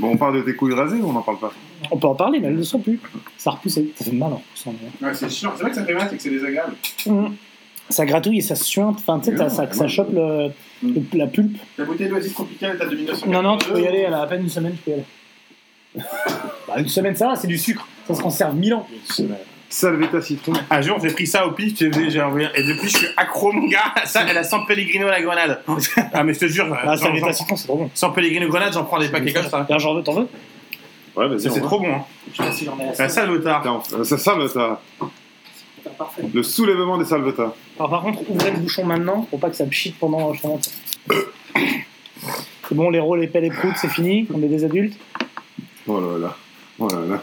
Bon, on parle de tes couilles rasées ou on n'en parle pas On peut en parler, mais elles ne sont plus. Ça a repoussé. Ça fait mal en repoussant. Ouais, c'est chiant. C'est vrai que ça fait mal et que c'est désagréable. Mmh. Ça gratouille et ça suinte. Enfin, tu sais, ça, ça chope le, le- la pulpe. La bouteille d'oasis tropicale date de 1982. Non, non, tu peux y aller. Elle a à peine une semaine, tu peux y aller. Bah, une semaine, ça va, c'est du sucre. Ça se conserve mille ans. Salvetta citron. Un jour, j'ai pris ça au pif, j'ai j'ai envoyé. Et depuis, je suis accro, mon gars. Ça, elle a San Pellegrino à la grenade. Ah, mais je te jure, Ah, j'en- ça met j'en- ta citron, c'est trop bon. San Pellegrino grenade, j'en prends des paquets comme ça. Tiens, j'en veux, t'en veux? Ouais, vas-y. C'est trop bon. Hein. Je sais pas si j'en ai C'est ça, l'otard. Tiens, euh, Ça salvetta. Parfait. Le soulèvement des salvetta. Alors, par contre, ouvrez le bouchon maintenant pour pas que ça pchite pendant. je t'en- C'est bon, les rôles, les pelles et proutes, c'est fini. On est des adultes? Oh là là. Oh là là.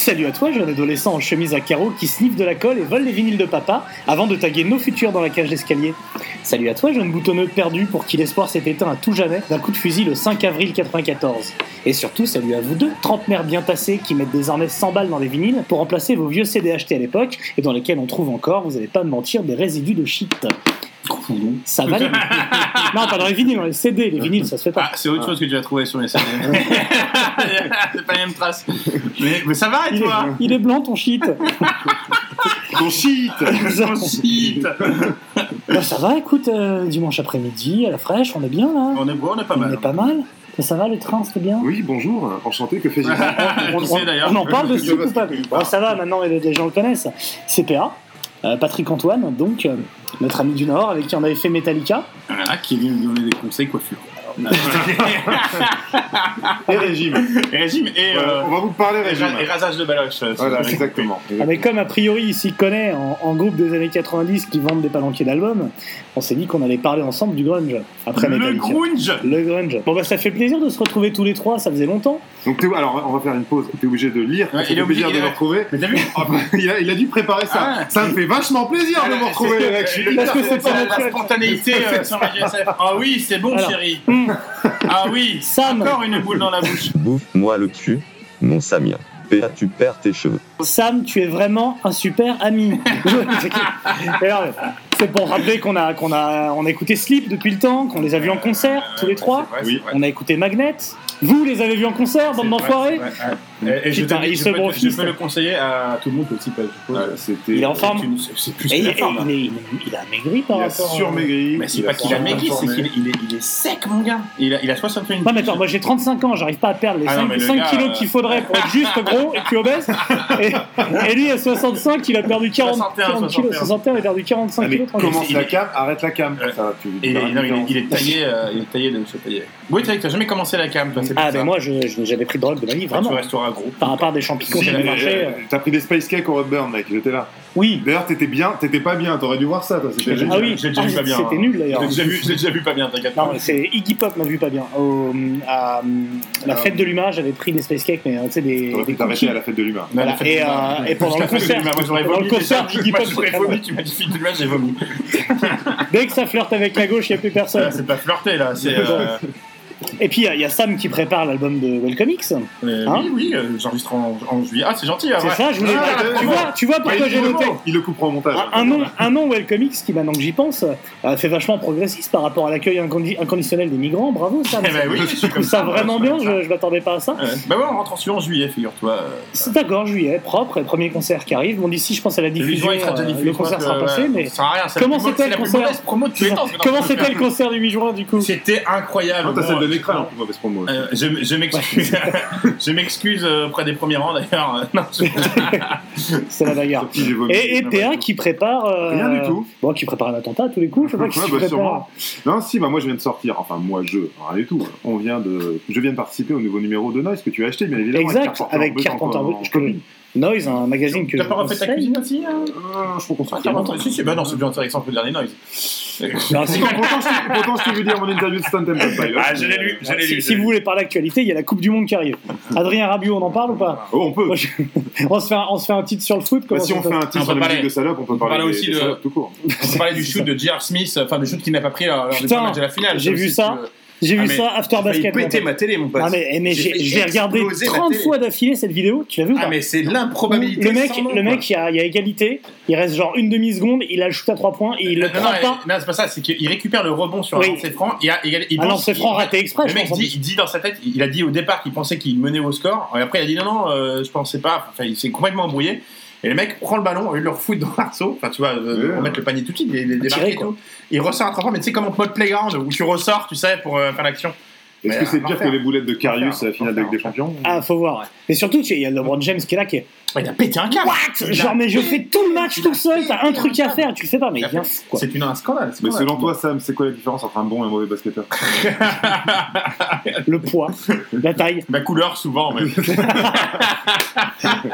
Salut à toi, jeune adolescent en chemise à carreaux qui sniffe de la colle et vole les vinyles de papa avant de taguer nos futurs dans la cage d'escalier. Salut à toi, jeune boutonneux perdu pour qui l'espoir s'est éteint à tout jamais d'un coup de fusil le 5 avril 94. Et surtout, salut à vous deux, trentenaires bien tassés qui mettent désormais 100 balles dans les vinyles pour remplacer vos vieux CD achetés à l'époque et dans lesquels on trouve encore, vous allez pas me mentir, des résidus de shit. Ça va les... Non, pas dans les vinyles, dans les CD. Les vinyles, ça se fait pas. Ah, c'est autre chose que tu vas trouver sur les CD. c'est pas les mêmes traces. Mais, mais ça va, et Il est, toi il est blanc ton shit. Ton shit Son shit Bah, ça va, écoute, euh, dimanche après-midi, à la fraîche, on est bien là. On est beau, on est pas On mal. est pas mal. Ça, ça va, le train, c'était bien Oui, bonjour, enchanté, que d'ailleurs on en parle de ce ou pas Bon, Ça va, maintenant les, gens le connaissent. CPA, Patrick Antoine, donc euh, notre ami du Nord avec qui on avait fait Metallica. Voilà, qui vient nous donner des conseils coiffure. Et régime. Et régime et, Voilà, euh, on va vous parler régime. et rasage de baloche. euh, Voilà, exactement. Ah, mais comme a priori il s'y connaît en, en groupe des années 90 qui vendent des palanquiers d'albums, on s'est dit qu'on allait parler ensemble du grunge après Le Metallica. grunge Le grunge. Bon bah ça fait plaisir de se retrouver tous les trois, ça faisait longtemps. Donc, alors, on va faire une pause. T'es obligé de lire. Ouais, il est obligé- de me retrouver. Mais t'as vu Ah, il, a, il a dû préparer ça. Ah. Ça me fait vachement plaisir de me retrouver, les mecs. La, spontanéité euh, sur la GSF. Ah oui, c'est bon, chérie. Hmm. Ah oui, Sam. encore une boule dans la bouche. Bouffe-moi le cul, mon Samien. PA, tu perds tes cheveux. Sam, tu es vraiment un super ami. C'est pour rappeler qu'on a, qu'on a, on a écouté Sleep depuis le temps, qu'on les a vus en concert, tous les trois. Vrai, Oui. On a écouté Magnet. Vous les avez vus en concert, bande d'enfoirés ouais. Et, et je, Putain, te dis, il je, se peux, je peux le conseiller à tout le monde aussi, pas, je C'était. Il est en forme. C'est plus Et il, la forme. il est- il est- il a maigri par Il a rapport. surmaigri. Mais c'est pas qu'il a maigri, c'est qu'il il est, il est sec, mon gars. Il a, il a 61 Non mais attends, moi j'ai 35 ans, j'arrive pas à perdre les Ah non, 5, mais le 5 gars, kilos euh, qu'il faudrait pour être juste gros et puis obèse. Et, lui à 65, il a perdu 40, 61, 40 kilos. 61, il a perdu 45 Ah, kilos. commence la cam, arrête la cam. Il, est, taillé, il est taillé de se tailler. Oui, tu t'as jamais commencé la cam, toi, Ah mais moi je, n'ai jamais pris de drogue de ma vie, vraiment. Tu resteras gros. Par rapport à des champignons Si, sur le mais, marché. euh, T'as pris des space cakes au Roadburn, mec, j'étais là. Oui. D'ailleurs, t'étais bien, t'étais pas bien, t'aurais dû voir ça, toi, c'était J'ai-. Ah oui, j'ai déjà Ah, vu pas bien, c'était hein. nul d'ailleurs. J'ai déjà vu, j'ai déjà vu pas bien, t'inquiète Non, pas. mais c'est Iggy Pop m'a vu pas bien. À la Ah. fête de l'humain, j'avais pris des space cakes, mais euh, tu sais, des, T'aurais pu t'arrêter à la fête de l'humain. Et, euh, et pendant le concert- moi j'aurais pendant le concert. Iggy Pop, j'aurais vomi, tu m'as dit fille de l'humain, j'ai vomi. Dès que ça flirte avec la gauche, il n'y a plus personne. Là, C'est pas flirter là, c'est. Et puis il y a- il y, a Sam qui prépare l'album de Welcome X. euh, Hein Oui, oui, euh, j'enregistre en, en juillet. Ah, c'est gentil, ah, C'est ouais. ça, je voulais. Ah, tu, vois, tu vois pourquoi Ouais, j'ai noté il le coupera au montage. un, un nom, un nom Welcome X qui, maintenant que j'y pense, euh, fait vachement progressiste par rapport à l'accueil incondi- inconditionnel des migrants. Bravo Sam. Eh oui, je trouve ça vraiment bien, je, je m'attendais pas à ça. Ouais. Bah ouais, on rentre en studio en juillet, figure-toi. euh, C'est d'accord, juillet, propre, et premier concert qui arrive. Bon, d'ici, je pense à la diffusion. le concert sera passé, mais. Ça sert à rien. c'est Comment c'était le concert Comment c'était fait. le concert du 8 juin du coup? C'était incroyable. Euh, je je m'excuse, je m'excuse euh, auprès des premiers rangs d'ailleurs. C'est la bagarre. Et, et PA qui prépare. euh, Rien du tout. Bon, qui prépare un attentat à tous les coups, je sais pas Ouais, qui bah, sûrement. Non, si, bah moi je viens de sortir, enfin moi je, rien du tout. On vient de, je viens de participer au nouveau numéro de Noise que tu as acheté, bien évidemment. Exact, avec Carpenter Carpenter en- Brut, en je connais. Noise, un magazine que T'as je pas refait ta cuisine aussi hein Ah, je peux qu'on Ah, t'as rentré- Si, si, bah non, c'est bien, c'est exemple le dernier noise. Alors, si, Pourtant, je t'ai- pourtant, je t'ai vu dire mon interview de Stone Temple Pilots. Ah, je l'ai lu, je l'ai si- lu. si vous voulez parler d'actualité, il y a la Coupe du Monde qui arrive. Adrien Rabiot, on en parle ou pas Oh, on peut. Moi, je- on, se fait un, on se fait un titre sur le foot Bah, si on fait un titre sur peut musiques parler- de salopes, on peut peut parler aussi de- salopes tout court. On parlait du shoot de J.R. Smith, enfin du shoot qu'il n'a pas pris lors lors du match de la finale. j'ai vu ça. J'ai Ah, vu ça after J'ai basket. péter pote. ma télé, mon pote. Ah mais, mais J'ai j'ai j'ai regardé exploser ma 30 télé. fois d'affilée cette vidéo, tu l'as vu ou pas Ah, mais c'est l'improbabilité. Le mec, nom, le mec, il y, a, il y a égalité, il reste genre une demi-seconde, il a le shoot à 3 points et il le non, prend non, pas. non, c'est pas ça, c'est qu'il récupère le rebond sur Oui. un lancer franc. Il a, il a- il Un pense lancer qu'il- franc raté exprès, Le mec pense, dit, il dit dans sa tête, il a dit au départ qu'il pensait qu'il menait au score. Et après, il a dit non, non, euh, je pensais pas. Enfin, il s'est complètement embrouillé. Et le mec prend le ballon, de le refoutre dans l'arceau, enfin tu vois, euh, remettre le panier tout de suite, il est démarqué et tout. Il ressort un 3 points, mais tu sais, comme en mode playground, où tu ressors, tu sais, pour euh, faire l'action. Est-ce que c'est pire que les boulettes de Carius à la finale de Ligue des Champions Ah, faut voir. ouais. Mais surtout, tu- il y a LeBron James qui est là, qui est. Ouais, il a pété un câble. What Genre, mais je fais tout le match tout seul, t'as un truc à faire, tu le fais pas, mais fou, quoi. C'est une, un scandale. Mais selon toi, Sam, c'est quoi la différence entre un bon et un mauvais basketteur? Le poids, la taille. Ma couleur, souvent, mais.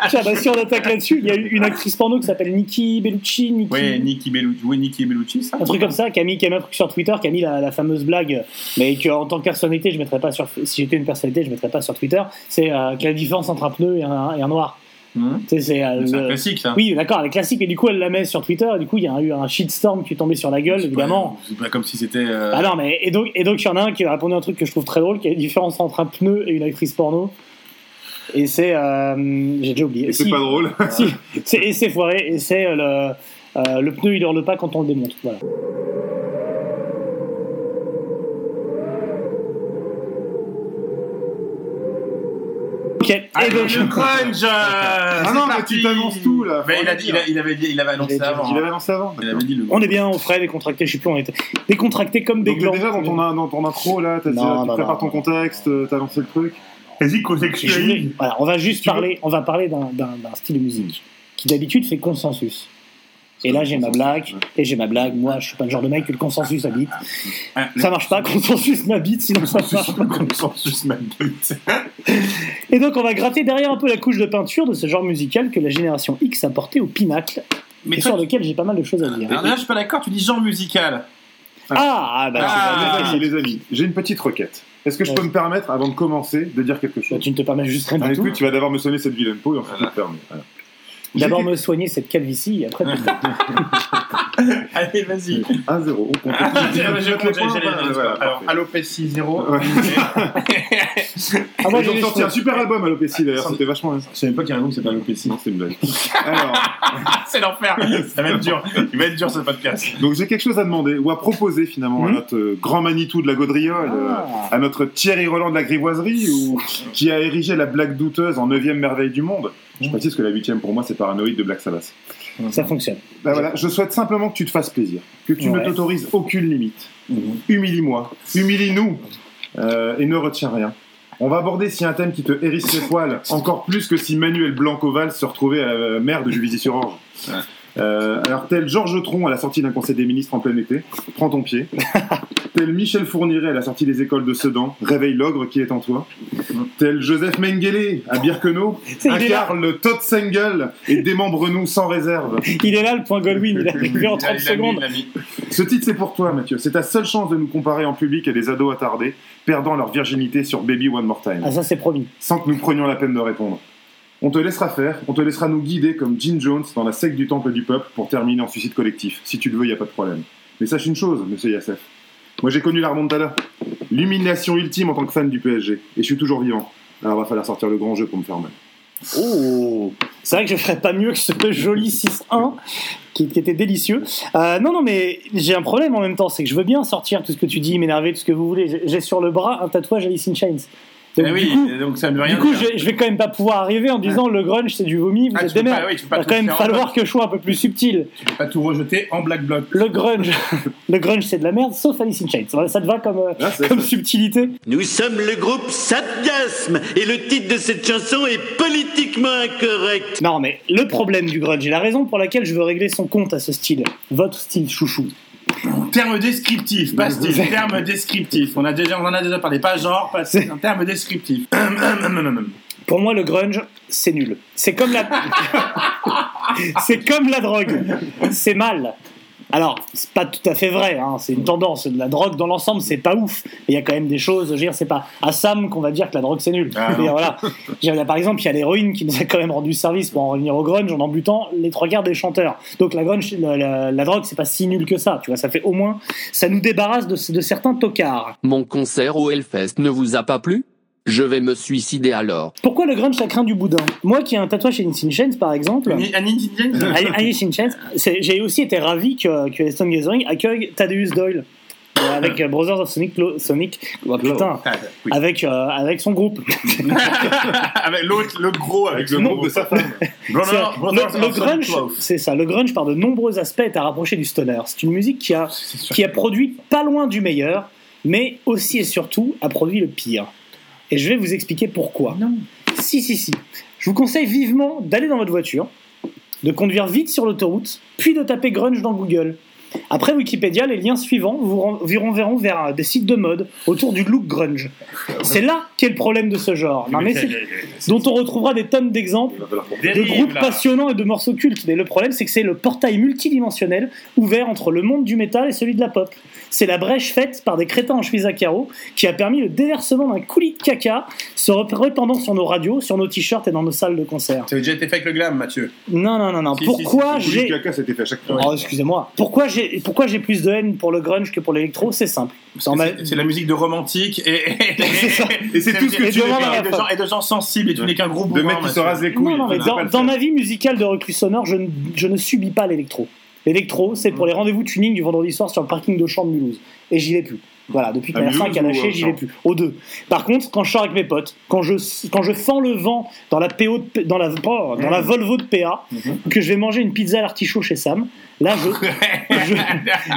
Tiens, bah, si on attaque là-dessus, il y a une actrice porno qui s'appelle Nikki Bellucci, Nikki. Oui, Nicky Bellucci, oui, Nicky Bellucci, ça. Un truc comme ça, qui a mis, qui a mis un truc sur Twitter, qui a mis la, la fameuse blague, mais qu'en tant que personnalité, je mettrais pas sur. Si j'étais une personnalité, je mettrais pas sur Twitter. C'est euh, quelle est la différence entre un pneu et un, et un noir? C'est. euh, C'est un le- classique, ça. Oui, d'accord, elle est classique, et du coup, elle la met sur Twitter, et du coup, il y a eu un shitstorm qui est tombé sur la gueule, C'est évidemment. pas- C'est pas comme si c'était. euh, Ah non, mais et donc, et donc, il y en a un qui a répondu à un truc que je trouve très drôle, qui est la différence entre un pneu et une actrice porno. Et c'est. euh, J'ai déjà oublié. Et c'est Si, pas drôle. si, c'est- et c'est foiré, et c'est euh, le. euh, le pneu il hurle pas quand on le démonte. Voilà. Ok, et Ah, le crunch euh, Ah non, mais tu t'annonces tout là. Mais il, a dit, il, a- il avait, dit- il avait annoncé avant. Il avait hein. annoncé avant. Il avait dit le. on est bien au frais, décontracté, je sais plus, on était décontracté comme des Donc glands. déjà dans ton, dans ton intro là, t'as- Non, tu non, prépares non. ton contexte, euh, t'as lancé le truc. Vas-y, Je vais- voilà, on va juste Tu parler, on va parler d'un d'un- d'un style de musique qui d'habitude fait consensus. Et là j'ai ma blague, et j'ai ma blague, moi je suis pas le genre de mec que le consensus habite. Ça marche pas, consensus m'habite, sinon ça marche pas. Consensus ma bite. Et donc on va gratter derrière un peu la couche de peinture de ce genre musical que la génération X a porté au pinacle, Mais et toi, sur lequel j'ai pas mal de choses à dire. alors là, je suis pas d'accord, tu dis genre musical. Ah, ah, bah, Ah, les amis, j'ai une petite requête. Est-ce que je peux me permettre, avant de commencer, de dire quelque bah, chose? tu ne te permets juste rien Ah, du tout. Écoute, tu vas d'abord me sonner cette vilaine peau et ensuite te fermer. Voilà. D'abord me soigner cette calvitie, et après Allez, vas-y. 1-0. au compte. Ah, Alors, alopécie 0. Ouais. Ah, moi Ils j'ai ont sorti un super album à l'OPC d'ailleurs, c'était vachement bien. Je savais pas qu'il y a un nom qui s'appelle alopécie. Non, c'est une blague. Alors, C'est l'enfer. Ça va être dur. Il va être dur ce podcast. donc j'ai quelque chose à demander, ou à proposer finalement à Mhm. notre grand Manitou de la gaudriole, euh, Ah. à notre Thierry Roland de la grivoiserie, ou, qui a érigé la blague douteuse en 9 merveille du monde. Je précise que la 8 pour moi c'est Paranoïde de Black Sabbath. Ça fonctionne. Bah voilà, je souhaite simplement que tu te fasses plaisir, que tu Ouais. ne t'autorises aucune limite. Humilie-moi, humilie-nous, euh, et ne retiens rien. On va aborder si un thème qui te hérisse les poils, encore plus que si Manuel Blanc-Oval se retrouvait à la mer de Juvisy-sur-Orge. Euh, alors, tel Georges Tron à la sortie d'un conseil des ministres en plein été, prends ton pied. tel Michel Fourniret à la sortie des écoles de Sedan, réveille l'ogre qui est en toi. tel Joseph Mengele à Birkenau, incarne le Todd Sengel et démembre-nous sans réserve. Il est là le point Goldwyn, il est arrivé en 30 Il a mis, secondes. a. Ce titre, c'est pour toi, Mathieu. C'est ta seule chance de nous comparer en public à des ados attardés, perdant leur virginité sur Baby One More Time, Ah ça c'est promis. sans que nous prenions la peine de répondre. On te laissera faire, on te laissera nous guider comme Gene Jones dans la secte du temple du peuple pour terminer en suicide collectif. Si tu le veux, il n'y a pas de problème. Mais sache une chose, monsieur Yassef. Moi, j'ai connu la remontada. L'humiliation ultime en tant que fan du PSG. Et je suis toujours vivant. Alors, va falloir sortir le grand jeu pour me faire mal. Oh C'est vrai que je ferais pas mieux que ce joli 6-1 qui, était délicieux. Euh, non, non, mais j'ai un problème en même temps, c'est que je veux bien sortir tout ce que tu dis, m'énerver, tout ce que vous voulez. J'ai- J'ai sur le bras un tatouage Alice in Chains. Donc, Eh du oui, coup, donc ça ne veut rien du coup, dire. je, je vais quand même pas pouvoir arriver en disant le grunge c'est du vomi, vous Ah, êtes des merdes. Il pas va tout quand même falloir que je sois un peu plus subtil. Tu peux pas tout rejeter en black bloc. Le grunge, le grunge c'est de la merde, sauf Alice in Chains. Ça, te va comme, euh, Là, comme subtilité? Nous sommes le groupe Sapgasme et le titre de cette chanson est politiquement incorrect. Non, mais le problème du grunge et la raison pour laquelle je veux régler son compte à ce style, votre style chouchou, Terme descriptif, pas style. Terme descriptif. On, a déjà, on en a déjà parlé. Pas genre, pas C'est- un terme descriptif. Pour moi, le grunge, c'est nul. C'est comme la. c'est comme la drogue. C'est mal. Alors, c'est pas tout à fait vrai, hein, c'est une tendance. La drogue dans l'ensemble, c'est pas ouf. Il y a quand même des choses, je veux dire, c'est pas à Sam qu'on va dire que la drogue c'est nul. Ah, Je veux dire, voilà. Dire, par exemple, il y a l'héroïne qui nous a quand même rendu service pour en revenir au grunge en en butant les trois quarts des chanteurs. Donc la, grunge, la, la- la drogue, c'est pas si nul que ça, tu vois, ça fait au moins, ça nous débarrasse de, de certains tocards. Mon concert au Hellfest ne vous a pas plu? Je vais me suicider alors. Pourquoi le grunge, ça craint du boudin? Moi qui ai un tatouage chez Insane Chains, par exemple. Annie- Annie Indian Alice in Chains, c'est- j'ai aussi été ravi que, que Stone Gathering accueille Thaddeus Doyle euh, avec euh, Brothers of Sonic, Lo- Sonic oh, putain, Ah, oui. avec, euh, avec son groupe. avec l'autre, l'autre gros, avec Avec le nom de sa femme. Le, Brothers le of Sonic grunge, c'est ça. Le grunge, par de nombreux aspects, est à rapprocher du stoner. C'est une musique qui a, qui a produit pas loin du meilleur, mais aussi et surtout a produit le pire. Et je vais vous expliquer pourquoi. Si, si, si. Je vous conseille vivement d'aller dans votre voiture, de conduire vite sur l'autoroute, puis de taper grunge dans Google. Après Wikipédia, les liens suivants vous ren- vous renverront vers euh, des sites de mode autour du look grunge. C'est là qu'est le problème de ce genre. Non, mais dont on retrouvera des tonnes d'exemples de groupes passionnants et de morceaux cultes. Mais le problème, c'est que c'est le portail multidimensionnel ouvert entre le monde du métal et celui de la pop. C'est la brèche faite par des crétins en chemise à carreaux qui a permis le déversement d'un coulis de caca se répandant sur nos radios, sur nos t-shirts et dans nos salles de concert. Ça a déjà été fait avec le glam, Mathieu. Non, non, non, non. Si, si, Pourquoi J'ai... j'ai. caca, c'était fait à chaque fois. Oh, excusez-moi. Pourquoi j'ai pourquoi j'ai plus de haine pour le grunge que pour l'électro? C'est simple. Ma- C'est la musique de romantique et, et, C'est ça. Et c'est tout ce que Et tu pas. et de gens, et de gens sensibles et tu n'es qu'un gros De mecs qui se rasent les couilles. Non, non, dans, ma vie musicale de reclus sonore, je ne, je ne subis pas l'électro. L'électro, c'est pour les rendez-vous tuning du vendredi soir sur le parking de Champ de Mulhouse. Et j'y vais plus. Voilà, depuis À la 5 a Mulhouse ou lâché, au j'y vais plus. Aux deux. Par contre, quand je sors avec mes potes, quand je, quand je fends le vent dans la, PO de dans la, oh, dans la Volvo de PA, ou que je vais manger une pizza à l'artichaut chez Sam, là, je, je,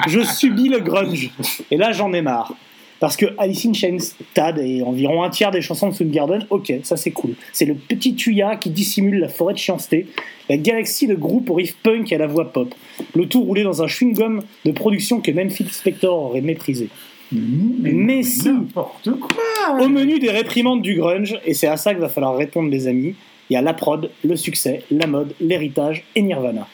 je subis le grunge. Et là, j'en ai marre. Parce que Alice in Chains, Tad et environ un tiers des chansons de Soundgarden, ok, ça c'est cool. C'est le petit tuya qui dissimule la forêt de chiancé, la galaxie de groupes au riff punk et à la voix pop. Le tout roulé dans un chewing-gum de production que même Phil Spector aurait méprisé. Mais si, N'importe quoi au menu des réprimandes du grunge, et c'est à ça qu'il va falloir répondre les amis, il y a la prod, le succès, la mode, l'héritage et Nirvana.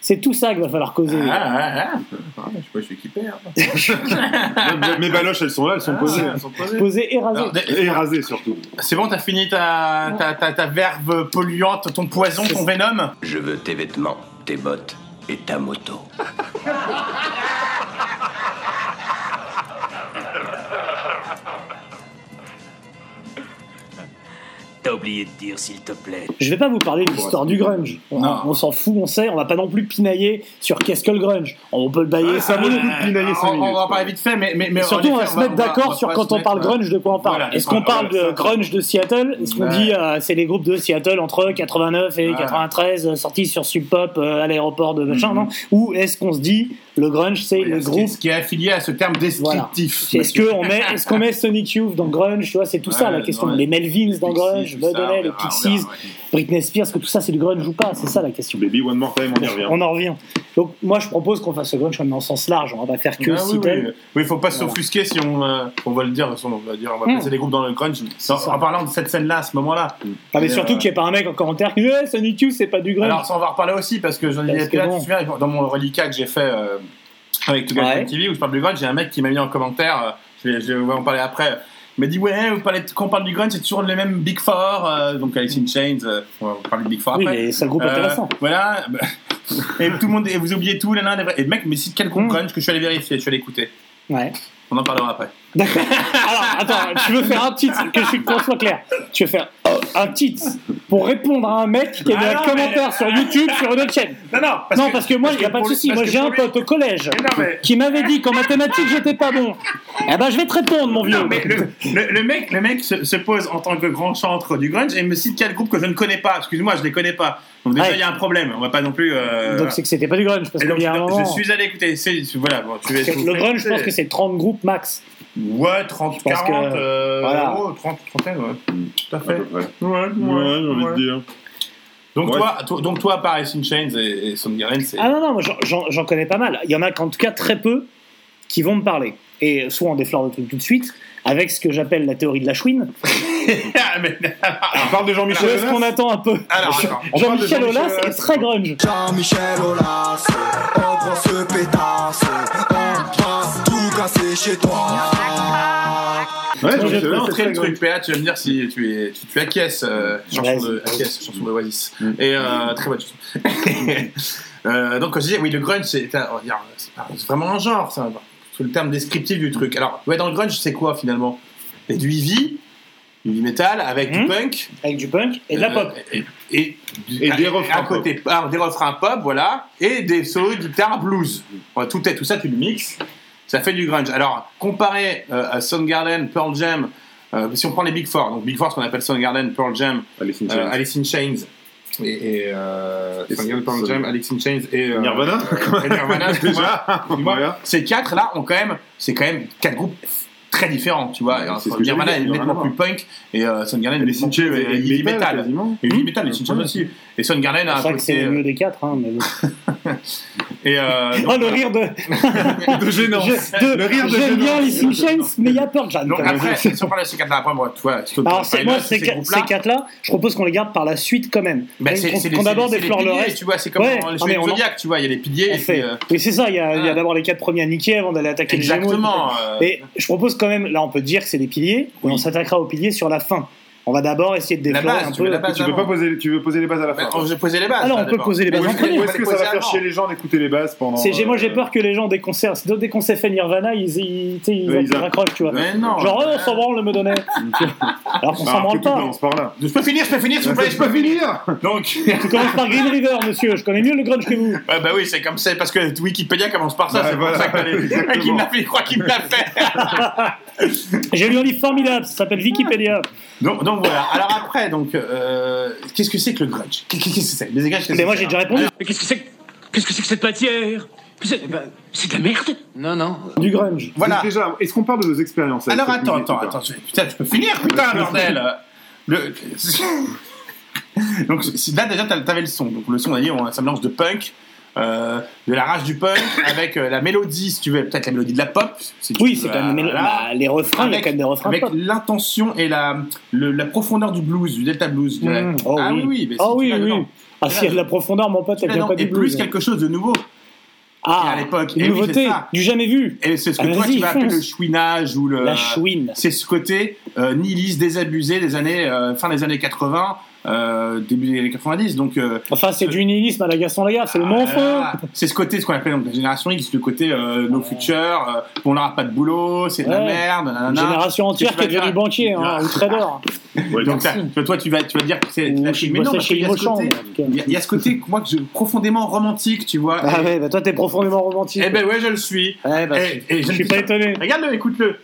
C'est tout ça qu'il va falloir causer. Ah, ah, ah. Ah, je sais pas, je suis équipé. hein. Mes- Mes baloches, elles sont là, elles sont posées. Ah, elles sont posées. Poser et. Alors, d- Et rasées surtout. C'est bon, t'as fini ta, ta, ta, ta verve polluante, ton poison, ton venom? Je veux tes vêtements, tes bottes et ta moto. T'as oublié de dire, s'il te plaît. Je vais pas vous parler de l'histoire du grunge. On, s'en fout, on sait, on va pas non plus pinailler sur qu'est-ce que le grunge. On peut le bailler 5 minutes. pinailler cinq on, on va en parler vite fait, mais, mais, mais Surtout, on va se mettre d'accord sur quand on parle mettre, grunge, de quoi on parle. Est-ce qu'on parle de ça, grunge de Seattle? Est-ce qu'on dit euh, c'est les groupes de Seattle entre 89 et Ouais. 93 euh, sortis sur Sub Pop euh, à l'aéroport de machin, Mhm. non? Ou est-ce qu'on se dit le grunge c'est Oui, le ce qui est- groupe Ce qui est affilié à ce terme descriptif. Est-ce qu'on met, qu'on met Sonic Youth dans grunge Tu vois, c'est tout ça la question. ouais. Les Melvins dans grunge, O'Neill, les Pixies. Britney Spears, que tout ça c'est du grunge ou pas C'est ça la question. Baby, one more time, on y revient. On en revient. Donc moi je propose qu'on fasse le grunge dans le sens large. On va pas faire que Ah oui, oui. Oui, il faut pas Voilà. s'offusquer si on, euh, on va le dire, on va dire, on va Mm. placer les groupes dans le grunge. En, en parlant de cette scène-là, à ce moment-là. Ah, mais Mais, surtout euh, qu'il n'y ait pas un mec en commentaire qui dit eh, Sonic Youth c'est pas du grunge. Alors, ça, on va en reparler aussi, parce que j'en ai que là, bon. tu te souviens, dans mon reliquat que j'ai fait euh, avec Together Ouais. TV, où je parle du grunge, j'ai un mec qui m'a mis en commentaire, euh, je, vais, je vais en parler après, m'a dit Ouais, vous parlez de- quand on parle du grunge, c'est toujours les mêmes Big Four, euh, donc Alice in Chains, euh, on va parler de Big Four oui, après. mais c'est un groupe Euh, intéressant. Voilà. bah, et tout le monde, et vous oubliez tout, les vrais. Et mec, mais si quel groupe Mm. grunge que je suis allé vérifier, je suis allé écouter. Ouais. On en parlera après. D'accord. Alors, attends, tu veux faire un titre, que je suis qu'on soit clair. Tu veux faire un titre pour répondre à un mec qui a mis Ah un non, commentaire sur YouTube sur une autre chaîne. Non, non, non, parce que moi, il n'y a pas de souci. parce Moi, j'ai un pote au collège Mais non, mais- qui m'avait dit qu'en mathématiques, j'étais pas bon. Eh ben, je vais te répondre, mon vieux. Non, mais le, le- le mec, le mec se, se pose en tant que grand chantre du grunge et me cite quel groupe que je ne connais pas. Excuse-moi, je les connais pas. Donc déjà, il Ouais. y a un problème. On va pas non plus. euh, Donc, c'est que c'était pas du grunge. Parce donc, qu'il y a un moment. je suis allé écouter. Voilà, bon, tu parce Le grunge, je pense que c'est 30 groupes max. Ouais, 30, Je pense 40, que- euh, voilà. oh, 30, 30, ouais. Tout à À fait. peu près. Ouais, ouais, Ouais, j'ai envie de dire. Donc, Ouais. toi, toi, donc, toi, pareil, Sin Chains et, et Soundgarden, c'est. Ah non, non, moi j'en- connais pas mal. Il y en a qu'en tout cas très peu qui vont me parler. Et soit on déflore le truc tout de suite, avec ce que j'appelle la théorie de la chouine, Ah, mais- On parle de Jean-Michel est-ce qu'on Aulas attend un peu. On Jean-Michel Aulas Aulas. est très grunge. Jean-Michel Aulas, au grosse pétasse, on va tout casser chez toi. Ouais, Je je vais c'est montrer le truc, PA, tu vas me dire si tu, es, tu, tu acquiesces, euh, chanson de, acquiesce, chanson de Oasis. Et euh, très bonne chanson. euh, donc, quand je disais, oui, le grunge, c'est c'est c'est vraiment un genre, ça. C'est le terme descriptif du truc. Alors, ouais, dans le grunge, c'est quoi finalement? Il y a du heavy, du heavy metal, avec du Mhm. punk. Avec du punk et de la euh, pop. Et, et, Et des refrains à côté, ah, des refrains pop, voilà, et des solos de guitare blues. Tout, est, tout ça, tu le mixes, ça fait du grunge. Alors, comparé euh, à Soundgarden, Pearl Jam, euh, si on prend les Big Four, donc Big Four, ce qu'on appelle Soundgarden, Pearl Jam, Alice in euh, Chains. Alice in Chains, et, et euh, Et Soundgarden, Pearl Jam, Alice in Chains et euh, Nirvana et Nirvana. Déjà. Voilà. Ces quatre là ont quand même, c'est quand même quatre groupes très différents, tu vois. Ouais, c'est Nirvana est nettement plus punk et euh, Soundgarden est nettement plus et euh, heavy metal. Et heavy metal, Chains Ouais. aussi. Et Soundgarden a C'est un que c'est côté. le mieux euh, des quatre. Hein, mais. Et euh, Oh, donc, le rire de. De gênance. Je- de- Le rire de J'aime bien les Chains, mais il y a Pearl Jam. donc après, si on parle de ces quatre-là, après, moi, tu vois, Stone Alors, c'est, moi, ces, quatre-là, je propose qu'on les garde par la suite quand même. bah, qu'on, les- les fleurs le reste. tu vois, c'est comme Ouais, dans les en- Zodiac, tu vois, il y a les piliers. Et puis, euh, Oui, c'est ça, il y a, Ah. d'abord les quatre premiers à niquer avant d'aller attaquer Exactement. les euh, Gémeaux. Et je propose quand même, là on peut dire que c'est des piliers, mais on s'attaquera aux piliers sur la fin. On va d'abord essayer de déflorer base, un tu veux peu. la base Tu veux pas poser, tu veux poser les bases à la bah, fin. Je vais poser les bases. Alors, là, on peut poser les bases en est-ce premier. que- Ou est-ce que ça va faire chier les gens d'écouter les basses pendant. Moi j'ai euh, peur que les gens des concerts, dès qu'on s'est fait Nirvana, ils, ils, tu sais, ils, Ouais, ils ils a- raccrochent, tu vois. Mais non. Genre, on s'en branle, me donnait. Alors qu'on Ah, s'en branle pas. Je peux finir, je peux finir, s'il vous plaît, Je peux finir Donc, Tu commences par Green River, monsieur. Je connais mieux le grunge que vous. Bah oui, c'est comme ça, parce que Wikipédia commence par ça, Ouais, c'est pour ça que il croit qu'il me l'a fait. J'ai lu un livre formidable, ça s'appelle Wikipédia. donc, donc voilà. Alors après, donc, euh, qu'est-ce que c'est que le grunge Qu'est-ce que c'est Les grunge, qu'est-ce que Mais moi j'ai déjà répondu. Mais qu'est-ce que c'est que- Qu'est-ce que c'est que cette matière? C'est c'est de la merde Non, non. Du grunge. Voilà. Donc Déjà, est-ce qu'on parle de nos expériences Alors attends, attends, attends, putain, je peux finir, putain, bordel le... Donc si- là déjà t'a- t'avais le son, donc le son on a dit on- ça mélange de punk, euh, de la rage du punk avec euh, la mélodie si tu veux, peut-être la mélodie de la pop. si tu Oui, c'est quand même. bah, les refrains, il y a Avec- quand même des refrains avec pop. l'intention et la, le- la profondeur du blues, du delta blues. dirais. Mmh. Oh ah oui. oui, oui, mais si Oh oui, oui. dedans. Ah, s'il y a de la profondeur, mon pote, elle vient pas Et du blues. plus quelque chose de nouveau. Ah, à l'époque. Une Et oui, nouveauté, du jamais vu. Et c'est ce que Ah, toi tu vas appeler le chouinage ou le. La chouine. C'est ce côté euh, nihiliste, désabusé des années, euh, fin des années 80, euh, début des années 90. Donc, euh, Enfin, c'est du nihilisme à la Gaston Lagaffe, c'est le mon feu. voilà. c'est ce côté, ce qu'on appelle donc la génération X, le côté euh, nos futurs, euh, on n'aura pas de boulot, c'est de la merde, Une nanana. génération entière qui devenue dire banquier, hein, ou trader. Ouais, Donc, toi, tu vas, tu vas dire que c'est la je chimie. Mais non, parce il y, a- il y a ce côté, moi, que je, profondément romantique, tu vois. Ah Et- ouais, bah toi t'es profondément romantique. Eh ben ouais, je le suis. Ouais, bah, Et- et je ne suis pas étonné. Regarde-le, écoute-le.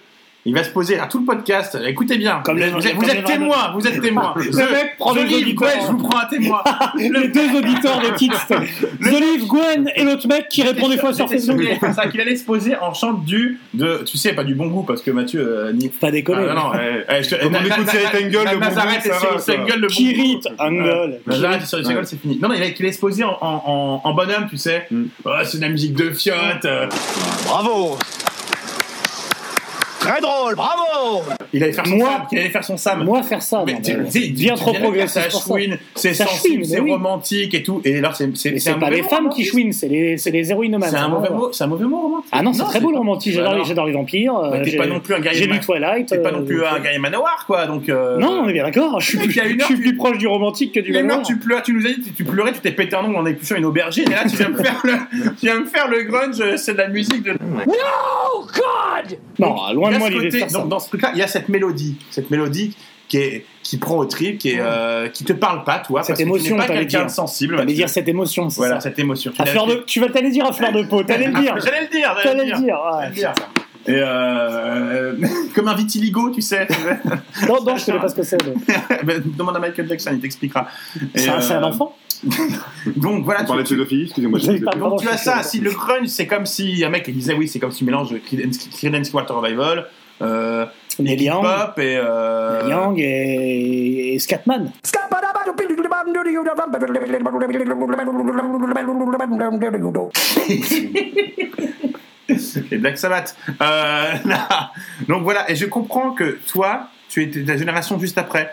Il va se poser à tout le podcast. Écoutez bien. Comme vous les- êtes, vous êtes- vous êtes témoin. Vous êtes témoin. Le mec prend The les auditeurs. ouais, je vous prends un témoin. Les deux auditeurs des titres. The Live, Gwen et l'autre mec qui répond des fois sur Facebook. ça, qu'il allait se poser en chant du, de, tu sais, pas du bon goût, parce que Mathieu, euh, ni. Pas déconner. Ah, non, non, je on écoute Cyril Na- le bon Nazareth goût, et ça Cyril. Tengel, le bon Kirit. Angle. Nazareth et Cyril Tengel, c'est fini. Non, non, il allait- se poser en, en, en, en bonhomme, tu sais. Mm. Oh, c'est de la musique de fiotte. euh. Bravo Très drôle, bravo Il allait faire son Moi- Sam. Il allait faire son Sam. Moi faire ça, Mais non, mais bien trop progressif ça chouine, C'est sensible, c'est romantique et tout. Et alors, c'est pas les femmes qui chouinent, c'est les, c'est les héroïnomanes. C'est un mauvais mot, c'est un mauvais mot romantique. Ah non, c'est très beau le romantique. J'adore les, non. j'adore les vampires. Euh, t'es j'ai- pas non plus un guerrier J'ai de lu Twilight. T'es pas euh, non plus un guerrier Manowar, quoi. Donc. euh, Non, on est bien d'accord. Je suis, plus proche du romantique que du Mais non, manoir. tu pleures, tu nous as dit, tu, tu pleurais, tu t'es pété un ongle en épluchant une aubergine, et là tu viens me faire le, tu viens me faire le grunge, euh, c'est de la musique de. Oh God Non, loin de moi l'idée de côté- faire ça. donc, dans ce truc-là, il y a cette mélodie, cette mélodie qui est, qui prend au trip, qui est, euh, qui te parle pas, toi, Cette parce que émotion, tu n'es pas quelqu'un dire. de sensible. T'allais dire cette émotion, c'est Voilà, ça. cette émotion. À fleur de, tu vas t'allais dire à fleur de peau, t'allais le dire. J'allais le dire, j'allais le le dire. dire. ouais. J'allais le dire. Et euh, comme un vitiligo, tu sais. Non, non, je sais pas ce que c'est. mais- Ben, Demande à Michael Jackson, il t'expliquera. C'est un, euh, enfant Donc voilà, On tu, parlait de pédophilie, excusez-moi. donc tu as ça. Si le grunge, c'est comme si un mec il disait oui, c'est comme si mélange Creedence Creedence Clearwater Revival, euh, Young. Pop et euh, Young et, et Scatman. et Black Sabbath. Euh, donc voilà, et je comprends que toi, tu es de la génération juste après.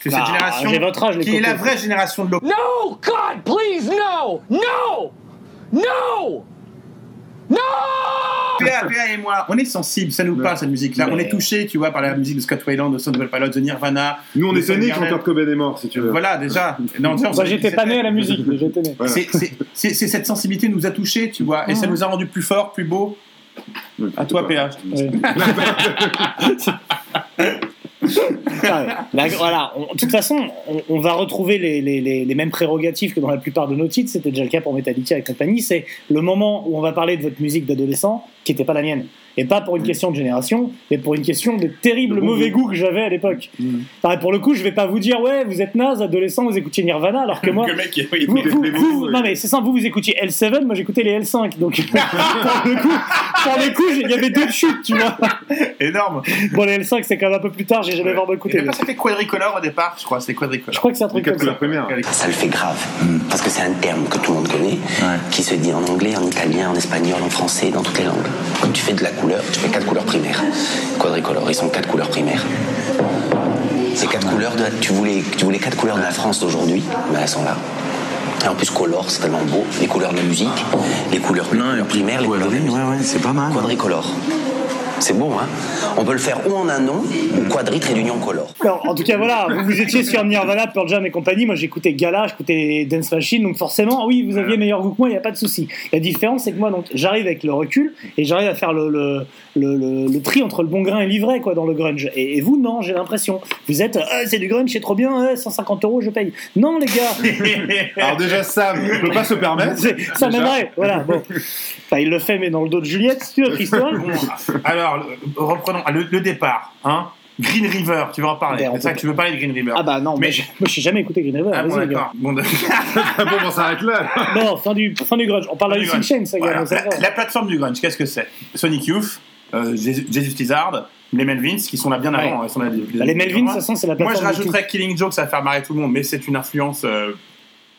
C'est cette Bah, génération J'ai votre âge, les qui est la vraie génération de l'op. No God, please, no No No PA, PA et moi, on est sensible, ça nous parle cette musique-là. On est touché, tu vois, par la musique de Scott Weiland, de Temple Pilots, de Nirvana. Nous, on est sonnés quand. Kurt Cobain est mort, si tu veux. Voilà, déjà. Non, j'étais pas né à la musique, mais j'étais né. Voilà. c'est- cette sensibilité nous a touchés, tu vois, et ça nous a rendu plus forts, plus beaux. À toi, PA. Ah, la- voilà, on- de toute façon, on, on va retrouver les, les- les- les mêmes prérogatives que dans la plupart de nos titres. C'était déjà le cas pour Metallica et compagnie. C'est le moment où on va parler de votre musique d'adolescent qui n'était pas la mienne. Et pas pour une question de génération, mais pour une question de terrible bon mauvais goût. goût que j'avais à l'époque. Mm. Enfin, pour le coup, je vais pas vous dire, ouais, vous êtes naze, adolescent, vous écoutez Nirvana, alors que moi. Mec, Vous, vous- vous- non mais c'est simple, vous vous écoutiez L7, moi j'écoutais les L5, donc pour le coup, il y avait deux chutes, tu vois. énorme. Bon les L5 c'est quand même un peu plus tard, j'ai jamais vraiment Il écouté. pas c'était quadricolore au départ, je crois, c'était Je quadricolore. crois que c'est un truc comme ça. couleurs primaires. Ça le fait grave, parce que c'est un terme que tout le monde connaît, qui se dit en anglais, en italien, en espagnol, en français, dans toutes les langues. Quand tu fais de la couleur, tu fais quatre couleurs primaires. Quadricolore, ils sont quatre couleurs primaires. Ces quatre couleurs, de, tu, voulais, tu voulais quatre couleurs de la France d'aujourd'hui, ben elles sont là. Et en plus, color, c'est tellement beau. Les couleurs de la musique, les couleurs, les couleurs primaires, les couleurs de la musique. c'est pas mal. Quadricolore. C'est beau, hein On peut le faire ou en un nom, ou quadri trait d'union color. Alors, en tout cas voilà, vous, vous étiez sur Nirvana, Pearl Jam et compagnie, moi j'écoutais Gala, j'écoutais Dance Machine, donc forcément, oui, vous aviez meilleur goût que moi, il n'y a pas de souci. La différence c'est que moi, donc j'arrive avec le recul et j'arrive à faire le, le, le, le- le tri entre le bon grain et l'ivraie quoi dans le grunge. Et, et vous, non, j'ai l'impression. Vous êtes, Ah, c'est du grunge, c'est trop bien, ouais, 150 euros, je paye. Non les gars, Alors déjà, Sam ne peut pas se permettre. Ça m'aimerait, voilà. Bon. Enfin, il le fait, mais dans le dos de Juliette, une autre histoire. Bon, alors, reprenons le, le départ. Hein Green River, tu veux en parler? Ben, C'est ça que tu veux parler de Green River Ah bah non, mais Mais- j'ai- moi jamais écouté Green River. Ah bon, gars. d'accord. Bon. Ah bon, on s'arrête là. Non, fin du, fin du grunge. On parle Du d'Alice in grunge. Chains, ça, gars, Voilà. ça La, la plateforme du grunge, qu'est-ce que c'est? Sonic Youth, euh, Jesus Lizard, les Melvins, qui sont là bien avant. Ouais. ils sont là depuis- Bah, les Melvins, de toute façon, c'est la Moi, je plateforme. rajouterais Killing Joke, ça va faire marrer tout le monde, mais c'est une influence euh.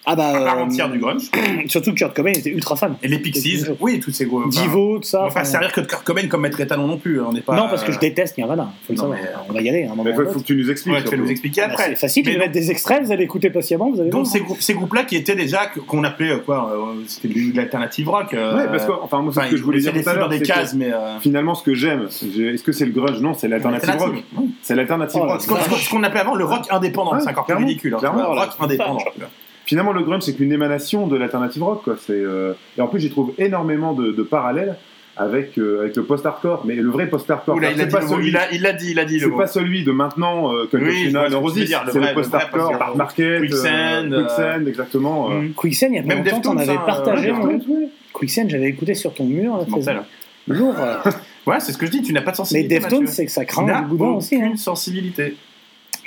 Ah bah. à part euh, entière du grunge. Surtout que Kurt Cobain était ultra fan. Et les Pixies, oui, tous ces gros. Divo, tout ça. On va enfin, servir que de Kurt Cobain comme maître étalon non plus. On n'est pas. Non, parce que je déteste Nirvana. Faut le Non, savoir. mais- On va y aller ou faut, que tu nous expliques. Ouais, tu vas nous expliquer Bah, après. C'est facile, je Mais vais mettre des extraits, vous allez écouter patiemment, vous allez Donc voir. ces, groupes, ces groupes-là qui étaient déjà qu'on appelait euh, quoi euh, C'était de l'alternative rock. euh, Ouais, parce que enfin, moi, c'est enfin, ce que je voulais dire tout à l'heure. des cases, mais euh, Finalement, ce que j'aime, j'ai- est-ce que c'est le grunge? Non, c'est l'alternative rock. C'est l'alternative Oh, rock. Ce qu'on- appelait avant le rock indépendant, c'est encore plus ridicule. hein, rock indépendant. Finalement, le grunge, c'est qu'une émanation de l'alternative rock. Quoi. C'est, euh, Et en plus, j'y trouve énormément de, de parallèles avec, euh, avec le post-hardcore. Mais le vrai post-hardcore, Oula, il a pas mot. celui... Il a- il a dit, il a dit le C'est mot. pas celui de maintenant, euh, que Oui, final tu le c'est vrai, le le vrai post-hardcore. Dark Market, Quicksand, euh, euh, Quicksand, exactement. euh. Mm. Quicksand, il y a pas Même longtemps, t'en Deftones, avais hein, partagé. euh. Deftones, Quicksand, j'avais écouté sur ton mur. là, lourd. euh. Ouais, c'est ce que je dis, tu n'as pas de Mais sensibilité. Deftones, Mathieu. c'est que ça Tu craint n'as du boudin aussi. hein. aucune sensibilité.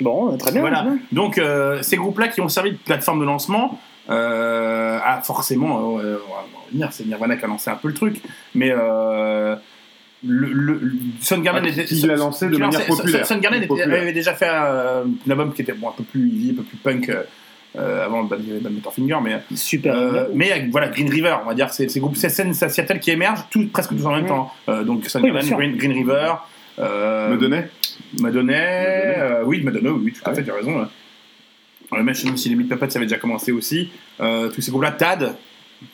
Bon, euh, très bien. Voilà. très bien. Donc, euh, ces groupes-là qui ont servi de plateforme de lancement, euh, ah, forcément, euh, on va revenir, c'est Nirvana qui a lancé un peu le truc, mais euh, le, le, le- Soundgarden Ah, était. qui l'a lancé de qui manière lançait- populaire. Soundgarden était- Populaire. avait déjà fait euh, un album qui était bon, un peu plus heavy, un peu plus punk. euh, avant Bad Bad Finger, mais Super. euh, mais voilà Green River, on va dire, c'est ces groupes, ces scènes qui émergent tout, presque tous en même Mm. temps. Euh, donc Oui, sûr. Green, Green River, euh, Me donnait Madonna, euh, oui, Madonna, oui, tout à Ah fait, tu as raison. là. Euh, même si les Meat Puppets ça avait déjà commencé aussi. Euh, tous ces groupes-là, Tad,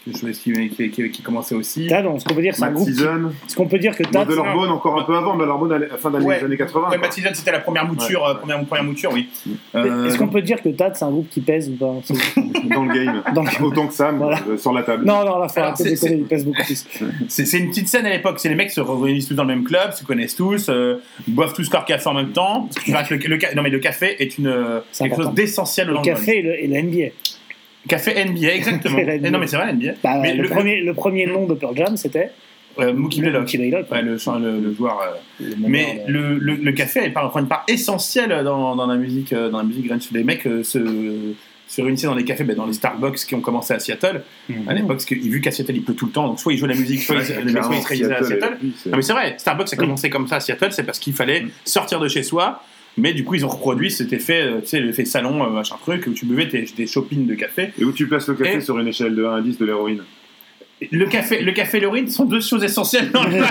qui, qui, qui, qui commençait aussi. Tad, on- ce qu'on peut dire, c'est un groupe. qui- Season, Ce qu'on peut dire que Tad, Model Bone encore un peu avant, Model Bone à la fin des Ouais. années 80. Ouais, Season, c'était la première mouture, euh, première, première mouture, oui. Euh, Est-ce qu'on peut dire que Tad, c'est un groupe qui pèse ou pas dans le game. Donc- Autant que Sam, Voilà. euh, sur la table. Non, non, là, faut arrêter de il pèse beaucoup plus. C'est c'est une petite scène à l'époque, c'est les mecs se réunissent tous dans le même club, se connaissent tous, euh, boivent tous leur café en même temps. Parce que tu le, le non mais le café est une euh, quelque important. chose d'essentiel dans Le le café et, le, et la NBA. Grunge. Café NBA, exactement. NBA. Et non mais c'est vrai NBA. Bah, mais le, le, premier, le premier nom de Pearl Jam, c'était euh, Mookie Blaylock. Mookie Blaylock. Ouais, le, le, le joueur. euh, Le Mais de- le, le, le café elle prend une part essentielle dans, dans la musique euh, dans la musique grunge. Les mecs euh, se, se réunissaient dans les cafés, ben, dans les Starbucks qui ont commencé à Seattle Mhm. à l'époque, vu qu'à Seattle il pleut tout le temps, donc soit ils jouent la musique, soit ils, se réunisaient à Seattle Non mais c'est vrai, Starbucks a commencé comme ça à Seattle, c'est parce qu'il fallait Mm. sortir de chez soi. Mais du coup, ils ont reproduit cet effet, euh, tu sais, l'effet salon, euh, machin truc, où tu buvais tes, des shoppings de café. Et où tu places le café Et- sur une échelle de 1 à 10 de l'héroïne le café, le café et l'urine sont deux choses essentielles dans le film.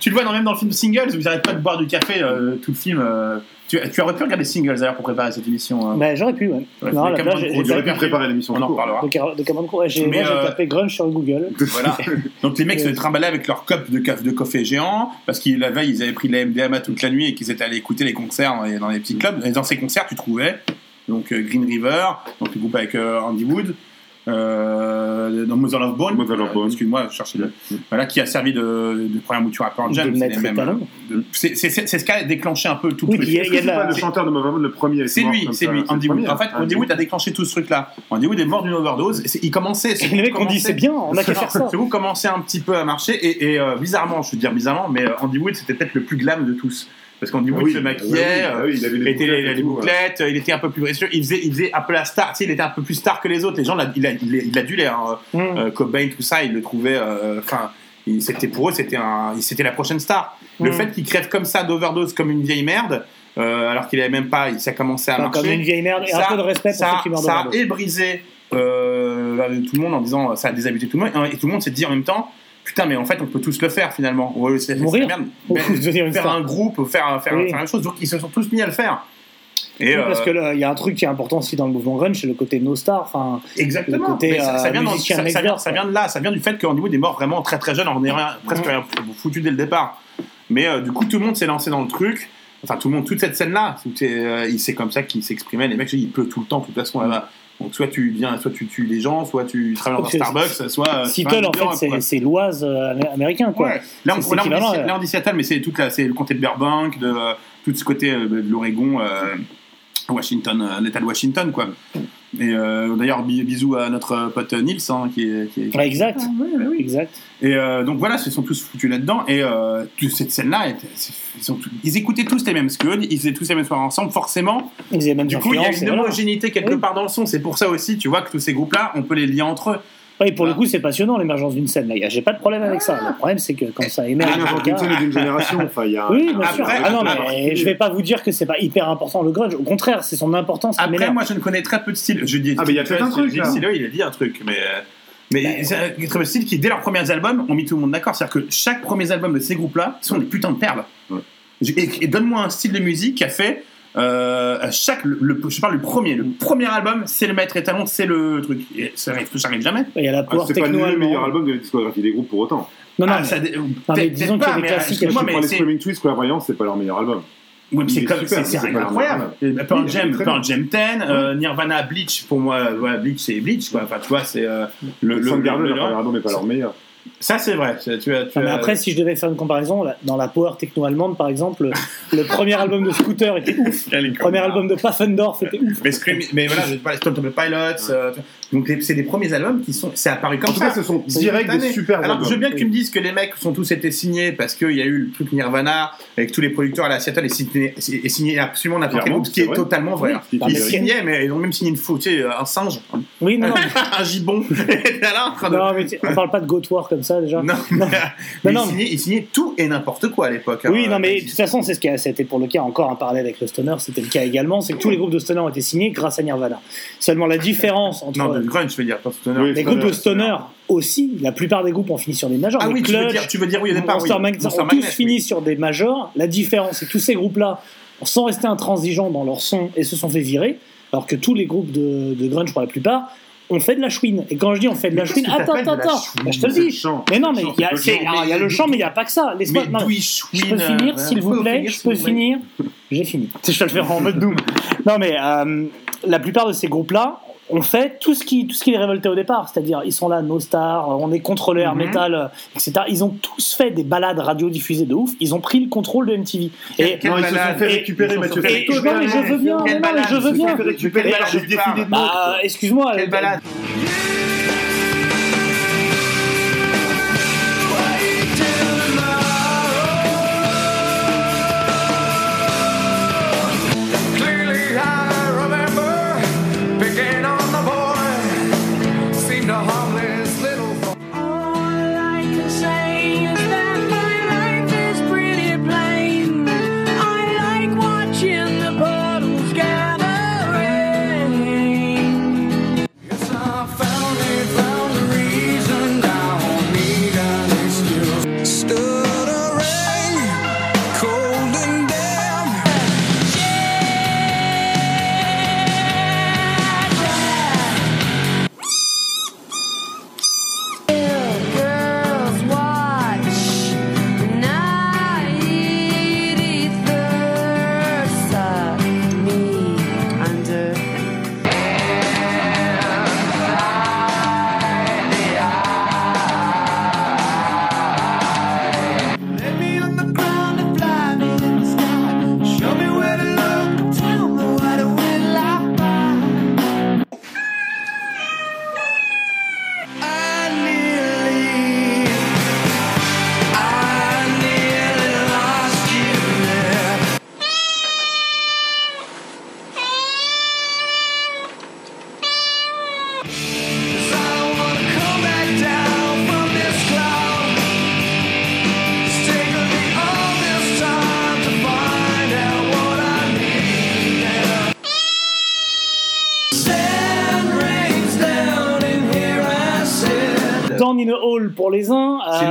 tu, le vois dans- même dans le film Singles, vous n'arrêtez pas de boire du café euh, tout le film. euh. tu, tu aurais pu regarder Singles d'ailleurs pour préparer cette émission. hein. Bah, j'aurais pu, ouais. Ouais, non, là, j'ai- pas- pu préparer l'émission. On en reparlera. De, de Cameron Crowe. J'ai- Moi, j'ai euh, tapé grunge sur Google. Voilà. Donc les mecs se trimballaient avec leur cup de, caf- de café géant parce que la veille ils avaient pris de la MDMA toute la nuit et qu'ils étaient allés écouter les concerts dans les, dans les petits clubs. Et dans ces concerts, tu trouvais donc euh, Green River, donc le groupe avec euh, Andy Wood. Euh, dans Mother of Bone, excuse-moi, je cherchais le. Voilà, qui a servi de, de première mouture à Pearl Jam. C'est euh, C'est c'est- c'est- c'est ce qui a déclenché un peu tout Oui, le il y a- truc. y a de la- le chanteur de Mother le premier. C'est lui, c'est lui, c'est le Andy Wood. En fait, Ah, Andy Wood a déclenché tout ce truc-là. Andy Wood est mort d'une overdose. et c'est- Il commençait. Les mecs ont dit, c'est bien, on a qu'à faire ça. C'est vous commençait un petit peu à marcher et, et, euh, bizarrement, je veux dire bizarrement, mais Andy Wood c'était peut-être le plus glam de tous. Parce qu'Andy Wood oui, se maquillait, oui, ah oui, il avait les était- bouclettes et les tout, bouclettes, il était un peu plus précieux, il faisait, il faisait un peu la star, tu sais, il était un peu plus star que les autres. Les gens, il a, il a, il a dû l'air. hein. Mm. Euh, Cobain, tout ça, ils le trouvaient. euh, Enfin, c'était pour eux, c'était un, c'était la prochaine star. Le Mm. fait qu'il crève comme ça d'overdose, comme une vieille merde, euh, alors qu'il avait même pas, il- ça commençait à marcher. comme une vieille merde. Et un Ça- peu de respect pour ça, ceux qui meurent ça a ébrisé euh, tout le monde en disant ça a désabusé tout le monde et tout le monde s'est dit en même temps putain mais en fait on peut tous le faire finalement Ouais, c'est- Mourir merde. Ou Ben, devenir une faire star. un groupe faire, faire, Oui. faire la même chose donc ils se sont tous mis à le faire et Oui, euh, parce que il y a un truc qui est important aussi dans le mouvement grunge, c'est le côté no star. Enfin, Exactement. Le côté Mais ça, ça vient dans- ça- ça de là, ça vient du fait qu'Andy Wood est mort vraiment très très jeune, en ayant rien- presque rien foutu dès le départ. Mais euh, du coup, tout le monde s'est lancé dans le truc. Enfin, tout le monde, toute cette scène-là, c'est euh, c'est comme ça qu'il s'exprimait. Les mecs, il pleut tout le temps, de toute façon là-bas. Donc, soit tu viens, soit tu tues les gens, soit tu travailles dans un Starbucks, soit. euh, Seattle, en fait, c'est- l'Oise euh, amé- américain, quoi. Ouais. Là, on, là, on dit, là, on dit Seattle, mais c'est toute la, c'est le comté de Burbank, de euh, tout ce côté de l'Oregon, euh, Washington, l'État de Washington, quoi. Et euh, d'ailleurs, bi- bisous à notre pote Nils, hein, qui est, qui est- Ouais, exact. Ah, Exact. et euh, donc voilà, ils se sont tous foutus là-dedans. Et euh, toute cette scène-là, ils, sont tous- ils écoutaient tous les mêmes scuds, ils faisaient tous les mêmes soirées ensemble, forcément. Ils avaient même Du coup, il y a une homogénéité quelque Oui. part dans le son. C'est pour ça aussi, tu vois, que tous ces groupes-là, on peut les lier entre eux. Oui, pour le coup, c'est passionnant l'émergence d'une scène. Là, j'ai pas de problème avec ça. Le problème, c'est que quand ça émerge. L'émergence d'un d'une scène et d'une génération. Enfin, il y a. Oui, bien Après- sûr. Ah non, après- mais je vais pas vous dire que c'est pas hyper important le grunge. Au contraire, c'est son importance Après, m'énerve. moi, je ne connais très peu de styles. Je dis, Ah, mais il y a peut-être un truc, là. Il a dit un truc, mais. euh, Mais c'est un très peu de style qui, dès leurs premiers albums, ont mis tout le monde d'accord. C'est-à-dire que chaque premier album de ces groupes-là sont des putains de perles. Et, et donne-moi un style de musique qui a fait. Euh, chaque, le, le- je parle du premier. Le premier album, c'est le maître étalon, c'est le truc. Et ça arrive, ça arrive jamais. Il y a la Ah, C'est pas le meilleur album de la discographie des groupes pour autant. Non, non, Ah, mais- ça dé- mais disons qu'il y a pas, des classiques. mais prends les c'est- Screaming Trees, Clairvoyance, c'est pas leur meilleur album. Oui, mais c'est comme super, c'est incroyable. Pearl Jam, Pearl. Jam 10, euh, Nirvana, Bleach, pour moi, euh, Bleach c'est Bleach, quoi. Enfin, tu vois, c'est euh, le, le, Soundgarden, le- leur premier album n'est pas leur meilleur. Ça, c'est vrai. Tu as, tu Non, mais as- après, si je devais faire une comparaison, dans la power techno allemande, par exemple, le premier album de Scooter était ouf. Le premier album de Pfaffendorf était ouf. Mais, Scream, mais voilà, Stone Temple Pilots. euh, donc, c'est des premiers albums qui sont. C'est apparu comme En tout ça. cas, ce sont C'est direct des super Alors, albums. je veux bien que tu me dises que les mecs sont tous été signés parce qu'il y a eu le truc Nirvana avec tous les producteurs à la Seattle et signé, et signé absolument n'importe quel groupe, ce qui est, vrai. totalement vrai. Oui. Ils signaient, mais ils ont même signé une fou, tu sais, un singe, Oui, non, non. un train de- Non, mais on parle pas de Goatwar comme ça déjà. Non, mais, mais non, ils, signaient, ils signaient tout et n'importe quoi à l'époque. hein. Oui, non, mais de toute façon, c'est ce qui a, c'était pour le cas encore un parallèle avec le stoner, c'était le cas également, c'est que tous les groupes de stoner ont été signés grâce à Nirvana. Seulement la différence entre Grunge, je veux dire, pas stoner. Oui, les groupes de stoner aussi, la plupart des groupes ont fini sur des majors. Ah Les oui, tu veux, Clutch, dire, tu veux dire oui au départ, oui. Monster Magnet Monster ont tous oui. fini sur des majors. La différence, c'est que tous ces groupes-là sont restés intransigeants dans leur son et se sont fait virer, alors que tous les groupes de, de grunge, pour la plupart, ont fait de la chouine. Et quand je dis on fait de la Mais chouine, attends, attends, attends, Bah, je te le dis. chant. Mais non, mais il y a, le chant. alors, il y a le chant, mais il n'y a pas que ça. Mais- ils je peux finir, euh, s'il on vous plaît, je peux finir. J'ai fini. Je vais le faire en mode Doom. Non, mais euh, la plupart de ces groupes-là ont fait tout ce qui, tout ce qui les révoltait au départ. C'est-à-dire, ils sont là, nos stars, on est contre le air Mhm. metal, euh, etc. Ils ont tous fait des balades radiodiffusées de ouf. Ils ont pris le contrôle de MTV. Et, Non, ils se sont fait récupérer, Mathieu. non, mais je veux bien, non, mais je veux bien. Bah, excuse-moi. Quelle euh, balade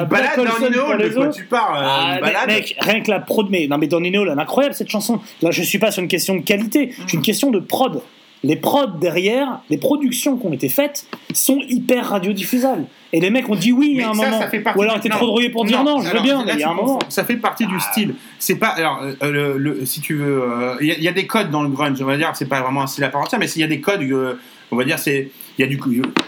une Black balade hall, de quoi tu parles euh, Ah, Une balade mec, rien que la prod, mais non mais elle est incroyable cette chanson. Là, je suis pas sur une question de qualité, c'est une question de prod. Les prods derrière, les productions qui ont été faites sont hyper radiodiffusables. Et les mecs ont dit oui Mais à un ça, moment. ça fait partie Ou alors t'es trop drogué pour dire non, je veux bien, là, mais il y a un moment. Ça fait partie du style. C'est pas. Alors, euh, le, le- si tu veux. euh, Il y, a- il y a des codes dans le grunge, on va dire. C'est pas vraiment un style à part entière, mais s'il y a des codes, euh, on va dire, c'est. Il y a du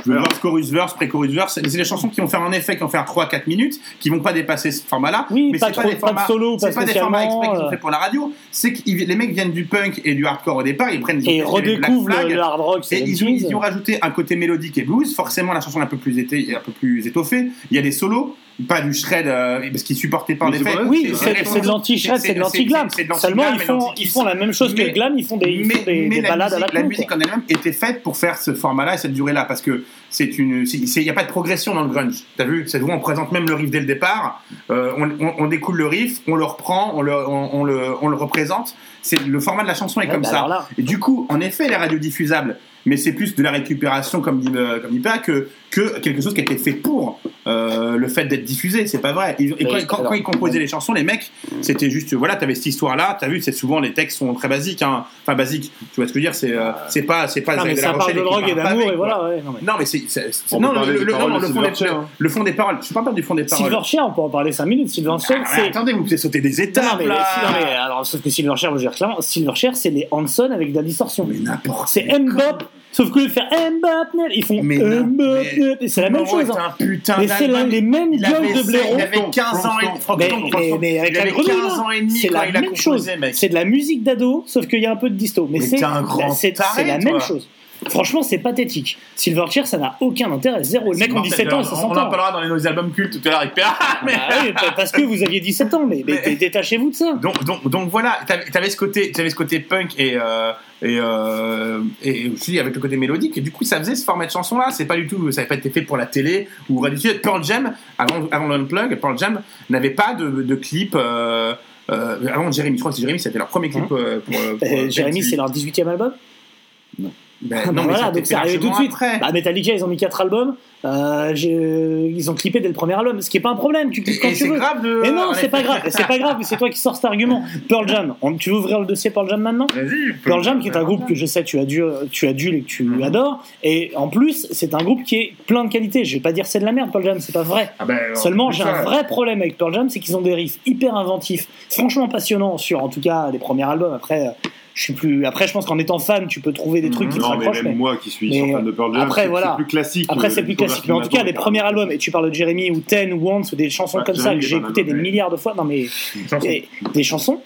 verse, chorus, verse, pré-chorus, verse. C'est des chansons qui vont faire un effet, qui vont faire 3-4 minutes, qui vont pas dépasser ce format-là. Oui, mais pas trop- pas des pas de formats. solo, C'est pas pas des formats exprès qu'ils ont euh. fait pour la radio. C'est que les mecs viennent du punk et du hardcore au départ, ils prennent Et ils redécouvrent Flag, le, hard rock, et ils ont, ils y ont rajouté un côté mélodique et blues. Forcément, la chanson est un peu plus, été, un peu plus étoffée. Il y a des solos, pas du shred, euh, parce qu'ils supportaient pas en effet. Oui, C'est- de l'anti-shred, c'est de l'anti-glam. c'est de Seulement, ils font, ils font la même chose que Mais- le glam, ils font des, ils font des, des la balades musique, à la la musique quoi. en elle-même était faite pour faire ce format-là et cette durée-là parce que c'est une, il n'y a pas de progression dans le grunge. T'as vu C'est on présente même le riff dès le départ. Euh, on, on- on découle le riff, on le reprend, on le, on, on le, on le représente. C'est le format de la chanson est Ouais, comme bah ça. Et du coup, en effet, les radios diffusables, mais c'est plus de la récupération comme dit euh, comme dit pas que que quelque chose qui a été fait pour euh, le fait d'être diffusé. C'est pas vrai. Ils- et quand, quand- alors- quand ils composaient les chansons, les mecs, c'était juste voilà, t'avais cette histoire-là. T'as vu, c'est souvent les textes sont très basiques. Hein. Enfin basiques. Tu vois ce que je veux dire C'est euh, c'est pas c'est pas Non, mais de la ça parle Rochelle de drogue et parle d'amour, et voilà, ouais. non, mais- Non, mais c'est. c'est- c'est- On Non, le, le- des le- non, non, le fond des, Silverchair, le fond des paroles. Je parle pas du fond des paroles. Silverchair, on peut en parler 5 minutes. Silverchair, Ah, mais c'est. attendez, vous pouvez sauter des Non, étapes mais, là. non, mais alors, sauf que Silverchair, je veux dire clairement, Silverchair, c'est les Hanson avec de la distorsion. Mais n'importe C'est M-Bop, sauf que de faire net, ils font Mais mais- net, et c'est la même chose. est hein. Mais c'est les mêmes gueules de blaireau. Il avait 15 ans et Mais, mais- mais avec il la grenouille, 15 ans et demi c'est la même chose. C'est de la musique d'ado, sauf qu'il y a un peu de disto. Mais, Mais c'est la même chose. Franchement, c'est pathétique. Silverchair, ça n'a aucun intérêt. Zéro. Le mec en 17 ans, il se sent On en parlera dans les nos albums cultes tout à l'heure avec Pierre. Mais- oui, parce que vous aviez 17 ans, mais, mais Mais- détachez-vous de ça. donc, donc, donc voilà, t'avais t'avais ce côté, t'avais ce côté punk et euh, et, euh, et aussi avec le côté mélodique et du coup ça faisait ce format de chanson là. C'est pas du tout, ça n'avait pas été fait pour la télé ou radio. Pearl Jam avant avant l'unplug, Pearl Jam n'avait pas de, de clip. Euh, avant Jérémy, je crois que c'est Jérémy, c'était leur premier clip euh, pour. pour, Jérémy, c'est leur 18 e album Ben, Ah, non, bah mais voilà, donc c'est arrivé tout de suite. après. Bah, Metallica, ils ont mis 4 albums. Euh, ils ont clippé dès le premier album, ce qui est pas un problème. Tu clips quand Et tu veux. grave de. Mais non, en c'est pas grave. C'est pas grave. C'est toi qui sors cet argument. Pearl Jam. Tu veux ouvrir le dossier Pearl Jam maintenant? Vas-y. Pearl Jam, qui est un groupe que je sais tu as dû, tu adules et que tu Mhm. adores. Et en plus, c'est un groupe qui est plein de qualités. Je vais pas dire c'est de la merde, Pearl Jam, c'est pas vrai. Ah ben, Seulement, j'ai ça. un vrai problème avec Pearl Jam, c'est qu'ils ont des riffs hyper inventifs, franchement passionnants sur, en tout cas, les premiers albums. Après, euh, je suis plus. Après, je pense qu'en étant fan, tu peux trouver des trucs qui te Non, mais raccrochent. même mais- moi qui suis mais, fan de Pearl Jam, après, c'est- voilà. c'est plus classique. Après, euh, c'est plus classique. Mais en tout cas, les premiers albums, et tu parles de Jeremy ou Ten ou Once ou des chansons Ouais, comme ça que j'ai écouté des milliards de fois. Non, mais des chansons.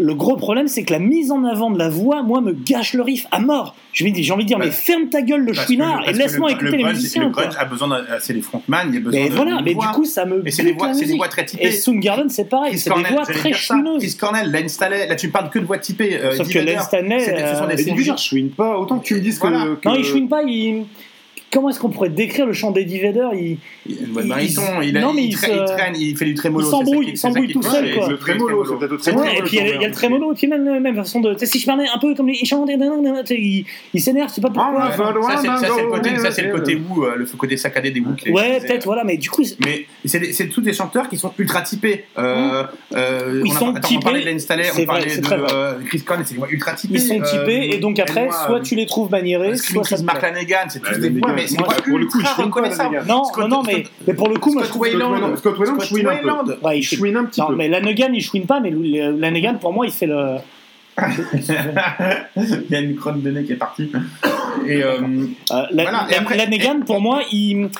Le gros problème, c'est que la mise en avant de la voix, moi, me gâche le riff à mort. Je me dis, j'ai envie de dire, Bah, mais ferme ta gueule, le chouinard, et laisse-moi le- écouter le les musiciens. Le quoi. grunge a besoin euh, C'est les frontman, il y a besoin Mais de. voilà, de mais voix. du coup, ça me. Et c'est des voix, des très typées. Et Soundgarden, c'est pareil, c'est des voix très chouineuses. Chris Cornell, Len Staley, là tu parles que de voix typées. euh, Sauf Eddie que Len Stanley, c'est des- ce sont euh, des je chouine pas. Autant que tu me dises que. Non, il chouine pas, il. Comment est-ce qu'on pourrait décrire le chant d'Eddie Vedder? Il... Il il- a- non, mais il, il tra- se- il traîne, il fait du trémolo. il c'est s'embrouille, qui- il c'est ça s'embrouille qui tout est seul, quoi. c'est Le trémolo, c'est peut-être C'est. Ouais, et puis il y, a- il y a le trémolo, et puis même, même façon de. Si je parlais un peu comme les. Il chante, il, il s'énerve, sais pas pourquoi. Ah, Ça, c'est- ça, c'est le côté, ça, c'est le côté Ouais, woo, euh, le côté saccadé des qui- Ouais, qui- peut-être, voilà, mais du coup. c'est- Mais c'est c'est tous des chanteurs qui sont ultra typés. Euh, euh, Ils sont typés, On parlait de c'est on parlait c'est euh, Chris Cornell, c'est ultra typées. Ils sont euh, typés, et donc après, soit euh, tu les trouves maniérés, Scream soit ça Chris Mark c'est tous des mais c'est pour le coup. Lanegan. Non, Scott- non, mais, mais pour le coup, moi je Scott trouve. Scott chouine un peu. Weiland. Ouais, il Je chouine. chouine un petit Non, peu. mais Lanegan, il chouine pas, mais Lanegan, pour moi, il fait le. Il y a une crotte de nez qui est partie. Et euh, Euh, la, Voilà, et la- après- Lanegan, pour moi, il.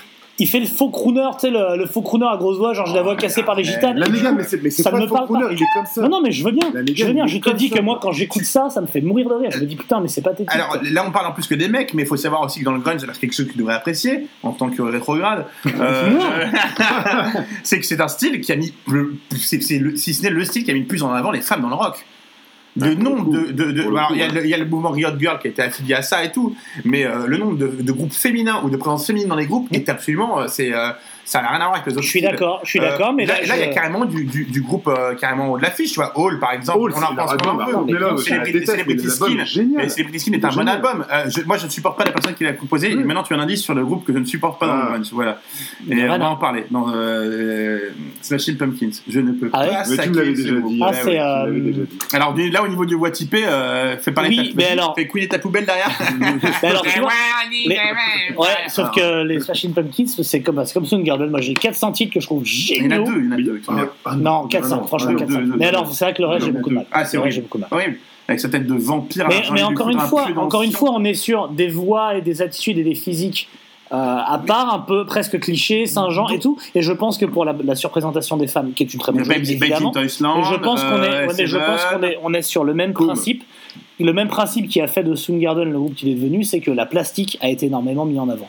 Il fait le faux crooner, tu sais, le, le faux crooner à grosse voix, genre j'ai la voix cassée par les gitanes. La Négan, mais c'est mais c'est Ça pas me le faux parle crooner, pas. il est comme ça. Non, non, mais je veux bien. La Je veux bien. Je te dis ça, que moi, quand j'écoute ça, ça me fait mourir de rire. Je me dis putain, mais c'est pathétique. alors quoi. là, on parle en plus que des mecs, mais il faut savoir aussi que dans le grunge, c'est quelque chose que tu devrais apprécier en tant que rétrograde. Euh, c'est que c'est un style qui a mis, le- c'est- c'est le- si ce n'est le style qui a mis le plus en avant les femmes dans le rock. Le Ah, le nombre de, de, de- alors, il y, a le- il y a le mouvement Riot Girl qui a été affilié à ça et tout, mais euh, le nombre de, de groupes féminins ou de présences féminines dans les groupes est absolument, euh, c'est, euh, Ça n'a rien à voir avec les autres. Je suis d'accord, je suis Euh, d'accord, mais là, là, là, il y a carrément du, du, du groupe euh, carrément de l'affiche, tu vois. Hall, par exemple. Hall, on en c'est pense pas un peu. Celebrity Skin. Celebrity Skin est un bon album. Euh, moi, je ne supporte pas la personne qui l'a composé. Maintenant, tu as un indice sur le groupe que je ne supporte pas dans le Ah. Voilà. Et on va en parler. Euh, Smashing Pumpkins. Je ne peux Ah pas Mais tu me l'avais déjà dit. Ah. Alors là, au niveau du voix typé, euh, fais parler Oui, ta mais alors- Fais couiner ta poubelle derrière. Mais alors, tu vois, les- Ouais, sauf que les Smashing Pumpkins, c'est comme, c'est comme Soundgarden. Moi, j'ai 400 titres que je trouve Il y en a géniaux. deux. Il y en a deux. Ah, ah, Non, 400, non, franchement, ah, 400. deux, deux, mais alors, c'est vrai que le reste, j'ai beaucoup de mal. Ah, c'est horrible. j'ai beaucoup de mal. Horrible. Avec sa tête de vampire. Mais, encore une un fois, encore une fois, on est sur des voix et des attitudes et des physiques. euh, à part un peu presque cliché, Saint-Jean et tout, et je pense que pour la, la surprésentation des femmes, qui est une très bonne chose, évidemment, et je pense qu'on est, euh, ouais, je pense qu'on est, on est sur le même Cool. principe. Le même principe qui a fait de Soundgarden le groupe qu'il est devenu, c'est que la plastique a été énormément mis en avant.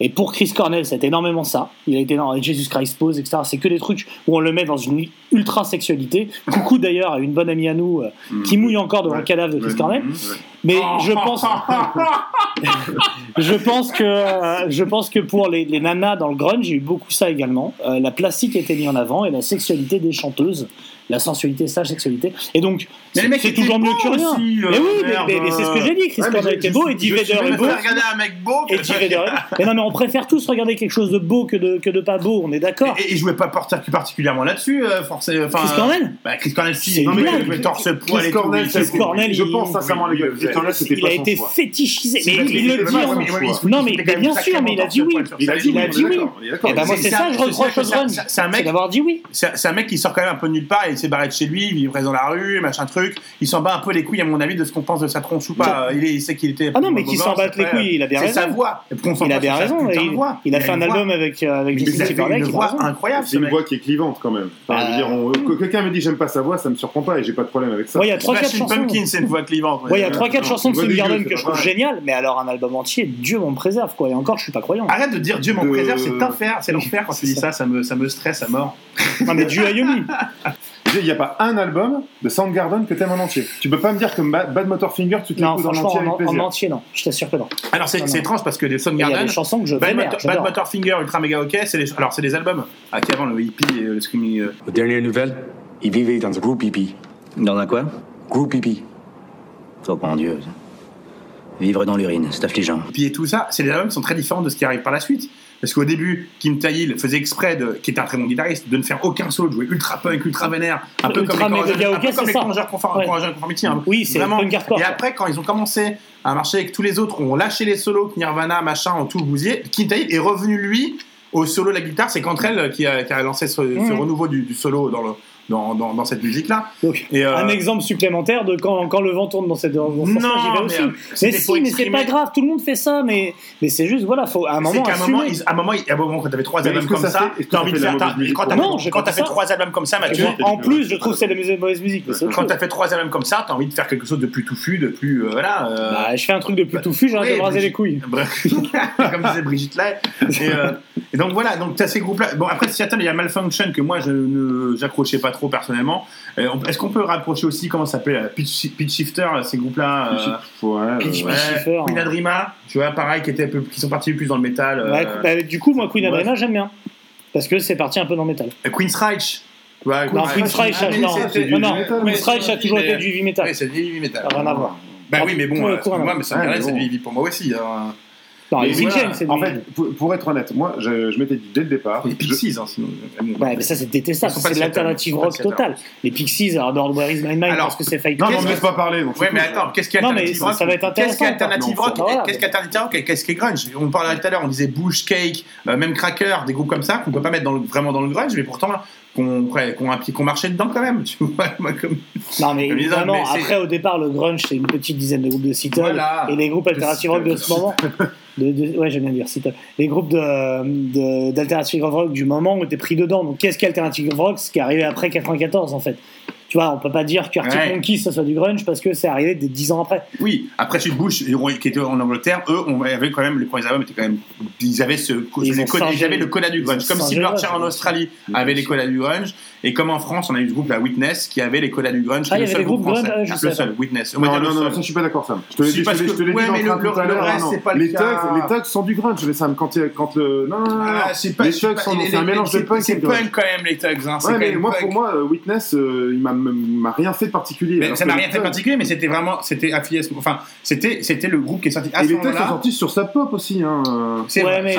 Et pour Chris Cornell, c'est énormément ça. Il a été dans Jesus Christ Pose, etc. C'est que des trucs où on le met dans une ultra sexualité. Coucou d'ailleurs à une bonne amie à nous euh, qui mouille encore devant Ouais. le cadavre de Chris. Cornell. Ouais. Mais je pense, je pense que, euh, je pense que pour les, les nanas dans le grunge, j'ai eu beaucoup ça également. Euh, la plastique était mise en avant et la sexualité des chanteuses, la sensualité slash sexualité. Et donc, Mais c'est toujours mieux que rien. aussi, euh, mais oui, mais, merde. mais- mais c'est ce que j'ai dit. Chris Ouais, Cornell était beau et Eddie Vedder est beau. regarder un mec beau. Et Eddie Vedder est- Mais non, mais on préfère tous regarder quelque chose de beau que de, que de pas beau. On est d'accord. Et, et je voulais pas porter particulièrement là-dessus, euh, forcément. Chris Cornell Bah, Chris Cornell, si. Non, mais le torse poil et Chris tout, Cornell, oui, c'est- Chris Cornell, je il- pense sincèrement, les gars, Chris Cornell, c'était Il pas a son été fétichisé. Mais il le dit. il- Non, mais il bien sûr, mais il a dit oui. Il a dit Il a oui. Eh ben moi, C'est- ça que je c'est- reproche c'est- au grunge. c'est- c'est un mec- C'est d'avoir dit oui. C'est un mec qui sort quand même un peu nulle part, il s'est barré de chez lui, il vivait dans la rue, machin truc. Il s'en bat un peu les couilles, à mon avis, de ce qu'on pense de sa tronche ou pas. Il, est- il sait qu'il était. Ah non, mais beau qui gosse, s'en battent les couilles, il a bien C'est raison. sa voix. Il a bat bien sur sa raison. putain et de Il, il a fait un album avec, euh, avec Justin fait Timberlake. une voix incroyable, C'est ce une voix qui est clivante quand même. Que quelqu'un me dit j'aime pas sa voix, ça me surprend pas et j'ai pas de problème avec ça. Il y a 3-4 Smashing chansons. C'est une voix clivante. Il y a ouais. 3-4 non, chansons de c'est Soundgarden dégueu, que c'est je trouve géniales, mais alors un album entier, Dieu m'en préserve, quoi. Et encore, je suis pas croyant. Arrête de dire Dieu m'en préserve, c'est l'enfer, c'est l'enfer quand tu dis ça, ça me, ça me stresse à mort. Non, mais Dieu Ayumi. Il n'y a pas un album de Soundgarden que t'aimes en entier. Tu peux pas me dire que Bad Bad Motor Finger, tu l'écoutes en entier en, avec en plaisir. entier, non. Je t'assure que non. Alors c'est étrange parce que les Il y a Soundgarden, des chansons que je Bad. Motor. Bad Motor Finger, Ultra Mega OK, c'est les, alors c'est des albums. Ah, qui avant le hippie et le screaming. euh, Aux dernières nouvelles, il vivait dans un groupe hippie. Dans un quoi? Groupe hippie. Oh mon Dieu. Vivre dans l'urine, c'est affligeant. hippie et tout ça, c'est des albums qui sont très différents de ce qui arrive par la suite. Parce qu'au début, Kim Tail faisait exprès, de, qui était un très bon guitariste, de ne faire aucun solo, de jouer ultra punk, ultra vénère, un peu Ultra comme les. Corrosion Conformity. hein. Oui, c'est Vraiment. Et après, quand ils ont commencé à marcher avec tous les autres, ont lâché les solos, Nirvana, machin, ont tout bousillé, Kim Tail est revenu, lui, au solo de la guitare. C'est Cantrell qui a, qui a lancé ce, ce Mhm. renouveau du, du solo dans, le, dans, dans, dans cette musique-là. Et, euh, un exemple supplémentaire de quand, quand le vent tourne dans cette dans Non, j'y vais mais, aussi. euh, Mais, si, mais c'est pas grave, tout le monde fait ça, mais, mais c'est juste, voilà, faut à un C'est moment qu'à un assumer. moment, ils- à un moment, il- à un moment, quand t'avais trois albums comme ça ça, t'as ça envie de faire. Quand t'as Non, fait- ça. trois albums comme ça, Mathieu, Moi, en plus, je trouve que c'est de la mauvaise musique. quand t'as fait trois albums comme ça, t'as envie de faire quelque chose de plus touffu, de plus. euh, voilà. Bah, je fais un truc de plus touffu, j'ai envie de me raser Brigitte- les couilles. Comme disait Brigitte Lay. Et, donc voilà, donc t'as ces groupes-là. Bon après Seattle, il y a Malfunction que moi je ne j'accrochais pas trop personnellement. Euh, Est-ce qu'on peut rapprocher aussi comment ça s'appelle euh, Pitch, Pitch Shifter, ces groupes-là euh, Ouais, Pitch- euh, ouais, Shifter, Queen hein. Adrima, tu vois, pareil, qui, peu, qui sont partis plus dans le métal. euh, Ouais, bah, du coup, moi, Queen ouais. Adrena, j'aime bien. Parce que c'est parti un peu dans le métal. euh, Queen's Reich. tu vois, Non, Queen's Reich, Ah, non, non, non, Queen's a toujours été du heavy metal. Ouais, c'est du heavy metal. Ça n'a rien à voir. Bah oui, mais bon, euh, coup, moi, hein. mais ça me Ouais, c'est du heavy pour moi aussi. hein. Non, les voilà, Weekends, c'est En fait, pour, pour être honnête, moi, je, je m'étais dit dès le départ. Les je- Pixies, hein, sinon. Ouais, mais ça, c'est détestable. C'est l'alternative rock totale. Les Pixies, alors Lord Where is My Mind, Alors, parce que c'est Fight Non, on me laisse pas parler. Donc Ouais, mais attends, qu'est-ce qu'il y a Non, mais alternative ça- rock ça va être Qu'est-ce qu'il y a intéressant, alternative quoi. rock. Qu'est-ce qu'il y a alternative rock et qu'est-ce qui est grunge On parlait tout à l'heure, on disait Bush, Cake, euh, même Cracker, des groupes comme ça qu'on peut pas mettre dans le- vraiment dans le grunge, mais pourtant qu'on a- qu'on marchait dedans quand même. Tu vois, moi, comme... Non, mais évidemment, après, au départ, le grunge, c'est une petite dizaine de groupes de Seattle. Voilà. Et les groupes alternative rock de ce moment. De, de- ouais, j'aime bien dire Seattle. Les groupes de- d'alternative rock du moment ont été pris dedans. Donc, qu'est-ce qu'alternative rock? Ce qui est arrivé après 94, en fait. tu vois, on peut pas dire qu'Arctic Ouais. Monkeys ça soit du grunge parce que c'est arrivé des 10 ans après. Oui, après Sud Bush, qui était en Angleterre, eux, on avait quand même, les premiers albums étaient quand même, ils avaient ce, Ils ils avaient le coda du grunge. Comme si grunge. en Australie avait les codas du grunge, et comme en France, on a eu ce groupe, la Witness, qui avait les codas du grunge, qui Ah, est il y le avait seul des groupes groupe français. grunge, ah, je le sais seul. Witness. Non, non, non, seul. ça je suis pas d'accord, Sam. Je te l'ai dit, je te l'ai- ouais, dit mais le le- tout à l'heure. reste, non. c'est pas le les cas. thugs, les thugs sont du grunge, mais Sam, quand, quand le. Non, non, non, non. Ah, c'est pas, les thugs sont. C'est un mélange de punk et C'est de grunge. punk quand même, les thugs, hein. Ouais, mais moi, pour moi, euh, Witness, euh, il m'a m'a rien fait de particulier. Mais ça m'a rien fait de particulier, mais c'était vraiment, c'était affilié, enfin, c'était, c'était le groupe qui est sorti à Et les Thugs sont sortis sur sa pop aussi. Hein. C'est vrai, c'est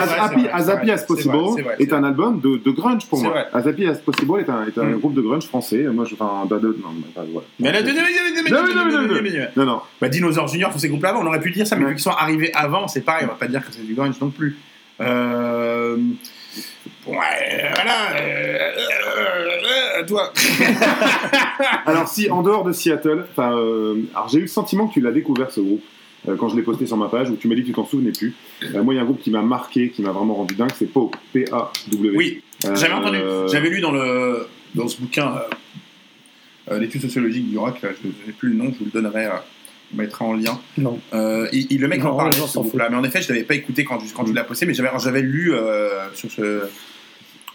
As Happy As Possible est un album de, grunge pour moi. As Happy As Possible est un, est un Mm. groupe de grunge français. Moi, je. Enfin, non, mais pas- voilà. Mais là, Non, non, non, non. Non, non. Bah, Dinosaur Junior, tous ces groupes-là, on aurait pu dire ça, mais vu qu'ils sont arrivés avant, c'est pareil, on va pas dire que c'est du grunge non plus. Euh... Ouais, voilà. euh, euh, euh, toi. Alors si en dehors de Seattle, enfin, euh, alors j'ai eu le sentiment que tu l'as découvert ce groupe euh, quand je l'ai posté sur ma page, où tu m'as dit que tu t'en souvenais plus. Euh, moi, il y a un groupe qui m'a marqué, qui m'a vraiment rendu dingue, c'est P-A-W. Oui, Euh, j'avais entendu, j'avais lu dans le dans ce bouquin euh, euh, l'étude sociologique du rock, là, je n'ai plus le nom, je vous le donnerai, euh, on mettra en lien. Non. Il, il- le mec Non, en parlait ce groupe-là, mais en effet, je l'avais pas écouté quand, je- quand je l'ai posté, mais j'avais lu sur ce.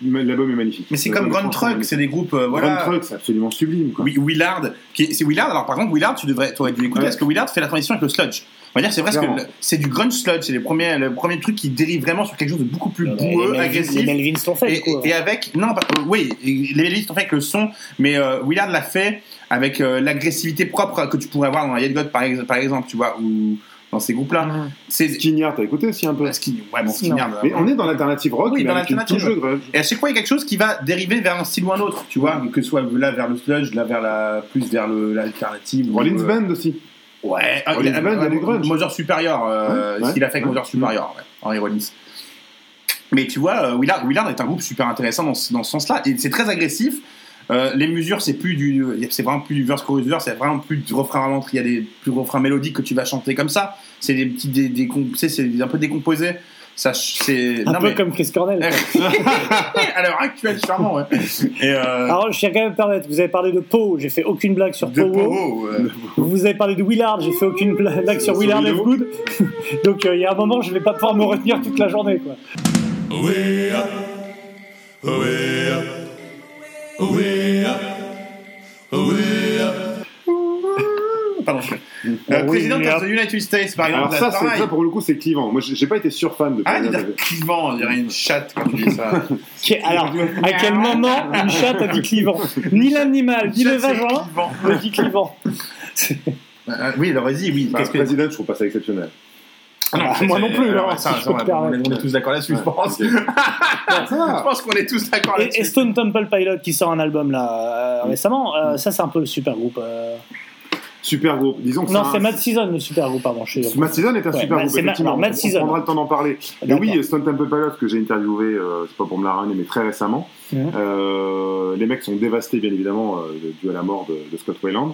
L'album est magnifique. Mais c'est comme est Grand Truck, c'est des groupes, euh, voilà. Grand Truck, c'est absolument sublime. Quoi. Oui, Willard, c'est Willard. Alors par contre, Willard, tu devrais, aurais dû l'écouter Ouais. parce que Willard fait la transition avec le sludge. On va dire, c'est presque, Clairement. le- c'est du grunge sludge. C'est les premiers, le premier truc qui dérive vraiment sur quelque chose de beaucoup plus boueux, les agressif. les Melvins l'ont fait, et, du coup, et- et avec, non, pas- euh, oui, les Melvins l'ont fait avec le son, mais euh, Willard l'a fait avec euh, l'agressivité propre que tu pourrais avoir dans Yet God par, ex- par exemple, tu vois, ou dans ces groupes-là. Skinnyard, t'as écouté aussi un peu ouais, bon, Skinnyard, Mais euh, on est dans l'alternative rock, oui, mais dans l'alternative. grunge. Et à chaque fois, il y a quelque chose qui va dériver vers un style ou un autre, tu vois, que ce soit là vers le sludge, là vers la, plus vers le- l'alternative. Rollins euh, Band aussi. Ouais, ah, Rollins a- Band, il y a du grunge. Mother Superior, euh, Ouais, ouais, ce qu'il a fait avec ouais. Mother Superior, ouais, Henry Rollins. Mais tu vois, euh, Willard, Willard est un groupe super intéressant dans, ce- dans ce sens-là, et c'est très agressif. Euh, les mesures, c'est plus du, c'est vraiment plus du verse chorus verse, c'est vraiment plus du refrain ralenti. Il y a des plus refrains mélodiques que tu vas chanter comme ça. C'est des petits, des, c'est un peu décomposé. Ça, c'est Un non, peu mais- comme Chris Cornell. à l'heure actuelle, charmant, ouais. Et euh, Alors, je tiens quand même à me permettre, vous avez parlé de Poe, j'ai fait aucune blague sur de Poe. Euh, Vous avez parlé de Willard, j'ai fait aucune bla- blague sur Willard Willow. Good. Donc euh, il y a un moment, je vais pas pouvoir me retenir toute la journée. Quoi. pardon. Euh, oui, président mais of the United States, par exemple. Alors ça, c'est ça pour le coup, c'est clivant. Moi, j'ai pas été surfan de Ah, il dit clivant, on dirait une chatte quand tu dis ça. Qui- Alors, à quel moment une chatte a dit clivant? Ni l'animal, ni le vagin ne dit clivant. Euh, oui, alors vas-y, oui. Bah, que Président, je trouve pas ça exceptionnel. Ah non, c'est- moi non plus, euh, alors, ça, si je ça, peux te on, est, permettre. on est tous d'accord là-dessus, je pense. je pense qu'on est tous d'accord Et, et là-dessus. Stone Temple Pilot qui sort un album là euh, récemment, euh, ça c'est un peu le super groupe. euh. Super groupe. Disons que Non, un- c'est Mad Season le super groupe, pardon. Je suis... Matt Season est un Ouais, super bah, groupe. c'est effectivement. alors, On Season. prendra le temps d'en parler. Mais oui, Stone Temple Pilots que j'ai interviewé, euh, c'est pas pour me la ramener, mais très récemment. Euh, les mecs sont dévastés, bien évidemment, euh, dû à la mort de, de Scott Wayland, euh,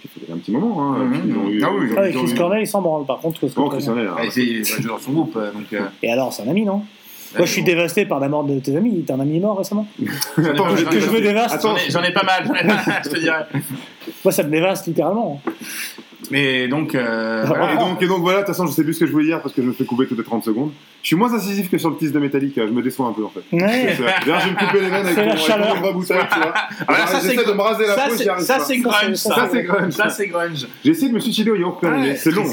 qui fait un petit moment. Hein, Mhm. Ils ont eu- Ah oui. ils ont- Ah, ont Chris eu- Cornell il s'en branle par contre. Chris Non, Cornell. Chris Cornell, hein. C'est il joue dans son groupe, euh, donc. euh, Et alors, c'est un ami, non? Moi je suis dévasté par la mort de tes amis. T'es un ami mort récemment? Attends, Que je- Que je me dévaste J'en ai, ai pas mal, je te dirais. Moi ça me dévaste littéralement. Mais donc. euh, Ah, voilà. Et donc, et donc voilà, de toute façon, je sais plus ce que je voulais dire parce que je me fais couper toutes les 30 secondes. Je suis moins incisif que sur le tease de Metallica, je me déçois un peu en fait. Ouais. C'est- D'ailleurs, je vais me couper les veines avec mon chaleur. bouteille, tu vois. Voilà, ça, J'essaie c'est- de me raser la peau, c'est- j'y arrive ça, c'est grunge, ça. Ça, c'est grunge. Ça, c'est grunge. J'ai essayé de me suicider au Yorktown, mais c'est long.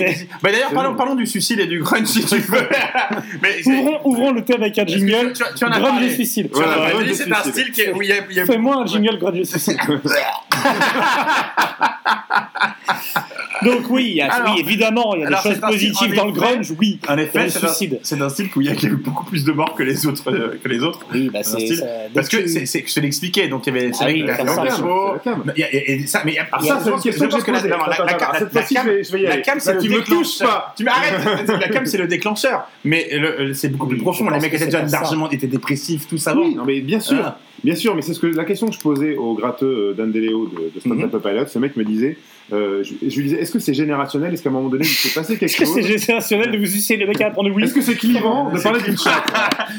Bah, D'ailleurs, parlons, du suicide et du grunge si tu veux. Mais Ouvrons, ouvrons le thème avec un jingle. tu- tu en as Grunge et suicide. Voilà, c'est un style qui est- Fais-moi un jingle grunge et suicide. Donc oui, il y a- Alors- oui, évidemment, il y a des choses positives dans le grunge, oui. En effet, le c'est un, suicide. c'est un style où il y a eu beaucoup plus de morts que les autres. euh, que les autres. Oui, bah C'est style- ça- Parce que tu- c'est, c'est- je te l'expliquais, donc il y avait. Ah oui, la cam. Mais alors, Ça, ça, c'est je une pense que- question je pense que que la, cam- c'est tu me touches pas. Tu m'arrêtes. la cam, c'est le déclencheur. Mais c'est beaucoup plus profond. Les mecs étaient déjà largement étaient dépressifs, tout ça. Oui, non, mais bien sûr, Ah. bien sûr, mais c'est ce que la question que je posais au gratteux euh, d'Andeleo de, de Stone Mhm. Temple Pilots. Ce mec me disait, euh, je, je lui disais, est-ce que c'est générationnel? Est-ce qu'à un moment donné, il s'est passé quelque Est-ce que chose? c'est générationnel de vous suicider le mec à répondre oui Est-ce que c'est clivant de parler d'une chatte?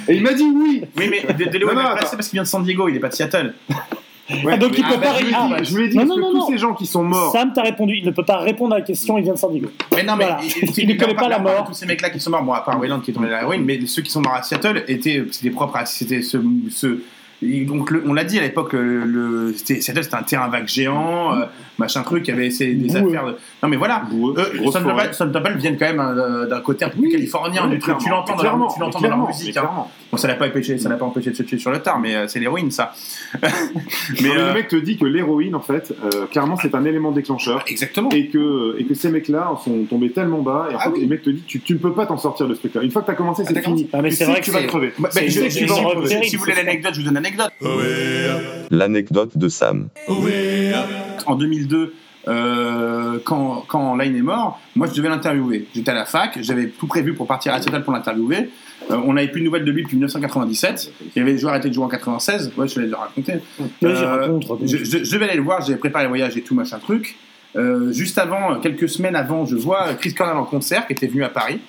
Et il m'a dit oui. Oui, mais De- Deleo Non, est non, mal attends. placé parce qu'il vient de San Diego, il est pas de Seattle. Ouais, Ah, donc il mais- peut ah, pas bah, je lui ai répondre. dit- Je lui ai dit Non, parce non, que non, tous non. ces gens qui sont morts. Sam t'a répondu, il ne peut pas répondre à la question, il vient de s'en dire. Mais non, mais Voilà. il- Il ne connaît pas la mort. Tous ces mecs-là qui sont morts, bon, à part Wayland qui est tombé dans l'héroïne, mais ceux qui sont morts à Seattle étaient, c'était propre à, c'était ce, donc le- on l'a dit à l'époque, le, le- c'était- c'était un terrain vague géant, euh, machin truc, il y avait des Boueux. affaires. De... Non mais voilà, Boueux. Temple- Son Temple viennent quand même euh, d'un côté un peu plus californien Oui, du truc. Tu l'entends dans, leur- tu l'entends dans leur musique. hein. clairement. Bon, ça l'a pas empêché, ça l'a pas empêché de se tuer sur le tard, mais euh, c'est l'héroïne ça. Mais mais euh, le mec te dit que l'héroïne, en fait, euh, clairement, c'est un élément déclencheur. exactement. Et que, et que ces mecs-là sont tombés tellement bas. Et en Ah fait, oui. les mecs te disent tu, tu ne peux pas t'en sortir de ce truc-là. Une fois que tu as commencé, c'est t'as fini. Ah, mais Tu c'est vrai que tu vas crever. Bah, bah, si, vous- voulez l'anecdote, je vous donne l'anecdote. L'anecdote de Sam. en 2002, euh, quand, quand Line est mort, moi je devais l'interviewer. J'étais à la fac, j'avais tout prévu pour partir à Seattle pour l'interviewer. Euh, on n'avait plus de nouvelles de lui depuis 1997. Il avait déjà arrêté de jouer en 96. Ouais, je te l'ai déjà raconté. Euh, raconte, raconte. je, je- je devais aller le voir, j'avais préparé le voyage et tout, machin truc. Euh, juste avant, quelques semaines avant, je vois Chris Cornell en concert qui était venu à Paris.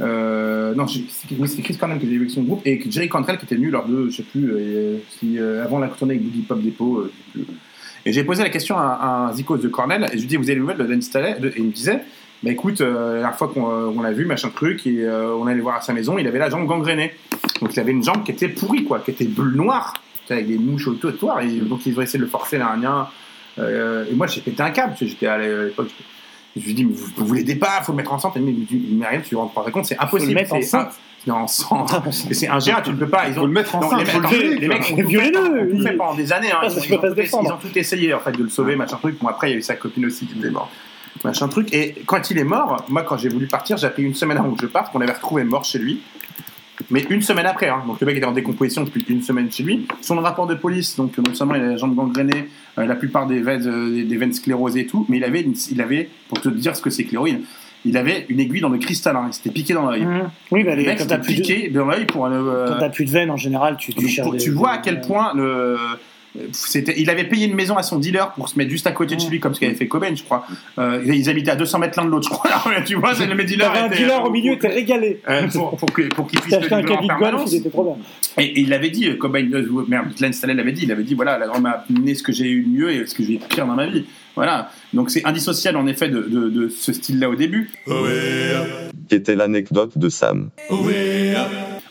Euh, non, oui, c'était Chris Cornell que j'ai vu avec son groupe et Jerry Cantrell qui était venu lors de, je sais plus, euh, si, euh, avant la tournée avec Boogie Pop Depot. euh. Et j'ai posé la question à, un Zikos de Cornell et je lui dis Vous avez les nouvelles de Dan Staley Et il me disait Bah écoute, la dernière fois qu'on on l'a vu, machin truc, et on allait voir à sa maison, il avait la jambe gangrénée. Donc il avait une jambe qui était pourrie, quoi, qui était bleu noire, avec des mouches au trottoir, et donc ils ont essayé de le forcer là, rien. Et moi j'ai pété un câble, parce que j'étais à l'époque. Je lui dis, mais vous, vous l'aidez pas, faut le mettre enceinte. Il me dit, dit, rien, tu te rends pas compte, c'est impossible. le mettre enceinte. non, enceinte. Et c'est ingérable, tu ne peux pas. Ils ont Faut le mettre Non, enceinte, les faut mecs, le les mecs pendant- ont fait pendant des années. hein. Ah, Ils, ont, ils tout essayé, défendre. ils ont tout essayé en fait de le sauver, machin truc. Bon après il y a eu sa copine aussi qui était morte, machin truc. Et quand il est mort, moi quand j'ai voulu partir, j'ai appris une semaine avant que je parte qu'on avait retrouvé mort chez lui. Mais une semaine après, hein. donc le mec était en décomposition depuis une semaine chez lui. Son rapport de police, donc non seulement il a la jambe gangrénée, euh, la plupart des veines, euh, des- veines sclérosées et tout, mais il avait, une- il avait, pour te dire ce que c'est que l'héroïne, il avait une aiguille dans le cristallin, il s'était piqué dans l'œil. Mmh. Oui, bah, Le mec quand t'as de, piqué dans l'œil pour euh, quand t'as plus de veines en général, tu, tu donc, cherches. des- tu vois à quel point le, c'était, il avait payé une maison à son dealer pour se mettre juste à côté de chez lui, comme ce qu'avait fait Cobain, je crois. Euh, ils habitaient à 200 mètres l'un de l'autre, je crois. Alors, tu vois, c'est le dealer. Un était- dealer au milieu, t'es régalé. euh, pour, pour, que- pour qu'il puisse le acheté un livrer en caddie de golf, permanence. il était trop bien. Et, et il avait dit, euh, Cobain, euh, merde, Glenn Staley l'avait dit, il avait dit, voilà, la drogue m'a amené ce que j'ai eu de mieux et ce que j'ai eu de pire dans ma vie. Voilà. Donc c'est indissociable en effet de, de, de ce style-là au début. Qui était l'anecdote de Sam.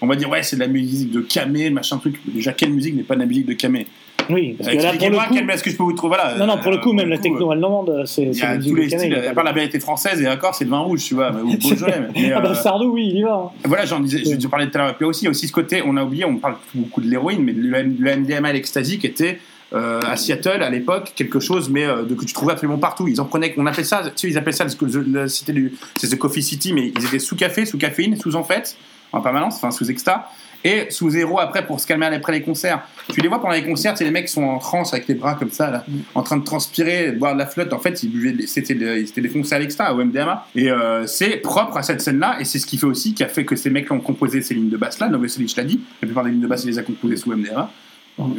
On va dire, ouais, c'est de la musique de Kamé, machin truc. Déjà, quelle musique n'est pas de la musique de Kamé Oui, parce que là, pour le Expliquez-moi coup. est-ce que je peux vous trouver voilà. Non, non, pour le coup, euh, même la coup, techno allemande, c'est. Il y a tous les styles, à part la vérité française et encore c'est le vin rouge, tu vois, ou Beaujolais. Ah bah euh, Sardou, oui, il y va. Voilà, j'en disais, je, parlais tout à l'heure. Puis aussi, aussi ce côté, on a oublié, on parle beaucoup de l'héroïne, mais le, MDMA et l'ecstasy qui était euh, à Seattle à l'époque quelque chose, mais euh, de, que tu trouvais absolument partout. Ils en prenaient, on appelait ça, tu sais, ils appelaient ça du, c'est The Coffee City, mais ils étaient sous café, sous caféine, sous en fait, en permanence, enfin sous exta. Et sous zéro après pour se calmer après les concerts. Tu les vois pendant les concerts, c'est les mecs qui sont en transe avec les bras comme ça, là, en train de transpirer, de boire de la flotte. En fait, ils buvaient, des- c'était, ils étaient défoncés à l'extra, au MDMA. Et euh, c'est propre à cette scène-là, et c'est ce qui fait aussi, qui a fait que ces mecs ont composé ces lignes de basse-là. Novoselic l'a dit, la plupart des lignes de basse, il les a composées sous MDMA. Donc.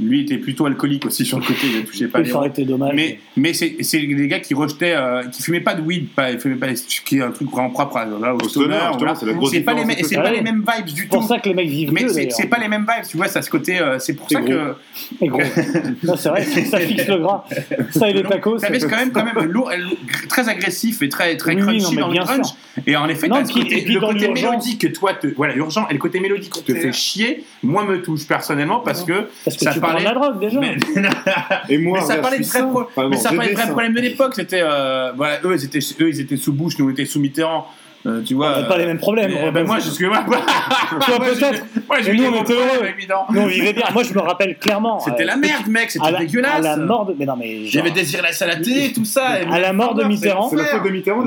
Lui était plutôt alcoolique aussi sur le côté, il ne touchait pas les ça aurait été dommage. mais, mais c'est c'est des gars qui rejetaient, euh, qui fumaient pas de weed, pas, ils fumaient pas, ce qui est un truc vraiment propre à, là, au stoner. voilà. c'est la grosse C'est pas, les, c'est pas les mêmes vibes du C'est pour tout. ça que les mecs vivent Mais mieux, c'est c'est pas les mêmes vibes, tu vois, ça ce côté, euh, c'est pour C'est ça gros. que. Gros. Non, c'est vrai, ça fixe le gras. Ça et les tacos. Ça c'est- quand même, quand même lourd, très agressif et très, très crunchy dans le crunch. sûr. Et en effet, le côté mélodique que toi, te, voilà, urgent, et le côté mélodique qui te fait chier, moi me touche personnellement parce que, ça parlait. de la drogue déjà. Mais- Et moi, mais ça parlait je de vrais, pro- Enfin, bon, problèmes de l'époque. C'était, euh, voilà, eux, ils étaient, eux, ils étaient sous Bush, nous, on était sous Mitterrand. Euh, tu vois. On n'a pas les mêmes problèmes. Mais, ben, moi, excuse-moi. moi, Toi, moi, j'ai- peut-être. Moi, eu nous, on était heureux. Nous, on vivait bien. Moi, je me rappelle clairement. C'était euh, la merde, mec, c'était dégueulasse. À la mort de. Mais non, mais. Il y genre- avait Désir la salaté, tout ça. et À la mort de Mitterrand. C'est la faute de Mitterrand.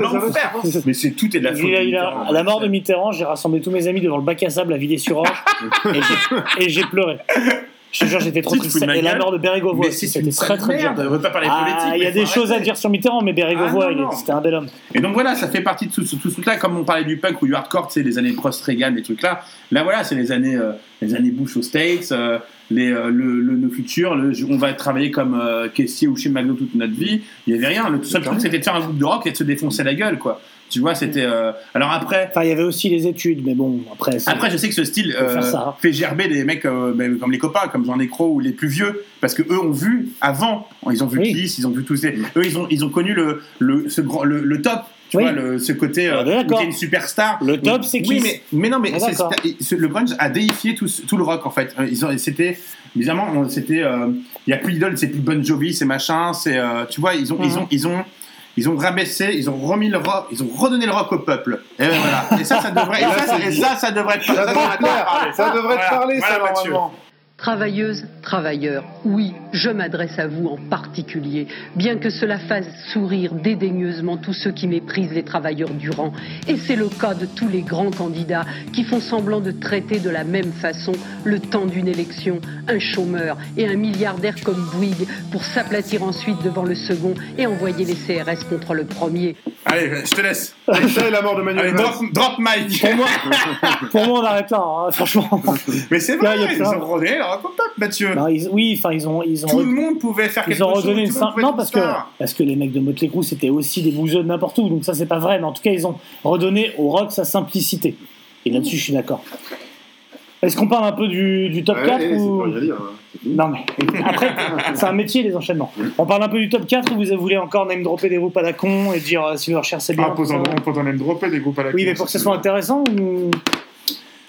Mais c'est tout est de la faute. Il a- de il a- Mitterrand. à la mort de Mitterrand, j'ai rassemblé tous mes amis devant le bac à sable à j'ai- et j'ai pleuré. Je te jure, j'étais trop triste. Et la mort de Bérégovoy, aussi, c'est c'était très très dur. merde. On veut pas parler politique. Ah, il y a des choses à dire sur Mitterrand, mais Bérégovoy, Ah, c'était un bel homme. Et donc voilà, ça fait partie de tout, ce truc-là, comme on parlait du punk ou du hardcore, sais, les années Prost Reagan, les trucs-là. Là, voilà, c'est les années, euh, les années Bush aux States, euh, les, euh, le, le, nos futurs, le- on va travailler comme euh, caissier ou chez McDo toute notre vie. Il y avait rien. Le seul truc, c'était de faire un groupe de rock et de se défoncer la gueule, quoi. Tu vois, c'était. euh, Alors après. Enfin, il y avait aussi les études, mais bon, après. Après, je sais que ce style euh, ça. hein. fait gerber des mecs euh, ben, comme les copains, comme Jean Nécro ou les plus vieux, parce que eux ont vu avant, ils ont vu Kiss, ils ont vu tous ces. Eux, ils ont, ils ont connu le, le, ce grand, le, le top. Tu Oui. vois, le, ce côté Ah, ben où t'es une superstar. Le top, Oui, c'est Oui, Kiss. mais, mais non, mais Ah, le grunge a déifié tout, tout le rock en fait. C'était, on- c'était, il y a plus d'idole, c'est plus Bon Jovi, c'est machin, c'est, tu vois, ils ont, ils Mhm. ont, ils ont, ils ont rabaissé, ils ont remis le rock, ils ont redonné le rock au peuple. Et voilà. Et ça, ça devrait, et ça, et ça, ça devrait être, Ça devrait te parler. Ça devrait te Voilà. parler, ça, Voilà, Mathieu. Travailleuses, travailleurs, oui, je m'adresse à vous en particulier, bien que cela fasse sourire dédaigneusement tous ceux qui méprisent les travailleurs du rang. Et c'est le cas de tous les grands candidats qui font semblant de traiter de la même façon le temps d'une élection un chômeur et un milliardaire comme Bouygues pour s'aplatir ensuite devant le second et envoyer les CRS contre le premier. Allez, je te laisse. Ça et la mort de Manuel Allez, drop, drop Mike. Pour moi, pour moi, on arrête là, hein, franchement. Mais c'est Là, vrai, il y a ils ont redonné au peuple, Mathieu. Non, ils- oui, enfin, ils ont, ils ont. Tout le monde pouvait faire quelque Ils ont chose. redonné une simple. Non, parce que, parce que les mecs de Motley Crue c'était aussi des bouseux de n'importe où, donc ça c'est pas vrai, mais en tout cas ils ont redonné au rock sa simplicité. Et là-dessus je suis d'accord. Est-ce qu'on parle un peu du, du top Ouais, 4 c'est ou... pas y aller, hein. Non mais après c'est un métier les enchaînements. On parle un peu du top 4 ou vous voulez encore name dropper des groupes à la con et dire euh, si leur cher c'est bien Ah, on peut en dropper des groupes à la Oui con, mais pour que ce soit intéressant ou,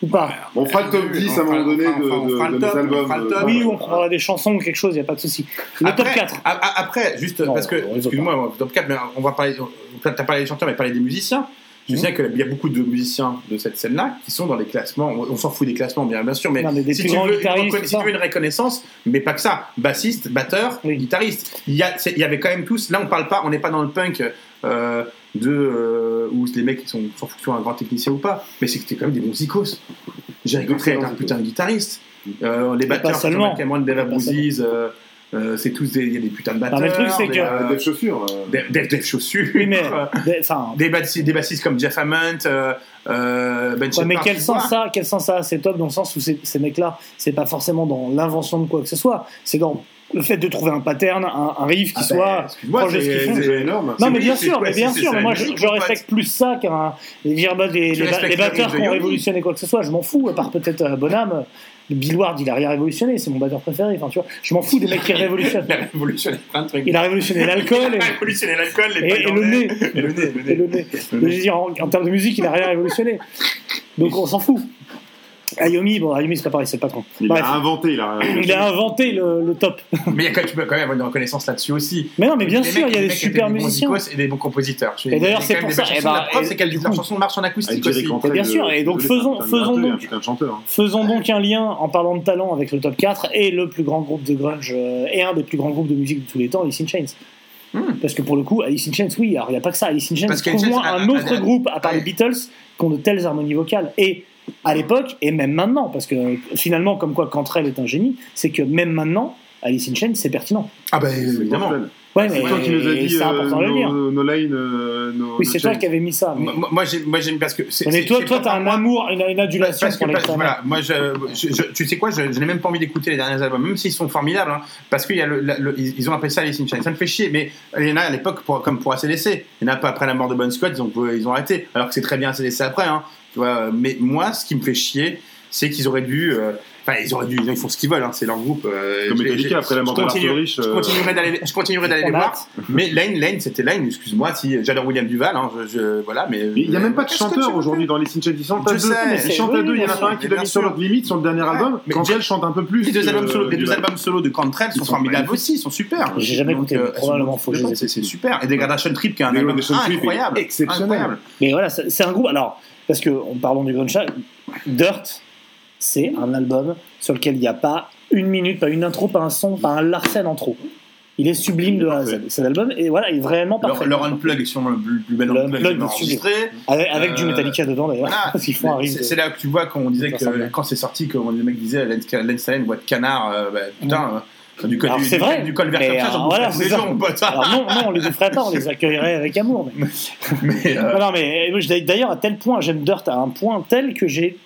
ou pas On fera le top 10 à un moment donné de, de, de mes albums. euh, Oui ou on prendra des chansons ou quelque chose, il n'y a pas de souci. Le top Après- 4 a- a- Après, juste parce que, excuse-moi, moi, top 4, mais on va parler, t'as parlé des chanteurs, mais parler des musiciens. Je Mhm. sais qu'il y a beaucoup de musiciens de cette scène-là qui sont dans les classements. On, s'en fout des classements, bien, bien sûr, mais, Non, mais des si, tu veux, une si tu veux reconnaissance, mais pas que ça, bassiste, batteur, guitariste. Il y, a, c'est- il y avait quand même tous. Là, on parle pas, on n'est pas dans le punk euh, de euh, où les mecs ils sont s'en foutent qu'ils sont un grand technicien ou pas, mais c'est que c'était quand même des bons zikos. J'ai rencontré un putain de guitariste. Euh, les pas batteurs, seulement. Cameron, Abruzzes, euh, euh, c'est tous des, il y a des putains de batteurs. Non, mais le truc, c'est des, que- euh, Des chaussures. des, des- des chaussures. Oui mais des- bassistes, des bassistes comme Jeff Hammond, euh, euh, Ben Ouais, mais quel sens ça Quel sens ça a C'est top dans le sens où ces, ces mecs-là, c'est pas forcément dans l'invention de quoi que ce soit, c'est dans le fait de trouver un pattern, un, un riff qui Ah ben, soit excuse-moi, proche de ce c'est- qu'ils font. c'est énorme. Non, mais bien sûr, mais bien sûr, moi je, respecte plus ça qu'un les, les, batteurs qui ont révolutionné quoi que ce soit. Je m'en fous, à part peut-être euh, Bonham. Bill Ward, il a rien révolutionné, c'est mon batteur préféré. Enfin, tu vois, je m'en fous des mecs qui révolutionnent. Il a révolutionné plein de trucs. Il a révolutionné l'alcool Il et, a révolutionné l'alcool, les et- et le nez. Et le nez, le et nez. le nez. Mais je veux dire, en, en termes de musique, il a rien révolutionné. Donc on s'en fout. Ayomi, bon, Ayomi, c'est pas pareil, c'est pas con. Il Bref. a inventé, a Il a inventé le, le top. Mais il y a quand- tu peux quand même avoir une reconnaissance là-dessus aussi. Mais non, mais bien Les sûr, il y a des super musiciens. zikos Et des bons compositeurs. Et d'ailleurs, c'est pour des ça, eh chansons. ben, La preuve, c'est qu'elles du leurs coup- chansons marchent en acoustique aussi. Bien sûr, et donc faisons- faisons donc- hein. Faisons donc un lien en parlant de talent avec le top 4 et le plus grand groupe de grunge euh, et un des plus grands groupes de musique de tous les temps, Alice in Chains. Parce que pour le coup, Alice in Chains, oui, alors il n'y a pas que ça. Alice in Chains, trouve-moi un autre groupe, à part les Beatles, qui ont de telles harmonies vocales. Et à l'époque, et même maintenant, parce que finalement, comme quoi Cantrell est un génie, c'est que même maintenant, Alice in Chains, c'est pertinent. Ah bah évidemment. Ouais, C'est mais toi qui nous as dit c'est euh, important de le dire. nos, nos lines, euh, nos, Oui, c'est toi qui avais mis ça. Mais, Moi, moi, j'ai- moi, j'aime parce que. c'est- mais toi, toi, t'as un moi. amour, une, une adulation Parce que, pour parce- voilà, moi, je, je- je- tu sais quoi, je, je n'ai même pas envie d'écouter les derniers albums, même s'ils sont formidables, hein, parce qu'ils ils ils ont appelé ça Alice in Chains. Ça me fait chier, mais il y en a à l'époque, pour- comme pour ACDC, il y en a pas après la mort de Bon Scott, ils ont, ils ont arrêté, alors que c'est très bien ACDC après, hein, tu vois, mais moi, ce qui me fait chier, c'est qu'ils auraient dû. euh, Enfin, ils auraient dû, ils font ce qu'ils veulent, hein, c'est leur groupe. euh, Comme Metallica, après la mort je de continue- Lars Ulrich, Je euh, continuerai d'aller, je continuerai d'aller les voir, mais Lane, Lane, c'était Lane, excuse-moi, si j'adore William Duval, hein, je, je- voilà, mais. Il n'y a même pas de chanteur aujourd'hui dans les Sin Chains. Ils chantent à Je deux. sais, Ils chantent à deux. Il y en a pas un qui l'a mis sur l'autre limite sur le dernier album. mais Quand elle chante un peu plus. Les deux albums solo, les du deux live. albums solo de Cantrell sont formidables aussi, ils sont super. J'ai jamais écouté, euh, probablement faut que je les c'est super. Et Degradation Trip qui est un album incroyable, exceptionnel. incroyable. Mais voilà, c'est c'est un groupe. Alors, parce que en parlant du grunge, Dirt, c'est un album sur lequel il n'y a pas une minute, pas une intro, pas un son, pas un Larsen en trop. Il est sublime de A à Z. Cet album est voilà, il est vraiment Leur, parfait. leur unplug est sûrement le plus, plus bel Le unplug enregistré. Avec, avec du Euh, Metallica dedans d'ailleurs. Voilà. C'est là que tu vois qu'on disait Ça sent que quand c'est sorti, que les mecs disaient Len Stalin, voix de canard, bah, putain, euh, du col c'est vrai. du col vers mais, euh, j'en voilà, les pote. Alors non, non, on les ferait pas, on les accueillerait avec amour. Mais... Mais, euh, Non, mais euh, d'ailleurs, à tel point, j'aime Dirt à un point tel que j'ai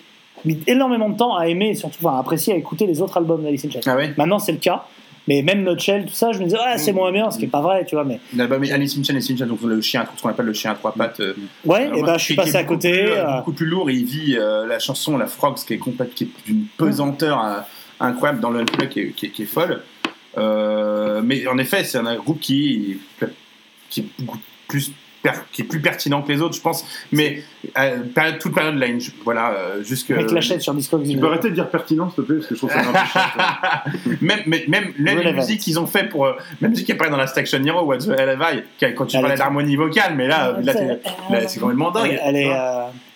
mis énormément de temps à aimer et surtout à apprécier, à écouter les autres albums d'Alice in Chains. Ah ouais? Maintenant, c'est le cas. Mais même Nutshell, tout ça, je me disais, ah, c'est moins bien, ce qui est pas vrai, tu vois. Mais L'album Alice in Chains, Alice in Chains, donc le chien, ce qu'on appelle le chien à trois pattes. ouais, et moi, ben je suis passé à côté. beaucoup plus lourd il vit la chanson, la Frogs, qui est complète, qui est d'une pesanteur euh, incroyable dans le qui est- qui est folle. Euh, mais en effet, c'est un groupe qui, qui est beaucoup plus per- qui est plus pertinent que les autres, je pense. Mais euh, période, toute période line, je- voilà, euh, jusque Avec la chaîne sur Discogs. Tu peux arrêter de dire pertinent, s'il te plaît, parce que je trouve ça un peu chiant. même, même, même, même les Relevant. musiques qu'ils ont fait pour. euh, même musique qui apparaît dans la Station Hero, What's the Hell Have I, qui- quand tu parlais d'harmonie vocale, mais là, là, t'es- là, c'est complètement dingue. Elle, elle est.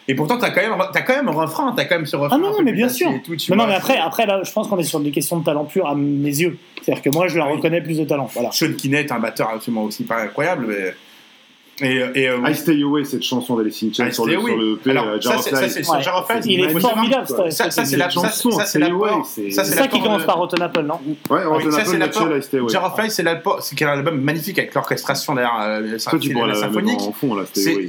Et pourtant, t'as quand même, t'as quand même un refrain, t'as quand même ce refrain. Ah non, non, mais bien sûr. tout, non, mais après, après là, je pense qu'on est sur des questions de talent pur à mes yeux. C'est-à-dire que moi, je la reconnais plus de talent. Voilà. Sean Kinney est un batteur absolument aussi pas incroyable. Mais... Et, et, euh, I Stay Away, cette chanson d'Alice in Chains sur le, Away. sur le P, Alors, euh, ça, Jar of c'est- ça, c'est Light. Il est formidable, cette- Ça, ça, c'est la ça, chanson, ça, c'est Stay l'apport. Away, c'est- Ça, ça qui commence par Rotten Apple, non Ouais, Oui, on ça, a c'est pas l'apport. Mitchell, I Stay Away. Jar of Light, c'est l'apport. C'est un album magnifique avec l'orchestration derrière. euh, symphonique.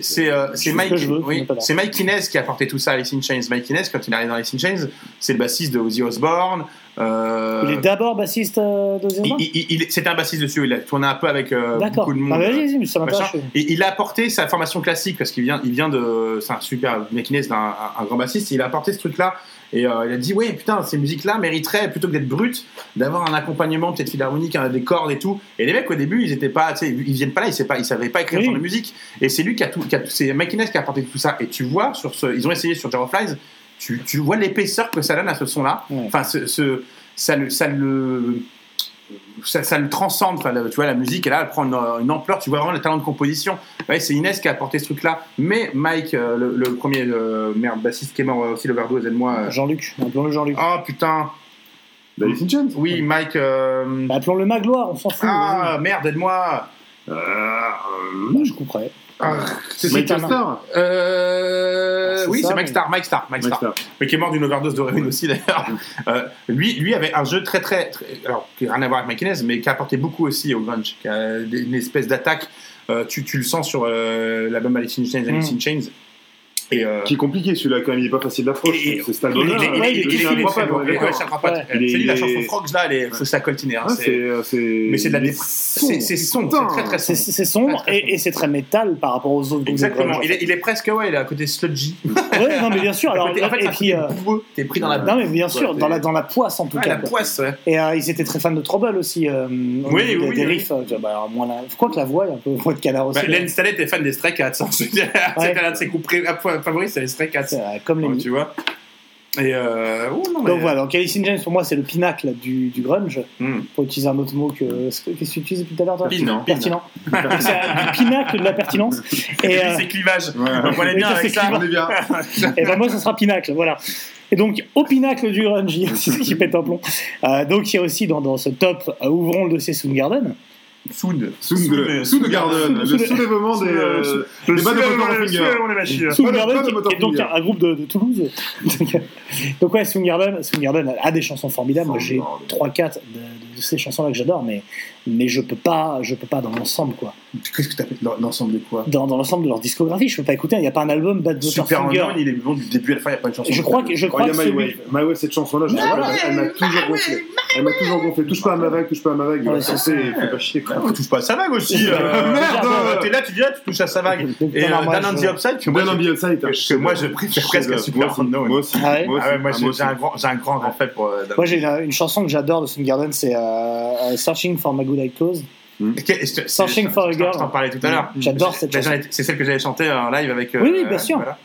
C'est euh, Mike, oui, c'est Mike Inez qui a apporté tout ça à Alice in Chains. Mike Inez, quand il arrive dans Alice in Chains, c'est le bassiste de Ozzy Osbourne. Euh, Il est d'abord bassiste euh, de il- Zelda il- il- il- C'était un bassiste dessus. Il a tourné un peu avec euh, beaucoup de monde. Ah, ça. Et il a apporté sa formation classique parce qu'il vient, il vient de, c'est un super d'un un, un grand bassiste. Il a apporté ce truc-là et euh, il a dit ouais putain ces musiques-là mériteraient plutôt que d'être brutes d'avoir un accompagnement peut-être philharmonique, des cordes et tout. Et les mecs au début ils étaient pas, ils viennent pas là, ils ils savaient pas écrire Oui. sur la musique. Et c'est lui qui a tout, qui a, c'est Inez qui a apporté tout ça. Et tu vois sur ce, ils ont essayé sur Jar of Flies, tu, tu vois l'épaisseur que ça donne à ce son-là. Enfin ce, ce- ça le, ça le ça, ça le transcende, enfin, la- tu vois, la musique, et là, elle prend une, une ampleur, tu vois vraiment le talent de composition. Ouais, c'est Inès qui a apporté ce truc-là, mais Mike, euh, le, le premier euh, merde, bassiste qui est mort euh, aussi, l'overdose, aide-moi. euh. Jean-Luc, appelons-le Jean-Luc. Oh putain, D'Alice in Chains oui, Mike. euh, Bah, Appelons-le Magloire, on s'en fout. Ah, merde, aide-moi. Euh. Bah, je couperai. Ah, C'est Michael un- Starr Euh, Ah, oui, c'est Mike mais- Star, Mike Star, Mike Mike Star. Starr. mais qui est mort d'une overdose d'héroïne aussi d'ailleurs. Euh, lui, lui avait un jeu très très, très- alors qui n'a rien à voir avec Mike Inez, mais qui a apporté beaucoup aussi au grunge, qui a une espèce d'attaque. Euh, tu, tu le sens sur euh, l'album Alice in Chains, Alice in Chains. Et euh, Qui est compliqué celui-là quand même, il est pas facile d'approche. C'est cet il est- album-là. il est- hein. il est- Le il est- chien il est- à trois pattes, on est ouais, d'accord. ouais, chien à trois pattes. Ouais. Euh, Il est- Celui, la chanson Frogs là, elle est, faut ça coltiner. hein, Ah, c'est- c'est, c'est- mais c'est de la c'est sombre, c'est très très C'est sombre. c'est sombre et, et c'est très métal par rapport aux autres Exactement. Il est, il est presque ouais, il est à côté sludgy. Ouais, non, mais bien sûr. Alors, et puis, euh. T'es pris dans la. non, mais bien sûr, dans la, t'es- dans la poisse en tout cas. la quoi. poisse, ouais. Et euh, ils étaient très fans de Trouble aussi. euh, au Oui, oui, des, riffs. euh, bah, alors, moi, la- je crois que la voix est un peu voix de canard aussi. Bah, Len Stallet est fan des Stray Cats. hein. C'est l'un de ses groupes favoris, c'est les Stray Cats. Euh, comme les Ouais, tu vois. Et euh, oh, non, mais- Donc voilà, donc Alice in Chains pour moi c'est le pinacle du, du grunge, Hmm. pour utiliser un autre mot que. Qu'est-ce que tu utilises depuis tout à l'heure toi? Pertinent. Pertinent. c'est un pinacle de la pertinence. Et euh, c'est clivage. Ouais. Donc on est bien avec ça. On est bien. et ben moi, ça sera Pinacle, voilà. Et donc, au pinacle du grunge, il y a aussi ce qui pète un plomb. Euh, donc, il y a aussi dans, dans ce top, euh, ouvrons le dossier Soundgarden. Sound. Sound- Soundgarden, le Sound- soulèvement des, euh, des Le balles de le qui moteur est donc un, groupe de, de Toulouse. donc, ouais, Soundgarden, Soundgarden a des chansons formidables. Moi, j'ai Formidable. 3-4 de, de ces chansons-là que j'adore, mais, mais je peux pas, je peux pas dans l'ensemble, quoi. Qu'est-ce que t'appelles dans- l'ensemble de quoi? Dans, dans l'ensemble de leur discographie, je peux pas écouter. Il n'y a pas un album Bad Motor Super Finger. Unknown, il est bon du début à la fin, il n'y a pas de chanson. Je crois que, je crois il y a que My celui- Way. My Way, cette chanson-là, je sais pas, elle m'a toujours gonflé. Elle m'a toujours gonflé. Touche pas à ma vague, touche pas à ma vague. Ouais, c'est il fait pas chier. quoi. Touche pas à sa vague aussi. euh, Merde T'es là, tu dis là, tu touches à sa vague. Et euh, Dan on je- the Upside, que moi, que- que moi, je préfère presque à Super Unknown. Moi aussi. Ah ouais Moi Ah ouais, moi aussi. j'ai Ah, j'ai un grand, j'ai un grand fait pour. euh, Dan. Moi, j'ai une, une chanson que j'adore de Soundgarden, c'est euh, euh, Searching for My Good Eye Closed. Ok, et je te- Searching je- for a je- Girl. Je t'en parlais tout à l'heure. J'adore cette Bah, j'en chanson. ai- C'est celle que j'avais chantée en live avec. euh, Oui, oui, bien sûr. voilà.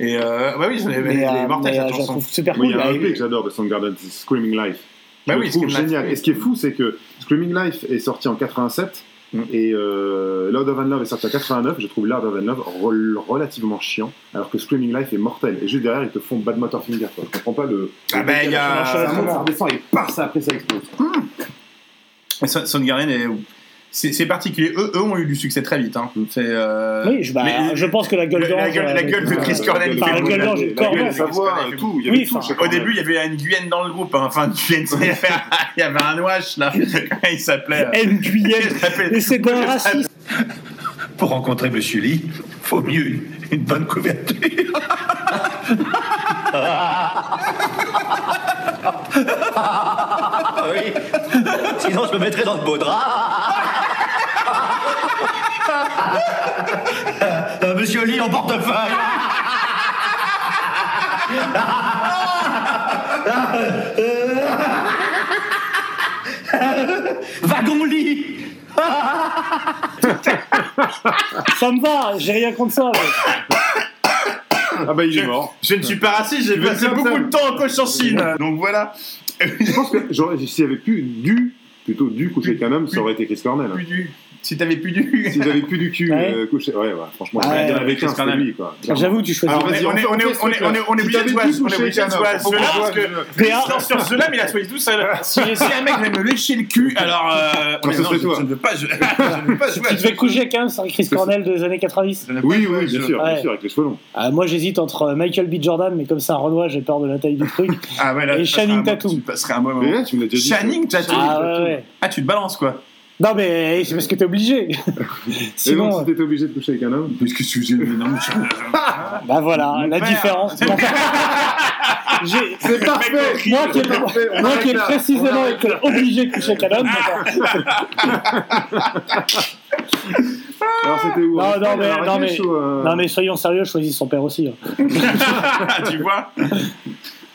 Et euh, bah oui, j'en ai- elle est euh, mortelle mais, euh, cette je la chanson. trouve super Moi, cool. il y a un EP que j'adore de Soundgarden, c'est Screaming Life. Bah oui, génial. Et ce qui est fou, c'est que Screaming Life est sorti en 87 Mm. et euh, Loud of Love est sorti en 89. Je trouve Loud of Love rel- relativement chiant, alors que Screaming Life est mortel. Et juste derrière, ils te font Bad Motor Finger. Quoi. Je comprends pas le. Ah bah, il y a- Ça monte, ça redescend et paf, ça après ça explose. Son- Soundgarden est. C'est particulier. Eux, eux ont eu du succès très vite. Hein. Euh, Oui, je, bah, mais- je pense que la gueule la, d'ange. la gueule, la euh, gueule de Chris euh, Cornell. Enfin, la gueule d'ange de La gueule, Cornell. tout. Il y Oui, tout enfin, Au début, il y avait une Guyenne dans le groupe. hein. Enfin, Guyenne, il y avait un- il y avait un Wash là. Il s'appelait euh, Elle Guyenne. Et c'est un raciste. Pour rencontrer Monsieur Lee, faut mieux une, une bonne couverture. oui. Sinon, je me mettrais dans le beau drap. Euh, Monsieur Lee en portefeuille. Wagon lit. Ça me va, j'ai rien contre ça. Ah bah il est mort. Je ne suis pas raciste, j'ai passé beaucoup ça. de temps en Cochinchine. Donc voilà. Je pense que s'il y avait plus du, plutôt du coucher avec un homme, ça aurait été Chris Cornell. hein. Plus du. Si t'avais plus du. S'ils avaient plus du cul Ouais. euh, couché, ouais, ouais, franchement, Ouais, y en ouais, c'était Cornell. lui, quoi. J'avoue, tu choisis. Alors, On on est, on est, on est, on est, on est Si obligé de t'avais jouer, pu on est coucher obligé de avec un jouer à homme, ce jeu-là pourquoi parce que sur ce jeu-là, mais il a choisi tout seul. Si, si un mec vient me lécher le cul, alors. Euh, Non, ce non, serait je, toi. je ne veux pas, Tu devais coucher quand même sur Chris Cornell des années 90 Je ne veux pas Oui, oui, bien sûr, bien sûr, avec les cheveux longs. Ah, Moi j'hésite entre Michael B. Jordan, mais comme c'est un Renoir, j'ai peur de la taille du truc. Ah ouais, là, Et tu passerais Channing un bon- Tatum. Tu passerais un bon moment. Channing Tatum. Ah. Ah, tu te balances quoi. Non, mais c'est parce que t'es obligé. Et donc, Sinon, si t'étais obligé de coucher avec un homme Parce que tu non, tu- bah voilà, Mon la père. différence. J'ai- C'est parfait Moi qui ai, C'est parfait, on moi arrête qui ai là. précisément été obligé de coucher avec un homme, d'accord. Alors, c'était où Non, hein non, mais- à non, Marrakech mais- ou, euh, Non mais soyons sérieux, je choisis son père aussi. hein. tu vois?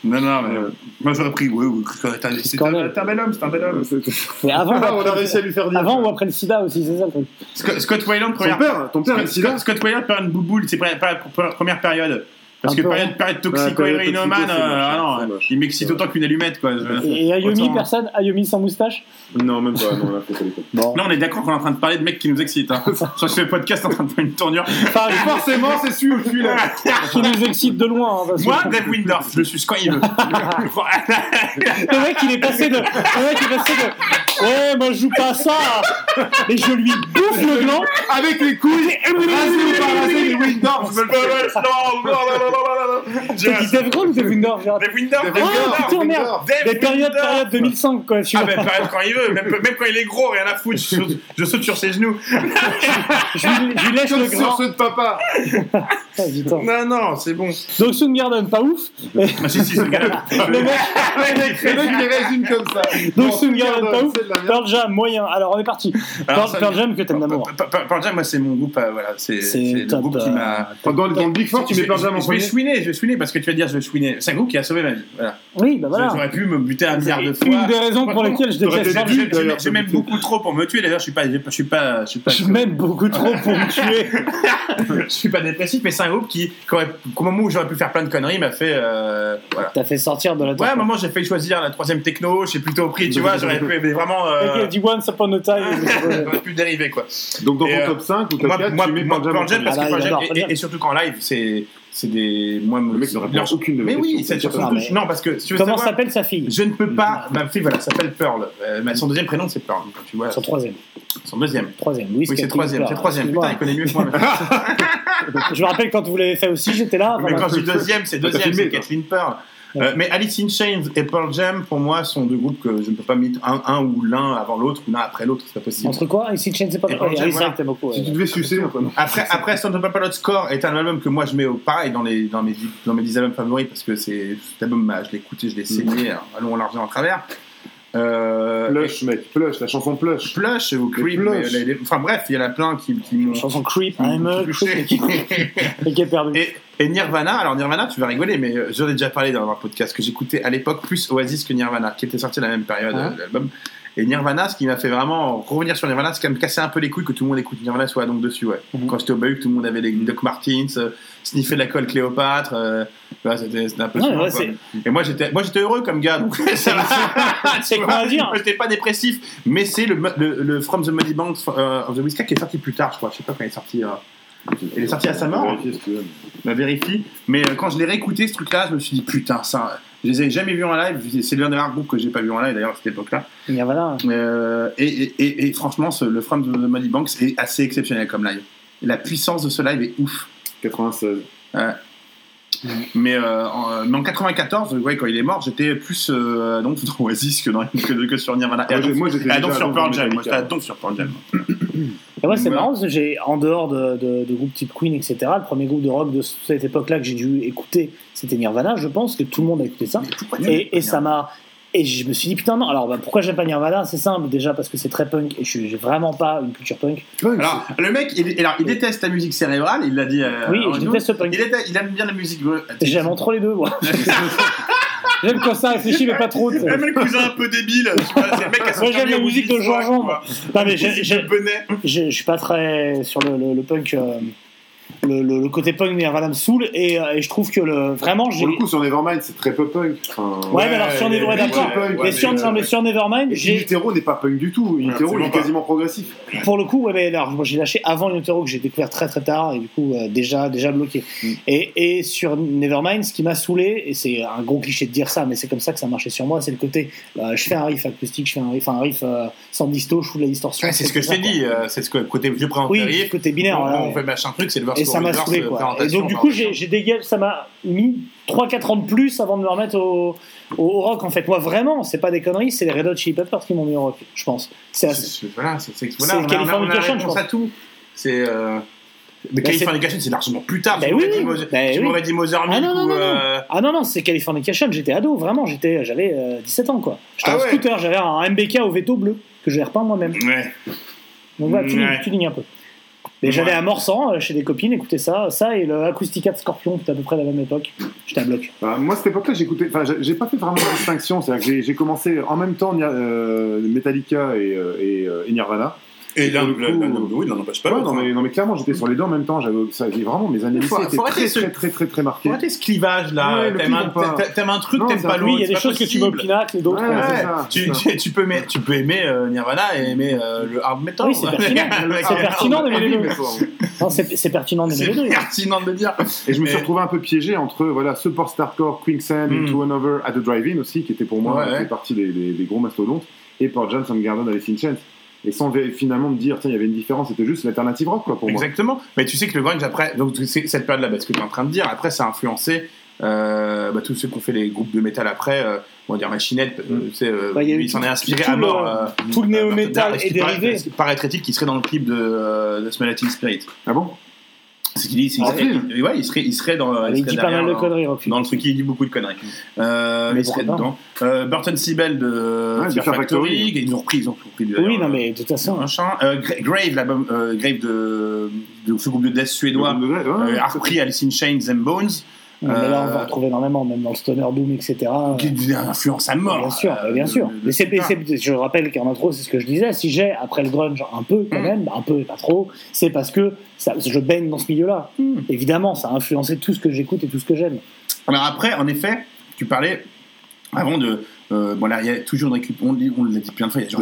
Non, non, mais Ouais. moi j'aurais pris. Ouais, ouais, t'as- c'est un t'es un bel homme, c'est un bel homme. Mais avant, Ah, on a réussi à lui faire dire. avant ou après le sida aussi, c'est ça le truc. Scott, Scott Weiland, Ton première. père, ton père a le Scott, sida Scott, Scott Weiland, période bouboule, c'est première- première période. Parce que période, période toxico, c'est euh, ah non, il m'excite autant qu'une allumette, quoi. Et, et Ayomi, Autant- personne Ayomi sans moustache Non, même pas, non, pas les Bon. Là, on est d'accord qu'on est en train de parler de mecs qui nous excitent. Hein. Sur ce podcast, en train de faire une tournure. Enfin, Forcément, c'est celui ou celui-là. qui nous excite de loin. hein, Moi, Dave Windorf, je le suis quand il veut. Le mec, il est passé de. Le mec, il est passé de. Ouais, moi je joue pas à ça. Et je lui bouffe le gland. Avec les couilles, rasé par rasé des Windorf, je veux le faire. non, non, non, non, non, non. T'as dit Dave Grohl ou Dave raté. Dave Dave Ah putain, merde Dave Des périodes, période 2005, quoi. Ah ben période quand il veut, même, même quand il est gros, rien à foutre, je, saute- je saute sur ses genoux. je, lui, je lui lèche le Comme sur grand. ceux de papa. Ah, putain. Non, non, c'est bon. Donc Soundgarden, pas ouf. Ah, si, si, ce gars le mec, Le mec, il résume comme ça. donc Bon, Soundgarden, pas ouf. c'est de la merde. Pearl Jam, moyen. Alors on est parti. Alors, Pearl, ça- Pearl Jam que t'aimes d'amour. Pearl Jam, moi, c'est mon groupe, euh, voilà, c'est C'est c'est le top, groupe qui euh, m'a. Dans, dans le Big Four, tu mets Pearl Jam en premier chouiner, je vais chouiner parce que tu vas dire je vais chouiner. C'est un groupe qui a sauvé ma vie. Voilà. Oui, bah voilà. J'aurais pu me buter un milliard de C'est fois. une des raisons pour lesquelles je déteste débile, Jam. Je m'aime beaucoup trop pour me tuer. D'ailleurs, je suis pas, je suis pas, je suis pas, Je m'aime beaucoup trop pour me tuer. je suis pas dépressif, mais c'est un groupe qui, qu'au moment où j'aurais pu faire plein de conneries, m'a fait, euh, voilà. T'as fait sortir de la Ouais, à un moment, j'ai failli choisir la troisième techno. J'ai plutôt pris, tu vois, j'aurais pu mais vraiment. Euh, dit Once Upon a Time. j'aurais pu dériver quoi. Donc dans ton euh, top 5 ou top Moi, 4, moi, tu mets moi, Pearl Jam parce que Ah, et surtout qu'en live, c'est c'est des. Moi, Le mec ne répond leur- aucune de Mais oui, Ah, touche. mais- Non, parce que si tu veux Comment savoir, s'appelle sa fille? Je ne peux pas. Ma fille, voilà, s'appelle Pearl. Euh, mais son deuxième prénom, c'est Pearl. Tu vois, Son troisième. son deuxième. Troisième. Louis Oui, c'est troisième. C'est troisième. Putain, il connaît mieux que moi. Je me rappelle quand vous l'avez fait aussi, j'étais là. Mais quand je dis deuxième, c'est deuxième, c'est. Kathleen Pearl. Euh, mais Alice in Chains et Pearl Jam, pour moi, sont deux groupes que je ne peux pas mettre un, un ou l'un avant l'autre ou l'un après l'autre, c'est pas possible. Entre quoi? Ici Chain, c'est pas Et. Pearl Jam, c'est voilà. que beaucoup. Si tu devais sucer. Après, après Stone Temple Pilots Score est un album que moi je mets au pareil dans, les, dans, mes, dans mes 10 albums favoris parce que c'est cet album, bah, je l'ai écouté, je l'ai saigné, alors, allons largement en travers. Euh, Plush, mec, Plush, la chanson Plush. Plush ou Creep, Plush. mais les- les- enfin bref, il y en a plein qui, qui m'ont. Chanson Creep, I'm a creep, et qui est perdu. Et, et Nirvana, alors Nirvana, tu vas rigoler, mais euh, j'en ai déjà parlé dans un podcast que j'écoutais à l'époque plus Oasis que Nirvana, qui était sorti à la même période, Ah. euh, l'album. Et Nirvana, ce qui m'a fait vraiment revenir sur Nirvana, c'est quand même casser un peu les couilles que tout le monde écoute Nirvana soit donc dessus. Ouais. Mhm. Quand j'étais au Bahut, tout le monde avait les Doc Martens, euh, sniffer la colle Cléopâtre. euh, voilà, c'était un peu Ouais, souvent, ouais, Et moi j'étais, moi j'étais heureux comme gars, donc ça va. C'est quoi à dire j'étais pas dépressif, mais c'est le, le, le From the Muddy Banks euh, of the Whiskey qui est sorti plus tard, je crois. Je sais pas quand il est sorti. euh, Il est sorti à sa mort. Vérifier si tu veux. Je la vérifie. Mais euh, quand je l'ai réécouté, ce truc-là, je me suis dit, putain, ça, je les ai jamais vus en live. C'est l'un des rares groupes que j'ai pas vu en live, d'ailleurs, à cette époque-là. Euh, et, et, et, et franchement, ce- le From the Money Banks est assez exceptionnel comme live. La puissance de ce live est ouf. 96. Mais, euh, en, mais en 94, ouais, quand il est mort, j'étais plus euh, donc dans Oasis que, dans, que, que sur Nirvana. Et moi, j'étais sur Pearl Jam. Moi, Metallica. j'étais donc sur Pearl Jam. Et moi, c'est marrant j'ai, en dehors de, de, de groupes type Queen, etc., le premier groupe de rock de cette époque-là que j'ai dû écouter, c'était Nirvana, je pense que tout le monde a écouté ça. Et, et ça m'a Et je me suis dit, putain, non. Alors, bah, pourquoi j'aime pas Nirvana? C'est simple, déjà parce que c'est très punk et je suis- j'ai vraiment pas une culture punk. Alors, le mec, il, alors, il déteste la musique cérébrale, il l'a dit. euh, Oui, je déteste le punk. Il, déteste- il aime bien la musique. J'aime trop les deux, moi. j'aime quand ça réfléchit, mais pas trop. tu sais. Même le cousin un peu débile. tu vois, C'est le mec qui a son Moi, j'aime la musique de Woody Jean Soir, Jean. quoi. Non, mais je, je suis pas très sur le, le- le punk. euh, le, le- le côté punk Nirvana me saoule et, euh, et je trouve que le, vraiment j'ai. Pour le coup, sur Nevermind, c'est très pop punk. Enfin, Ouais, mais alors sur Nevermind, d'accord. mais, sur, mais, non, mais euh, sur Nevermind, j'ai. Utero n'est pas punk du tout. Utero, il est pas. quasiment progressif. Pour le coup, ouais, mais alors, moi j'ai lâché avant Utero que j'ai découvert très très tard et du coup euh, déjà déjà bloqué. Mm. Et, et sur Nevermind, ce qui m'a saoulé, et c'est un gros cliché de dire ça, mais c'est comme ça que ça marchait sur moi, c'est le côté euh, je fais un riff acoustique, je fais un riff, un riff euh, sans disto, je fous de la distorsion. Ouais, c'est ce que je t'ai dit, c'est ce que côté vieux présenté Oui, riff, côté binaire, On, fait machin truc, c'est le Et ça m'a saoulé euh, quoi. Et donc du coup j'ai dégagé, ça m'a mis 3-4 ans de plus avant de me remettre au, au, au rock en fait. Moi vraiment, c'est pas des conneries, c'est les Red Hot Chili Peppers qui m'ont mis au rock, je pense. C'est Voilà, c'est voilà, on a- on a- réponse à tout. C'est. euh, Mais Bah, Californication, c'est largement plus tard. Bah tu oui, m'aurais dit Bah oui. dit Mother Ah non, non, ou, non, non. euh, Ah non, non, c'est Californication, j'étais ado, vraiment, j'étais, j'avais euh, 17 ans quoi. J'étais Ah en ouais. scooter, j'avais un MBK au veto bleu que j'ai repeint moi-même. Ouais. Donc voilà, tu, Ouais. tu lignes un peu. Et j'allais à Morsan euh, chez des copines, écouter ça, ça et le Acoustica de Scorpion, qui était à peu près à la même époque. J'étais à bloc. Bah, moi, cette époque-là, j'écoutais. Enfin, j'ai- pas fait vraiment la distinction. C'est-à-dire que j'ai- commencé en même temps euh, Metallica et, euh, et, et Nirvana. Et le coup, oui, l'un n'empêche pas Ouais, non, mais, non, mais clairement, j'étais sur les deux en même temps. J'avais vraiment mes années Faut- lycée étaient faut très, très, très, très, très, marquées. Faut arrêter ce clivage là. Ouais, T'aimes un, un truc, Non, t'aimes pas. Oui, il y a des choses que tu mets au et d'autres. Ouais, ça, tu, tu, tu peux aimer, tu peux aimer euh, Nirvana et aimer euh, le hard metal. Oui, c'est pertinent. Avec- C'est pertinent d'aimer les deux. Non, c'est pertinent d'aimer les deux. pertinent de le dire. Et je me suis retrouvé un peu piégé entre voilà, ce post-hardcore, Quicksand, Mm. Into Another, at the Drive-In aussi, qui était pour moi fait partie des, gros mastodontes, et Pearl Jam, Soundgarden, Alice in Chains. Et sans finalement me dire, tiens, il y avait une différence, c'était juste l'alternative rock, quoi, pour moi. Exactement. Mais tu sais que le grunge, après, donc c'est cette période-là, bah, ce que tu es en train de dire, après, ça a influencé euh, bah, tous ceux qui ont fait les groupes de métal après, euh, on va dire Machinette, euh, tu sais, euh, Bah, il s'en est inspiré à mort. le- euh, tout le euh, néo-métal est paraît- dérivé. Paraîtrait-il qu'il serait dans le clip de, euh, de Smell Spirit Ah bon C'est qu'il dit, il Ah, serait, oui. il- ouais, il serait, il serait dans. Il serait dit pas derrière mal de dans- conneries, Rock. Dans le truc, il dit beaucoup de conneries. Euh, Mais il serait pourquoi pas dedans. Euh, Burton Siebel de Ouais, Factory, Factory. ils ont repris, ils ont repris. Oui, non, mais de toute façon. machin. Euh, Gra- Grave, l'album euh, Grave de, de ce groupe de death suédois, ouais, a c'est- repris Alice in Chains and Bones. Mais là, on va Euh, retrouver énormément, même dans le Stoner Doom, etc. qui est une influence à mort. Bien sûr, euh, bien sûr. Mais c'est, je rappelle qu'en intro, c'est ce que je disais. Si j'ai, après le grunge, un peu quand Mm. même, un peu, pas trop, c'est parce que ça, je baigne dans ce milieu-là. Mm. Évidemment, ça a influencé tout ce que j'écoute et tout ce que j'aime. Alors après, en effet, tu parlais avant de. euh, bon là, il y a toujours une récupération. On, dit- on l'a dit plein de fois, il y, a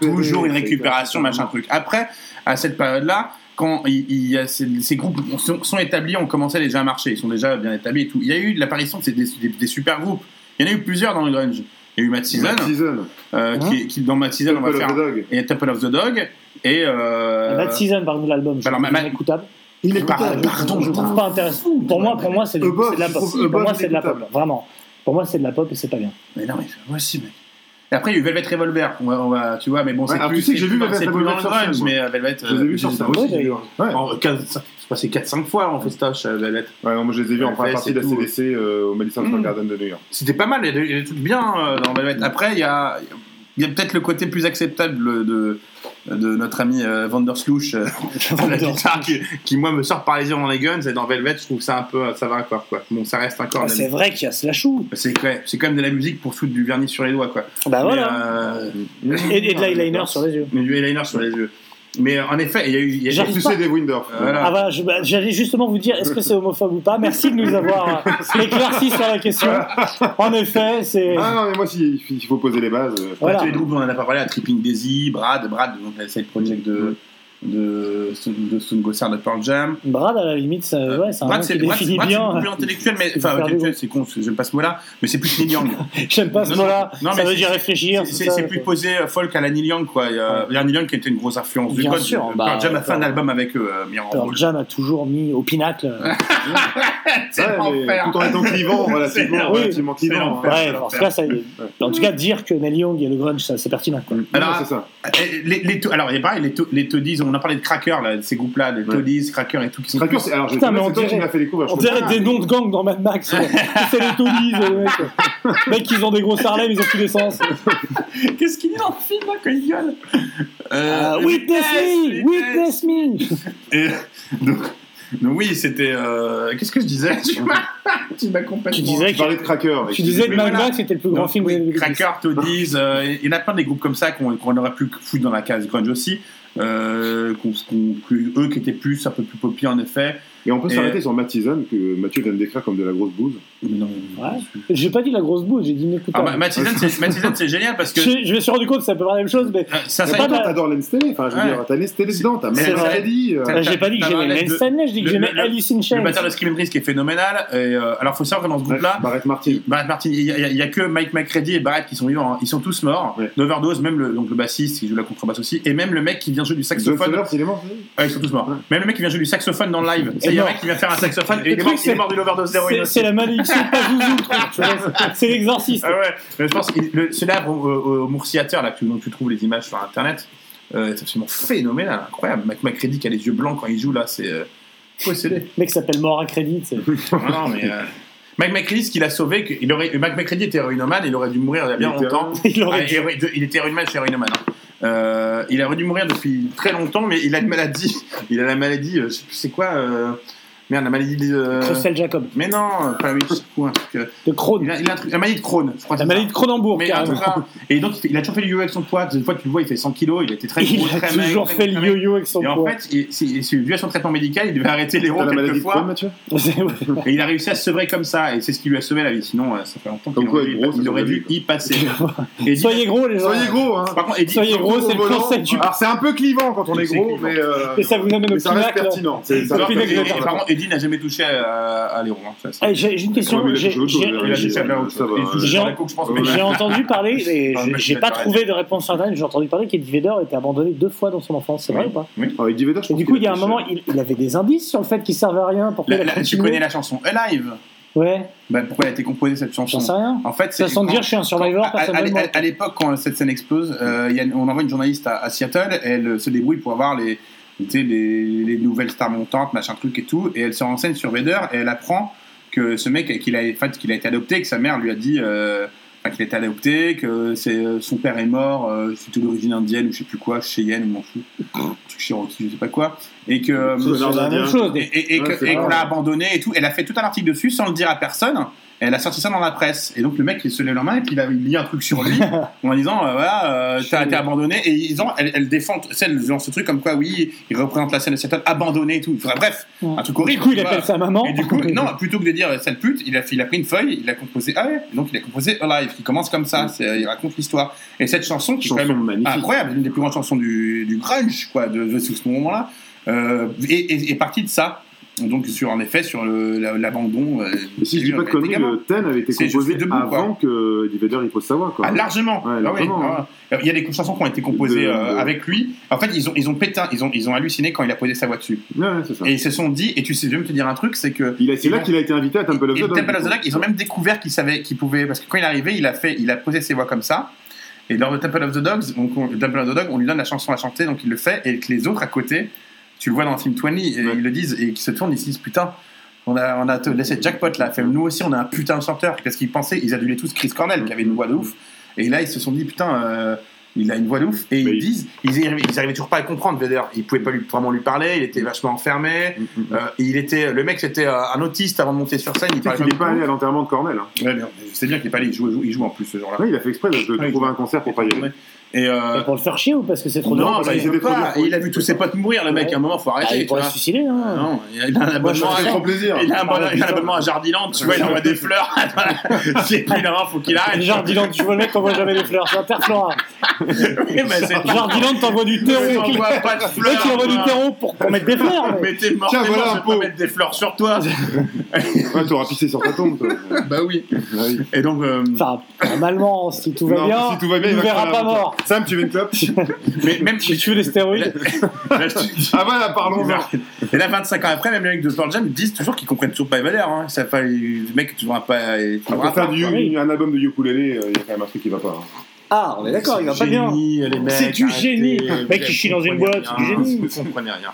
toujours- il y une récupération, machin truc. Après, à cette période-là, quand il, il y a ces, ces groupes sont, sont établis, on commençait déjà à marcher, ils sont déjà bien établis et tout. Il y a eu l'apparition de ces- des, des- des super groupes. Il y en a eu plusieurs dans le grunge. Il y a eu Matt Season, Matt Season, euh, Hein qui, qui- dans Matt Season, on va Temple of faire. the Dog. Et Temple of the Dog. Et. Euh, Bad Season, par exemple, l'album, trouve ma- ma- inécoutable. Par- Je- pardon, je trouve pas intéressant. Pour moi, pour moi, c'est, de la pop. Pour moi, c'est de la pop. Vraiment. Pour moi, c'est de la pop et c'est pas bien. Mais non, mais moi aussi, mec. Et après, il y a eu Velvet Revolver, on va, on va- tu vois, mais bon, Ouais, c'est alors, plus, tu sais que j'ai vu Velvet c'est plus dans le Revolver sur grunge, mais euh, Velvet, Je les ai vus sur les scène. aussi. Ouais, d'ailleurs. Ouais. En 15 C'est passé 4-5 fois en festoche, euh, Velvet. Ouais, non, moi je les ai vus en Ouais, première partie de la. CDC euh, au Madison Square Mm. Garden de New York. C'était pas mal, il y a des- trucs bien euh, dans Velvet. Après, il y a, il y a peut-être le côté plus acceptable de, de notre ami euh, Vanderslouch, euh, à la guitare, qui, qui, moi, me sort par les yeux dans les guns, et dans Velvet, je trouve ça un peu, ça va encore, quoi. Bon, ça reste encore. Ah, c'est vrai qu'il y a Slashou. C'est vrai, c'est quand même de la musique pour foutre du vernis sur les doigts, quoi. Bah Mais, voilà. euh, Et, et de l'eyeliner sur les yeux. mais du eyeliner sur les yeux. Mais en effet, il y a eu. il y a- pas. sais, des Windorf. Voilà. Ah bah, bah, j'allais justement vous dire, est-ce que c'est homophobe ou pas? Merci de nous avoir euh, éclairci sur la question. En effet, c'est. Ah non, mais moi, si, il faut poser les bases. Voilà. Tous les groupes, on en a pas parlé, à Tripping Daisy, Brad, Brad, donc la side project de, de, de Stone Gossard de Pearl Jam. Brad, à la limite, ça- ouais, c'est un Brad, nom c'est qui Brad, définit Brad, c'est bien. beaucoup plus intellectuel, mais C'est enfin, intellectuel, c'est con, j'aime pas ce mot-là, mais c'est plus Neil Young. J'aime pas ce mot-là. non, Ça mais veut dire réfléchir. C'est plus posé euh, folk à la Neil Young, quoi. Il y a, il y a Neil Young qui était une grosse influence du Bien code. sûr, Pearl bah, Jam a fait un Pearl- album avec eux, euh, Pearl. Jam a toujours mis au pinacle. C'est l'enfer. tout en étant clivant, relativement, C'est- relativement clivant. l'enfer. Ouais, en tout cas, ça, en tout cas, dire que Neil Young et le grunge, ça, c'est pertinent. Quoi. Alors, euh, il est pareil, les, to- les Toadies, on a parlé de Cracker crackers, là, ces groupes-là, les Toadies, crackers et tout, qui sont Cracker, c'est- alors je Putain, mais on dirait- fait découvrir. On dirait des noms de gangs dans Mad Max. ouais. c'est les Tollies, les mecs. Mec, ils ont des gros Harlem, ils ont tous les sens. Qu'est-ce qu'il dit dans le film, là, quand il gueule? Euh, Ah, witness me! Witness me! Et donc, donc oui, c'était. euh, Qu'est-ce que je disais? Tu m'as tu m'as complètement. Tu disais Tu que- parlais de Cracker. Tu disais que Mais Mad. Max était le plus grand Donc, film oui, 2010. Cracker, Toadies, euh, il y en a plein des groupes comme ça qu'on qu'on aurait pu foutre dans la case grunge aussi. Euh, eux qui étaient plus un peu plus poppy en effet. Et on peut s'arrêter sur Matt Season, que Mathieu vient de décrire comme de la grosse bouse. Mais non, Ouais. J'ai pas dit la grosse bouse, j'ai dit une Ah, bah, Matt Season, c'est génial parce que. Je, je me suis rendu compte que c'est à peu près la même chose, mais. Euh, ça, C'est ça- pas Toi, t'adores Lens Télé. Enfin, je veux Ouais. dire, t'as Lens Télé dedans, t'as vrai. Freddy. euh, j'ai pas dit que j'aimais t'as- Lance le- Stanley, je dis que le- j'aimais le- Alice in Le Chains. batteur de Screaming Trees qui est phénoménal. Et, euh, alors, faut savoir que dans ce groupe-là, Barrett Martin. Barrett Martin, il y, a- que Mike McCready et Barrett qui sont vivants. hein. Ils sont tous morts. D'overdose, même le, donc le bassiste qui joue la contrebasse aussi, et même le mec qui vient jouer du saxophone. Ah, ils sont tous morts. Même le mec qui vient jouer du saxophone dans le live. Il y a un mec qui vient faire un saxophone et il est mort, il est c'est- mort d'une overdose d'héroïne. C'est c'est la malédiction de. C'est l'exorciste. Ah ouais, mais je pense que le célèbre au, là, que- dont tu trouves les images sur internet, euh, c'est absolument phénoménal, incroyable. Mike McCready qui a les yeux blancs quand il joue là, c'est euh, possédé. Le mec s'appelle Mort à crédit, non, mais. euh, Mike McCready, ce qu'il a sauvé, que- il aurait, Mike McCready était héroïnomane, il aurait dû mourir il y a bien Il était longtemps. Il aurait Ah, dû. héro- de- il était héroïnomane, suis héroïnomane. hein. Euh, il aurait dû mourir depuis très longtemps, mais il a une maladie. Il a la maladie, euh, je sais c'est quoi. Merde, la maladie de. euh, Cressel Jacob. Mais non, pas un truc. euh, De Crohn. Il a, il a un truc, la maladie de Crohn, je crois. que La c'est maladie de Cronenbourg, carrément. Et donc, il, fait- il a toujours fait du yo-yo avec son poids. Des fois, tu le vois, il fait 100 kilos, il était très Il gros, a très toujours fait le yo-yo avec son Et en poids. fait, il, dû à son traitement médical, il devait arrêter la maladie quelques de Crohn, fois. Mathieu. Et il a réussi à se sevrer comme ça, et c'est ce qui lui a sauvé la vie. Sinon, euh, ça fait longtemps qu'il aurait, gros, il aurait dû y passer. Et dit- Soyez gros, les gens. Soyez gros, hein. Par contre, Soyez gros, c'est le du. Alors, c'est un peu clivant quand on est gros, mais. euh, Et ça vous amène au pinacle. C'est- pertinent. N'a jamais touché à, à l'héros. hein, Eh, J'ai j'ai une question. A J'ai-. Ouais. entendu parler, et j'ai- pas trouvé de réponse sur internet, j'ai entendu parler qu'Eddie Vedder était abandonné deux fois dans son enfance, c'est vrai ou pas? Ah, Eddie Vedder, je du coup, il y a un moment, il, avait des indices sur le fait qu'il servait à rien. Tu connais la chanson Alive? Ouais, Bah, Pourquoi elle a été composée cette chanson? J'en sais rien. En fait, Ça c'est sans dire, je suis un survivor, à- à- à, l'époque, quand cette scène explose, euh, il y a- on envoie une journaliste à, à Seattle, elle euh, se débrouille pour avoir les, tu sais, les, les nouvelles stars montantes, machin truc et tout, et elle se renseigne sur Vader et elle apprend que ce mec qu'il a, en fait, qu'il a été adopté, que sa mère lui a dit euh, enfin, qu'il a été adopté, que c'est, euh, son père est mort, euh, c'était d'origine indienne ou je sais plus quoi, Cheyenne ou m'en fous, truc Cherokee, je sais pas quoi, et que euh, C'est la même chose. et, et- et Ouais, que- c'est et qu'on l'a abandonné et tout. Elle a fait tout un article dessus sans le dire à personne. Elle a sorti ça dans la presse. Et donc le mec il se lève la main et puis il, a, il lit un truc sur lui en disant euh, voilà euh, t'as été abandonné et ils ont elle, elle défend tu sais, elle lance ce truc comme quoi oui il représente la scène de Seattle abandonné et tout. Enfin, bref un truc horrible. Du coup, il appelle sa maman. Et du coup, non, plutôt que de dire sale pute, il a, il a pris une feuille, il a composé. Ah ouais, donc il a composé Alive, qui commence comme ça, c'est- il raconte l'histoire. Et cette chanson, qui est quand Chanson même magnifique. incroyable, une des plus grandes chansons du, du grunge, quoi, de, de ce moment-là, euh, est, est- est partie de ça. Donc, sur, en effet, sur le- la- l'abandon. euh, si je dis pas de conneries, le thème avait été composé debout, quoi. avant que Eddie Vedder il pose sa voix. Quoi. Ah, largement. Ouais, Ah largement, ah ouais. Il y a des chansons qui ont été composées De- euh, de- avec lui. En fait, ils ont, ils ont pété, ils ont, ils ont halluciné quand il a posé sa voix dessus. Ouais, ça. Et ils se sont dit, et tu sais, je vais me te dire un truc, c'est que. C'est là qu'il a été invité à Temple of the Dog. Temple of the Dog, ils ont même découvert qu'ils savaient qu'ils pouvaient parce que quand il est arrivé, il a fait, il a posé ses voix comme ça. Et lors de Temple of the Dogs, donc, on, Temple of the Dog, on lui donne la chanson à chanter, donc il le fait, et que les autres à côté, tu le vois dans le film 20, et ils le disent, et qui se tournent, ils se disent putain, on a, on a laissé jackpot là, fait, nous aussi on a un putain de chanteur, parce qu'ils pensaient, ils adulaient tous Chris Cornell qui avait une voix de ouf, et là ils se sont dit putain, euh, il a une voix de ouf, et ils disent, ils arrivaient, ils arrivaient toujours pas à comprendre, Vader, ils pouvaient pas lui, vraiment lui parler, il était vachement enfermé, euh, et il était, le mec c'était euh, un autiste avant de monter sur scène, il Tu sais parlait qu'il est pas beaucoup. allé à l'enterrement de Cornell. hein. Ouais, sais bien qu'il est pas allé, il joue, il joue en plus ce jour-là. Ouais, il a fait exprès de de Ouais, trouver un concert pour pas y aller. Et, euh, Et pour le faire chier ou parce que c'est trop non, dur bah, il veut pas. Et il a vu tous ses potes mourir, le mec. À un moment, faut Ah, arrêter. il tu pourrait se suicider, hein. Non, il a un abonnement, à- trop plaisir. Il a un, Ah, il a un putain. abonnement à Jardiland, tu vois, il envoie des fleurs. C'est plus faut qu'il arrête. Jardiland, tu vois le mec qui envoie jamais des fleurs, c'est Interflora. Oui, Jardiland t'envoie du terreau. Il envoie pas de Le fleurs, mec il envoie du terreau pour, mettre des fleurs. mais- t'es mort, Tiens, voilà un pot. mettre des fleurs sur toi. Ouais, t'auras pissé sur ta tombe. toi. bah oui. Ah. Et donc, euh, Enfin, normalement, si tout va bien, il il ne verra pas mort. Sam, tu veux une clope mais même Tu tu veux des stéroïdes te dis- Ah voilà, parlons-en. Et là, 25 ans après, même les mecs de Pearl Jam ils disent toujours qu'ils comprennent toujours pas Evader. Hein. Ça fait, le mec, tu vois pas. tu Pour faire pas, un album de ukulélé, euh, il y a quand même un truc qui va pas. hein. Ah, on est d'accord, il va pas bien. Génie, les mecs, C'est du génie. Mec qui chie dans une boîte, c'est du génie. Vous comprenez rien.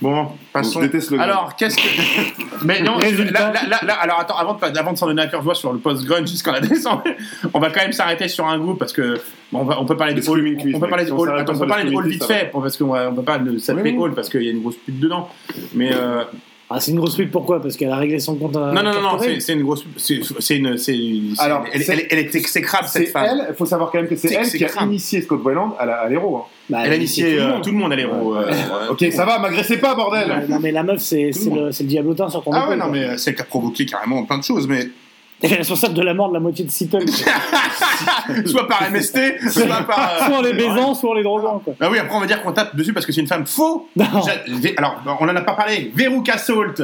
Bon, passons. Le alors, qu'est-ce que. Mais non, là, là, alors attends, avant de, avant de s'en donner à cœur joie sur le post-grunge jusqu'à la descente, on va quand même s'arrêter sur un groupe parce que bon, on, va, on, peut parler de Hall. On peut parler de Hall. On peut parler de Hall vite fait parce qu'on on peut pas s'appeler Hall parce qu'il y a une grosse pute dedans. Mais. Euh, ah, c'est une grosse pub, pourquoi? Parce qu'elle a réglé son compte à. Non, non, non, c'est une grosse C'est une. Alors, elle, est exécrable, cette femme. Il faut savoir quand même que c'est elle qui a initié Scott Boyland à l'héros. Hein. Bah, elle a initié euh, tout, le monde, à l'héros. Euh, ok, ça va, m'agressez pas, bordel. Non, mais la meuf, c'est le, le diablotin sur ton Ah ouais, non, mais c'est qui a provoqué carrément plein de choses, mais est responsable de la mort de la moitié de Seattle. soit par MST, soit par. Euh, soit en les baisant, soit en les droguant. Quoi. Bah oui, après on va dire qu'on tape dessus parce que c'est une femme faux. Alors, on en a pas parlé. Veruca Salt.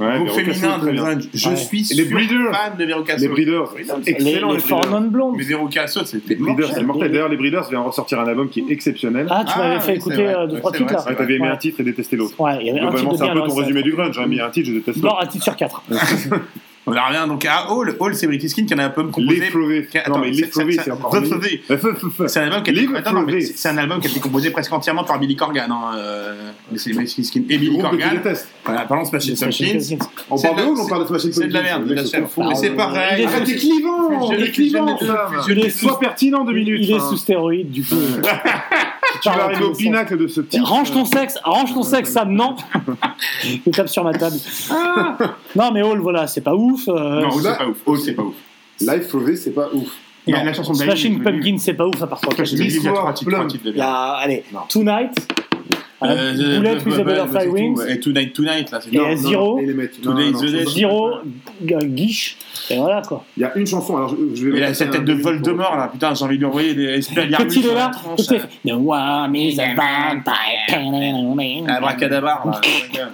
Ouais, Vous féminin de Je suis les breeders. fan de Veruca Salt. Les Breeders. Excellent. Les, les, Fornon Blondes. Mais Veruca Salt, c'était Breeders, c'est mortel. D'ailleurs, les Breeders viennent ressortir un album qui est exceptionnel. Ah, tu m'avais ah, fait écouter euh, deux, trois titres là. T'avais aimé un titre et détesté l'autre. Ouais, il y avait un titre. c'est un peu ton résumé du grunge. Hein, J'ai mis un titre, je déteste l'autre. Non, un titre sur quatre. On en revient donc à Hall. Hall, c'est British Skin qui en a un album composé. L'éprouvé. Non, mais l'éprouvé, c'est encore. C'est. Attends, mais c'est un album qui a été composé presque entièrement par Billy Corgan. Hein, euh... Mais c'est British Skin et Billy Corgan. Voilà, parlons Smash Pumpkins. On parle de Hall on parle de Smash Pumpkins C'est de la merde, bien sûr. Mais c'est pareil. Arrête, t'es clivant T'es clivant Sois pertinent deux minutes. Il est sous stéroïde, du coup. tu vas au pinacle de ce petit. Range ton euh, sexe, range ton sexe, Sam, non Je tape sur ma table. Ah non, mais Hall, voilà, c'est pas ouf. Euh, non, Hall, c'est pas ouf. Hall, c'est pas ouf. Life Frové, c'est pas ouf. Il la chanson Smashing Pumpkin, c'est pas ouf à part 3 titres. Il y a titres de. Ah, allez, Tonight. Boulette, Isabella Flywings. Et Tonight Tonight, là, c'est Et Zero. Zero, Guiche. Et voilà, quoi. Il y a une chanson, alors je vais. Cette tête de Voldemort, là, putain, j'ai envie de lui envoyer des espèces Petit Lola. The Worm is a vampire.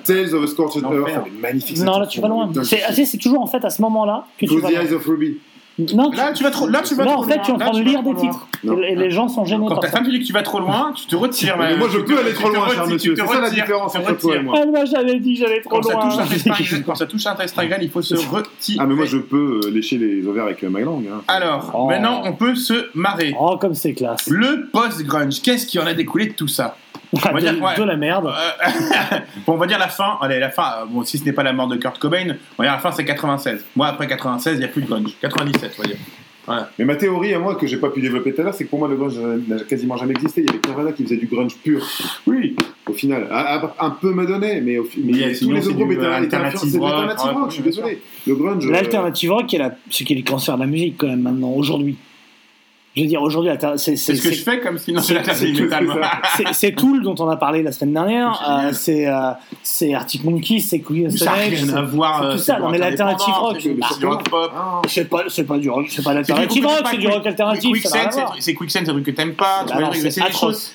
Tales of a Scorched Earth, magnifique. Non, là, tu vas loin. C'est toujours, en fait, à ce moment-là que tu vas. Eyes of Ruby. Non, là, tu vas trop, là, tu vas non, trop en fait, loin. tu es en train de lire des titres. Non. Et les gens sont gênés. Quand ta femme dit que tu vas trop loin, tu te retires. Mais moi, je peux aller trop loin, cher monsieur. C'est ça la différence entre toi et moi. Ah, moi, j'avais dit que j'allais trop loin. Quand ça touche un Instagram, il faut se ah, retirer. Ah, mais moi, je peux euh, lécher les ovaires avec euh, ma langue. Hein. Alors, oh. maintenant, on peut se marrer. Oh, comme c'est classe. Le post-grunge, qu'est-ce qui en a découlé de tout ça? on va dire, la merde. Euh, bon, on va dire la fin. Allez, la fin. Euh, bon, si ce n'est pas la mort de Kurt Cobain, on va dire la fin, c'est 96. Moi, après 96, il n'y a plus de grunge. 97, on va dire. Mais ma théorie à moi que j'ai pas pu développer tout à l'heure, c'est que pour moi le grunge n'a quasiment jamais existé. Il y avait Nirvana qui faisait du grunge pur. Oui. Au final, un peu me donnait, mais, au, mais tous les autres groupes étaient euh, rock. je suis désolé. Le. L'alternative rock, c'est qui est le cancer de la musique quand même maintenant aujourd'hui je veux dire, aujourd'hui, c'est ce que je fais comme si C'est Tool dont on a parlé la semaine dernière, c'est euh, euh, c'est Arctic Monkeys, c'est Queen Ça voir. Tout euh, ça, non mais l'alternative rock, c'est du rock pop. Ah. C'est pas, c'est pas du rock, c'est pas l'alternative rock, c'est du rock alternatif. C'est Quicksand, c'est un truc que t'aimes pas. Ah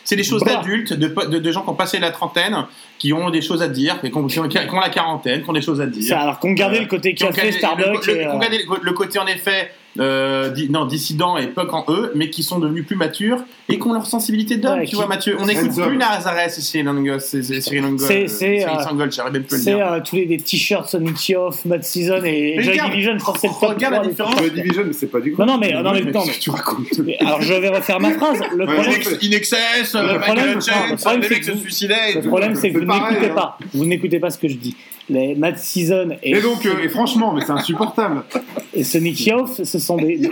c'est des choses, d'adultes, de gens qui ont passé la trentaine, qui ont des choses à dire, qui ont, qui la quarantaine, qui ont des choses à dire. Alors qu'on gardait euh, le côté café, Starbucks. Le, le, le, côté en effet euh, non, dissidents et PUC en eux, mais qui sont devenus plus matures et qui ont leur sensibilité d'homme, tu vois, Mathieu. On n'écoute plus Nazareth et Cyril Angle, Cyril Angle, C'est tous les t-shirts Sonic Off, Mad Season et Joy Division, français oh, Regarde la différence. Joy Division, mais c'est pas du coup. Non, non, mais, euh, non, mais, non, mais, tu alors, je vais refaire ma phrase. Le problème, In Excess, le problème, c'est que. Le problème, c'est que vous n'écoutez hein. pas. Vous n'écoutez pas ce que je dis les Mad Season et, et donc euh, et franchement mais c'est insupportable. et Sonic Youth ce sont des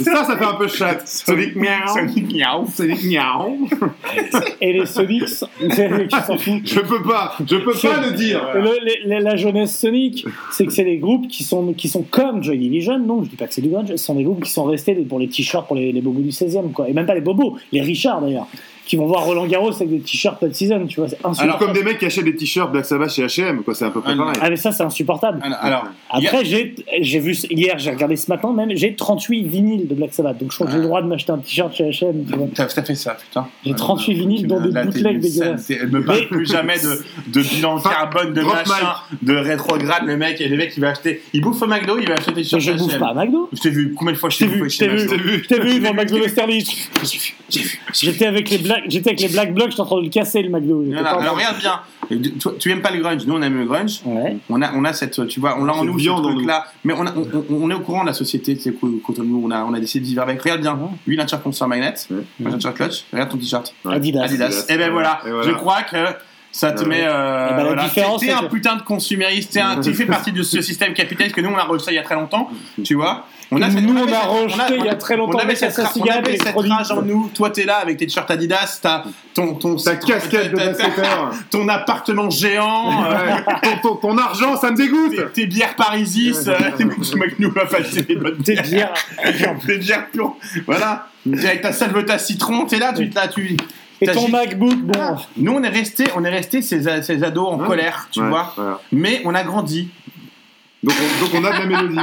ça ça fait un peu chat. Sonic miaou, Sonic miaou, Sonic Miao et les Sonics qui s'en foutent. Je peux pas je peux pas le dire. La jeunesse Sonic c'est que c'est des groupes qui sont qui sont comme Joy Division non je dis pas que c'est du grunge ce sont des groupes qui sont restés pour les t-shirts pour les, bobos du 16 e quoi. Et même pas les bobos les Richards d'ailleurs qui vont voir Roland Garros avec des t-shirts pas de season, tu vois, Alors comme des mecs qui achètent des t-shirts Black Sabbath chez H&M, quoi, c'est un peu près ah, pareil. Ah mais ça c'est insupportable. Ah, alors, après j'ai vu hier, j'ai regardé ce matin même, j'ai 38 vinyles de Black Sabbath, donc je crois que j'ai le ah. droit de m'acheter un t-shirt chez H&M. T'as fait ça, putain. J'ai 38 vinyles dans des bootlegs dégueulasses. Elle me parle plus jamais de, de bilan carbone, de machin, de rétrograde, le mec, et le mec il va acheter, il bouffe au McDo, il va acheter des t-shirts. Je bouffe H&M. pas à McDo. Je t'ai vu combien de fois je t'ai vu, je t'ai vu, je t'ai vu dans McDo vu, j'ai. J'étais avec les j'étais avec les Black Blocs, j'étais en train de le casser le McDo. Alors regarde bien. Tu, tu, aimes pas le grunge, nous on aime le grunge. On a, on a cette, tu vois, on l'a en nous, ce truc-là. Mais on, on, est au courant de la société, c'est quand nous, on a, on a décidé de vivre avec. Regarde bien, lui il a un t-shirt Magnet, ouais. Clutch, regarde ton t-shirt. Adidas. Adidas. Eh ben, Et ben voilà. Je crois que ça te met. Euh, bah, voilà. T'es un putain de consumériste, tu fais partie de ce système capitaliste que nous on a reçu il y a très longtemps, tu vois. On Et cette- nous, on avait a rejeté il y a très longtemps, On avait cette, on avait cette rage en nous. Toi, t'es là avec tes t-shirts Adidas, t'as ton ton Ta casquette de basketteur. ton appartement géant. euh, Ouais. ton, ton- ton argent, ça me dégoûte. tes, tes bières Parisis, euh, nous on va passer des bonnes Des bières. des bières pures. Voilà. T'es avec ta salveta citron, t'es là, tu là, tu. Et ton MacBook, bon. Nous on est resté, on est resté ces, a- ces ados en Ouais. colère, tu Ouais, vois. Mais on a grandi. Donc on, donc on a de la mélodie.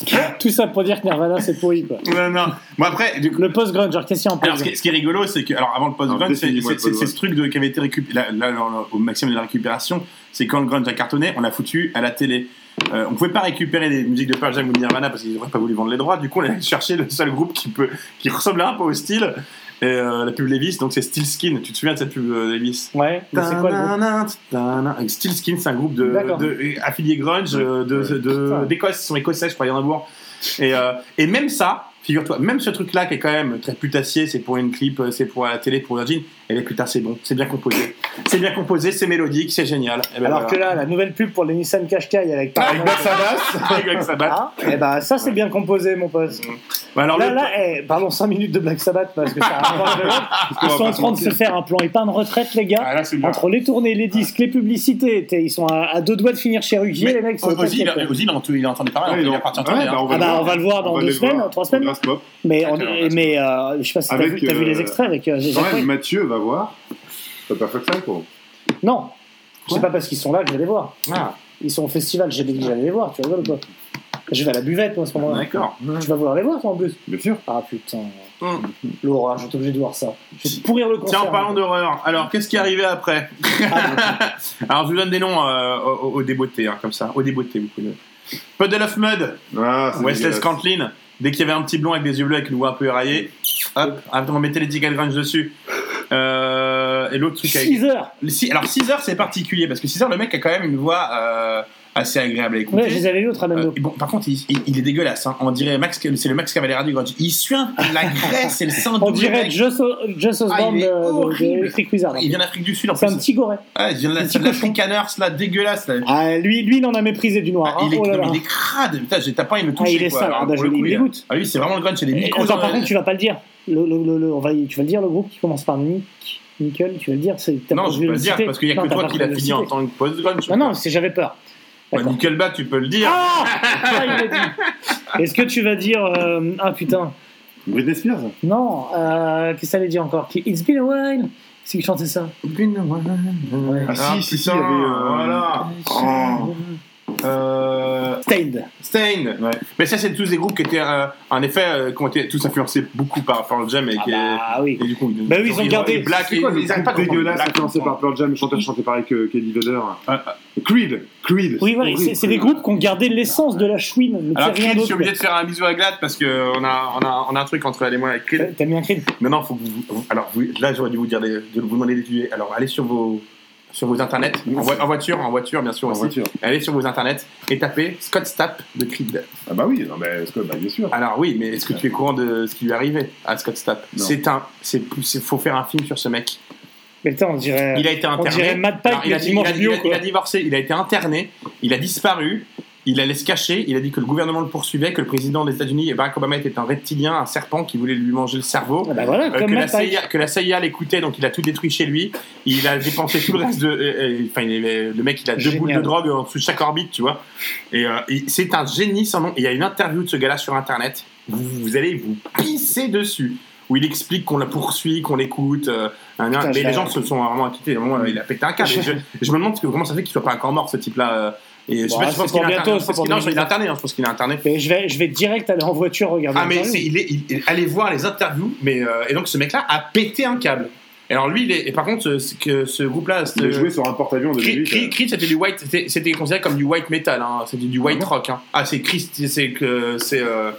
Tout ça pour dire que Nirvana, c'est pourri, quoi. Non, non. Bon après, du coup, Le post-grunge, alors qu'est-ce qu'il y a en alors ce post qui, est, ce qui est rigolo, c'est que alors avant le post-grunge, c'est ce truc de, qui avait été récupéré là, là, là, au maximum de la récupération, c'est quand le grunge a cartonné, on l'a foutu à la télé. Euh, on pouvait pas récupérer les musiques de Pearl Jam ou de Nirvana parce qu'ils n'auraient pas voulu vendre les droits. Du coup, on allait chercher le seul groupe qui peut, qui ressemblait un peu au style. Et euh, la pub Levis, donc c'est Steel Skin. Tu te souviens de cette pub euh, Levis? Ouais, mais c'est quoi le groupe Steel Skin, c'est un groupe de, grunge euh, de- de- Putain. d'Écosse. Ils sont écossais, je crois, Yandebourg. Et, euh, et même ça, figure-toi, même ce truc-là qui est quand même très putassier, c'est pour une clip, c'est pour la télé, pour Virgin, et les putain, c'est bon, c'est bien composé. C'est bien composé, c'est mélodique, c'est génial. Et ben Alors voilà. que là, la nouvelle pub pour les Nissan Qashqai avec Avec Black Sabbath, Sabbath. Ah, eh ben ça c'est bien composé mon pote. Bah, alors, là, le- là, eh, parlons 5 minutes de Black Sabbath parce que ça. Ils sont en train de se faire un plan épargne retraite les gars. Ah, là. Entre les tournées, les disques, les publicités, ils sont à, à deux doigts de finir chez Ruquier Mais les mecs. Ozzy, il il parler, Ouais, est en ouais, tournée, bah, hein. on va Ah bah le on voir. va le voir dans deux les semaines, trois semaines. Mais, euh, je sais pas si t'as vu, vu euh, les extraits avec euh, Mathieu va voir. T'as pas fait que ça, quoi. Non, c'est pas parce qu'ils sont là que je vais les voir. Ah, Ils sont au festival, j'ai dit que j'allais les voir, tu rigoles quoi Je vais à la buvette moi, à ce moment-là. d'accord. Tu vas vouloir les voir toi en plus Bien sûr. Ah putain, Hum. l'horreur, je suis obligé de voir ça. Je vais pourrir le concert. Tiens, en parlant d'horreur, alors qu'est-ce qui est arrivé après Alors je vous donne des noms euh, au, au débeauté, hein, comme ça, au débeauté, vous pouvez. Puddle of Mud, Ah, Wesley. Scantlin, dès qu'il y avait un petit blond avec des yeux bleus avec une voix un peu éraillée, hop, on mettait l'étiquette grunge dessus. Euh, et l'autre truc avec... 6 heures Le Alors 6 heures c'est particulier parce que 6 heures le mec a quand même une voix euh, assez agréable à écouter. Ouais, je les avais eu au Euh, Tramendo. et bon, par contre, il, il- il est dégueulasse. Hein. On dirait Max, c'est le Max Cavalera du grunge. Il suit un- la graisse et le sang On du dirait. Just, Ah, Osborne de, Wizard. Il vient d'Afrique du Sud en C'est plus. un petit goret. Ouais, il vient de c'est l'Africaners là, dégueulasse. Là. Ah, lui, lui, il en a méprisé du noir. Ah, hein. il, est, Oh là là. il est crade, putain, j'ai- pas envie de Ah, toucher. il est quoi. sale. Ah, bah, je- le dégoûte. Ah, lui, c'est vraiment le grunge, c'est des micros. par la- contre, tu vas pas le dire. Le, le, le, le- on va, y- tu vas le dire, le groupe qui commence par Nick, Nickel, tu vas le dire. Non, pas je peux pas le le dire citer. parce qu'il y a Non, que toi qui l'as fini en tant que post-grunge. Non, non, c'est j'avais peur. D'accord. Nickelback, tu peux le dire. Ah Ah, il l'a dit. Est-ce que tu vas dire. euh, Ah putain. Britney Spears Non, euh, qu'est-ce que ça allait dire encore? Qui- It's been a while C'est qui chantait ça? Ouais. Ah, si, si, si, il y putain, avait. euh, Voilà. Oh. Euh, Stained. Stained. Mais ça, c'est tous des groupes qui étaient, euh, en effet, euh, qui ont été tous influencés beaucoup par Pearl Jam et Ah qui bah oui. et du coup, Bah oui, ils ont gardé- Black et quoi ils arrêtent pas dégueulasse Black, influencé par Pearl Jam, le chanteur chantait pareil que Kelly Vedder Ah, Creed Creed Oui, voilà, c'est c'est des groupes qui ont gardé l'essence de la chouine, mais Alors, Creed, je suis obligé de faire un bisou à Glad parce qu'on a, on a, on a un truc entre elle et moi avec Creed. T'as mis un Creed Non, non, faut que vous. vous- Alors, vous- là, j'aurais dû vous dire de vous demander d'étudier. Alors, allez sur vos. Sur vos internets, en, voi- en voiture, en voiture bien sûr En aussi. voiture. Allez sur vos internets et tapez Scott Stapp de Creed. Ah bah oui, non, mais que- bah, bien sûr. Alors oui, mais est-ce que tu es au courant de ce qui lui est arrivé à Scott Stapp? C'est un, c'est, c'est- faut faire un film sur ce mec. Mais putain, on dirait. Il a été on interné. dirait Mad Pike, Alors, il, a, le il, dimanche a, bio, il a- quoi. il a divorcé, il a été interné, il a disparu, il allait se cacher, il a dit que le gouvernement le poursuivait, que le président des États-Unis, Barack Obama, était un reptilien, un serpent qui voulait lui manger le cerveau. Ah bah voilà, Euh, que, la. CIA, que la CIA l'écoutait, donc il a tout détruit chez lui. Il a dépensé tout le reste de. euh, euh, Enfin, le mec, il a deux Génial. boules de drogue en dessous de chaque orbite, tu vois. Et euh, et c'est un génie sans nom. Il y a une interview de ce gars-là sur Internet. Vous, vous allez vous pisser dessus. Où il explique qu'on la poursuit, qu'on l'écoute. euh, mais les gens se sont vraiment inquiétés. Vraiment, il a pété un câble. Je, je me demande comment ça fait qu'il soit pas encore mort, ce type-là. Et je sais Bon, pas parce pour qu'il est il est 2019. interné. hein, Je pense qu'il est interné. Mais je vais, je vais direct aller en voiture regarder. Ah mais c'est, il est, il- il- allez voir les interviews, mais euh, et donc ce mec-là a pété un câble. Et alors lui, il est, et par contre, ce, que ce groupe-là, Il a joué sur un porte-avions de Creed, 2008. Creed- c'était du white, c'était, considéré comme du white metal, hein, c'était du white rock. Hein. Ah c'est Christ, c'est que c'est euh,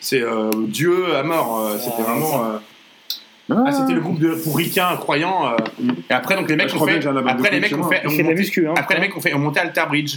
c'est euh, Dieu à mort. euh, c'était vraiment. euh, ah, c'était le groupe de pour ricains croyants. euh, et après donc les mecs je ont fait, après les mecs ont fait, ont monté- muscu, hein. après les mecs ont fait ont monté Alter Bridge.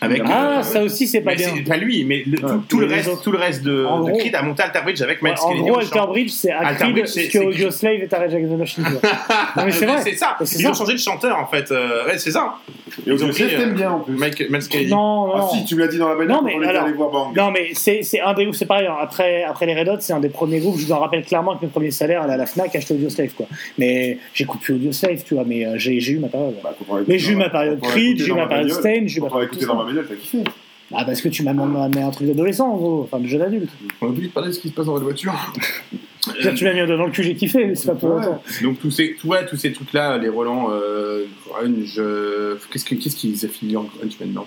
Avec, Ah, euh, ça aussi, c'est pas bien. Pas lui, mais le- tout, tout le reste, tout le reste de, En de gros- Creed a monté Alter Bridge avec Ouais, Miles en gros. Alter Bridge, c'est Acrid Bridge, ce c'est- que Audio Slave est à Rage Against the Machine. Non, mais c'est vrai. C'est ça. C'est Ils ça. ont changé de chanteur en fait. Euh, ouais, c'est ça. Et Audio Slave, t'aimes bien en plus. Mike- Miles Kennedy. Non, non. Ah si, tu me l'as dit dans la quand mais on alors- allé voir Bang. Non, mais c'est c'est un des groupes, c'est pareil. hein. Après, après les Red Hot, c'est un des premiers groupes. Je me rappelle clairement que mes premiers salaires à la Fnac acheter Audio Slave, quoi. Mais j'écoute plus Audio Slave, tu vois, mais euh, j'ai j'ai eu ma période. Bah, mais j'ai eu ma période Creed, j'ai eu ma période Stain, j'ai eu ma période. T'as kiffé. Ah, parce que tu m'as mis un truc d'adolescent, en gros. Enfin, de jeune adulte. On oublie de parler de ce qui se passe dans votre voiture. Dire, tu m'as mis dans le cul, j'ai kiffé, mais c'est pas pour Ouais. longtemps. Donc tous ces, tout- ouais, tous ces trucs-là, les Roland, euh, grunge, euh, qu'est-ce que- qu'est-ce qu'ils affilient en grunge maintenant?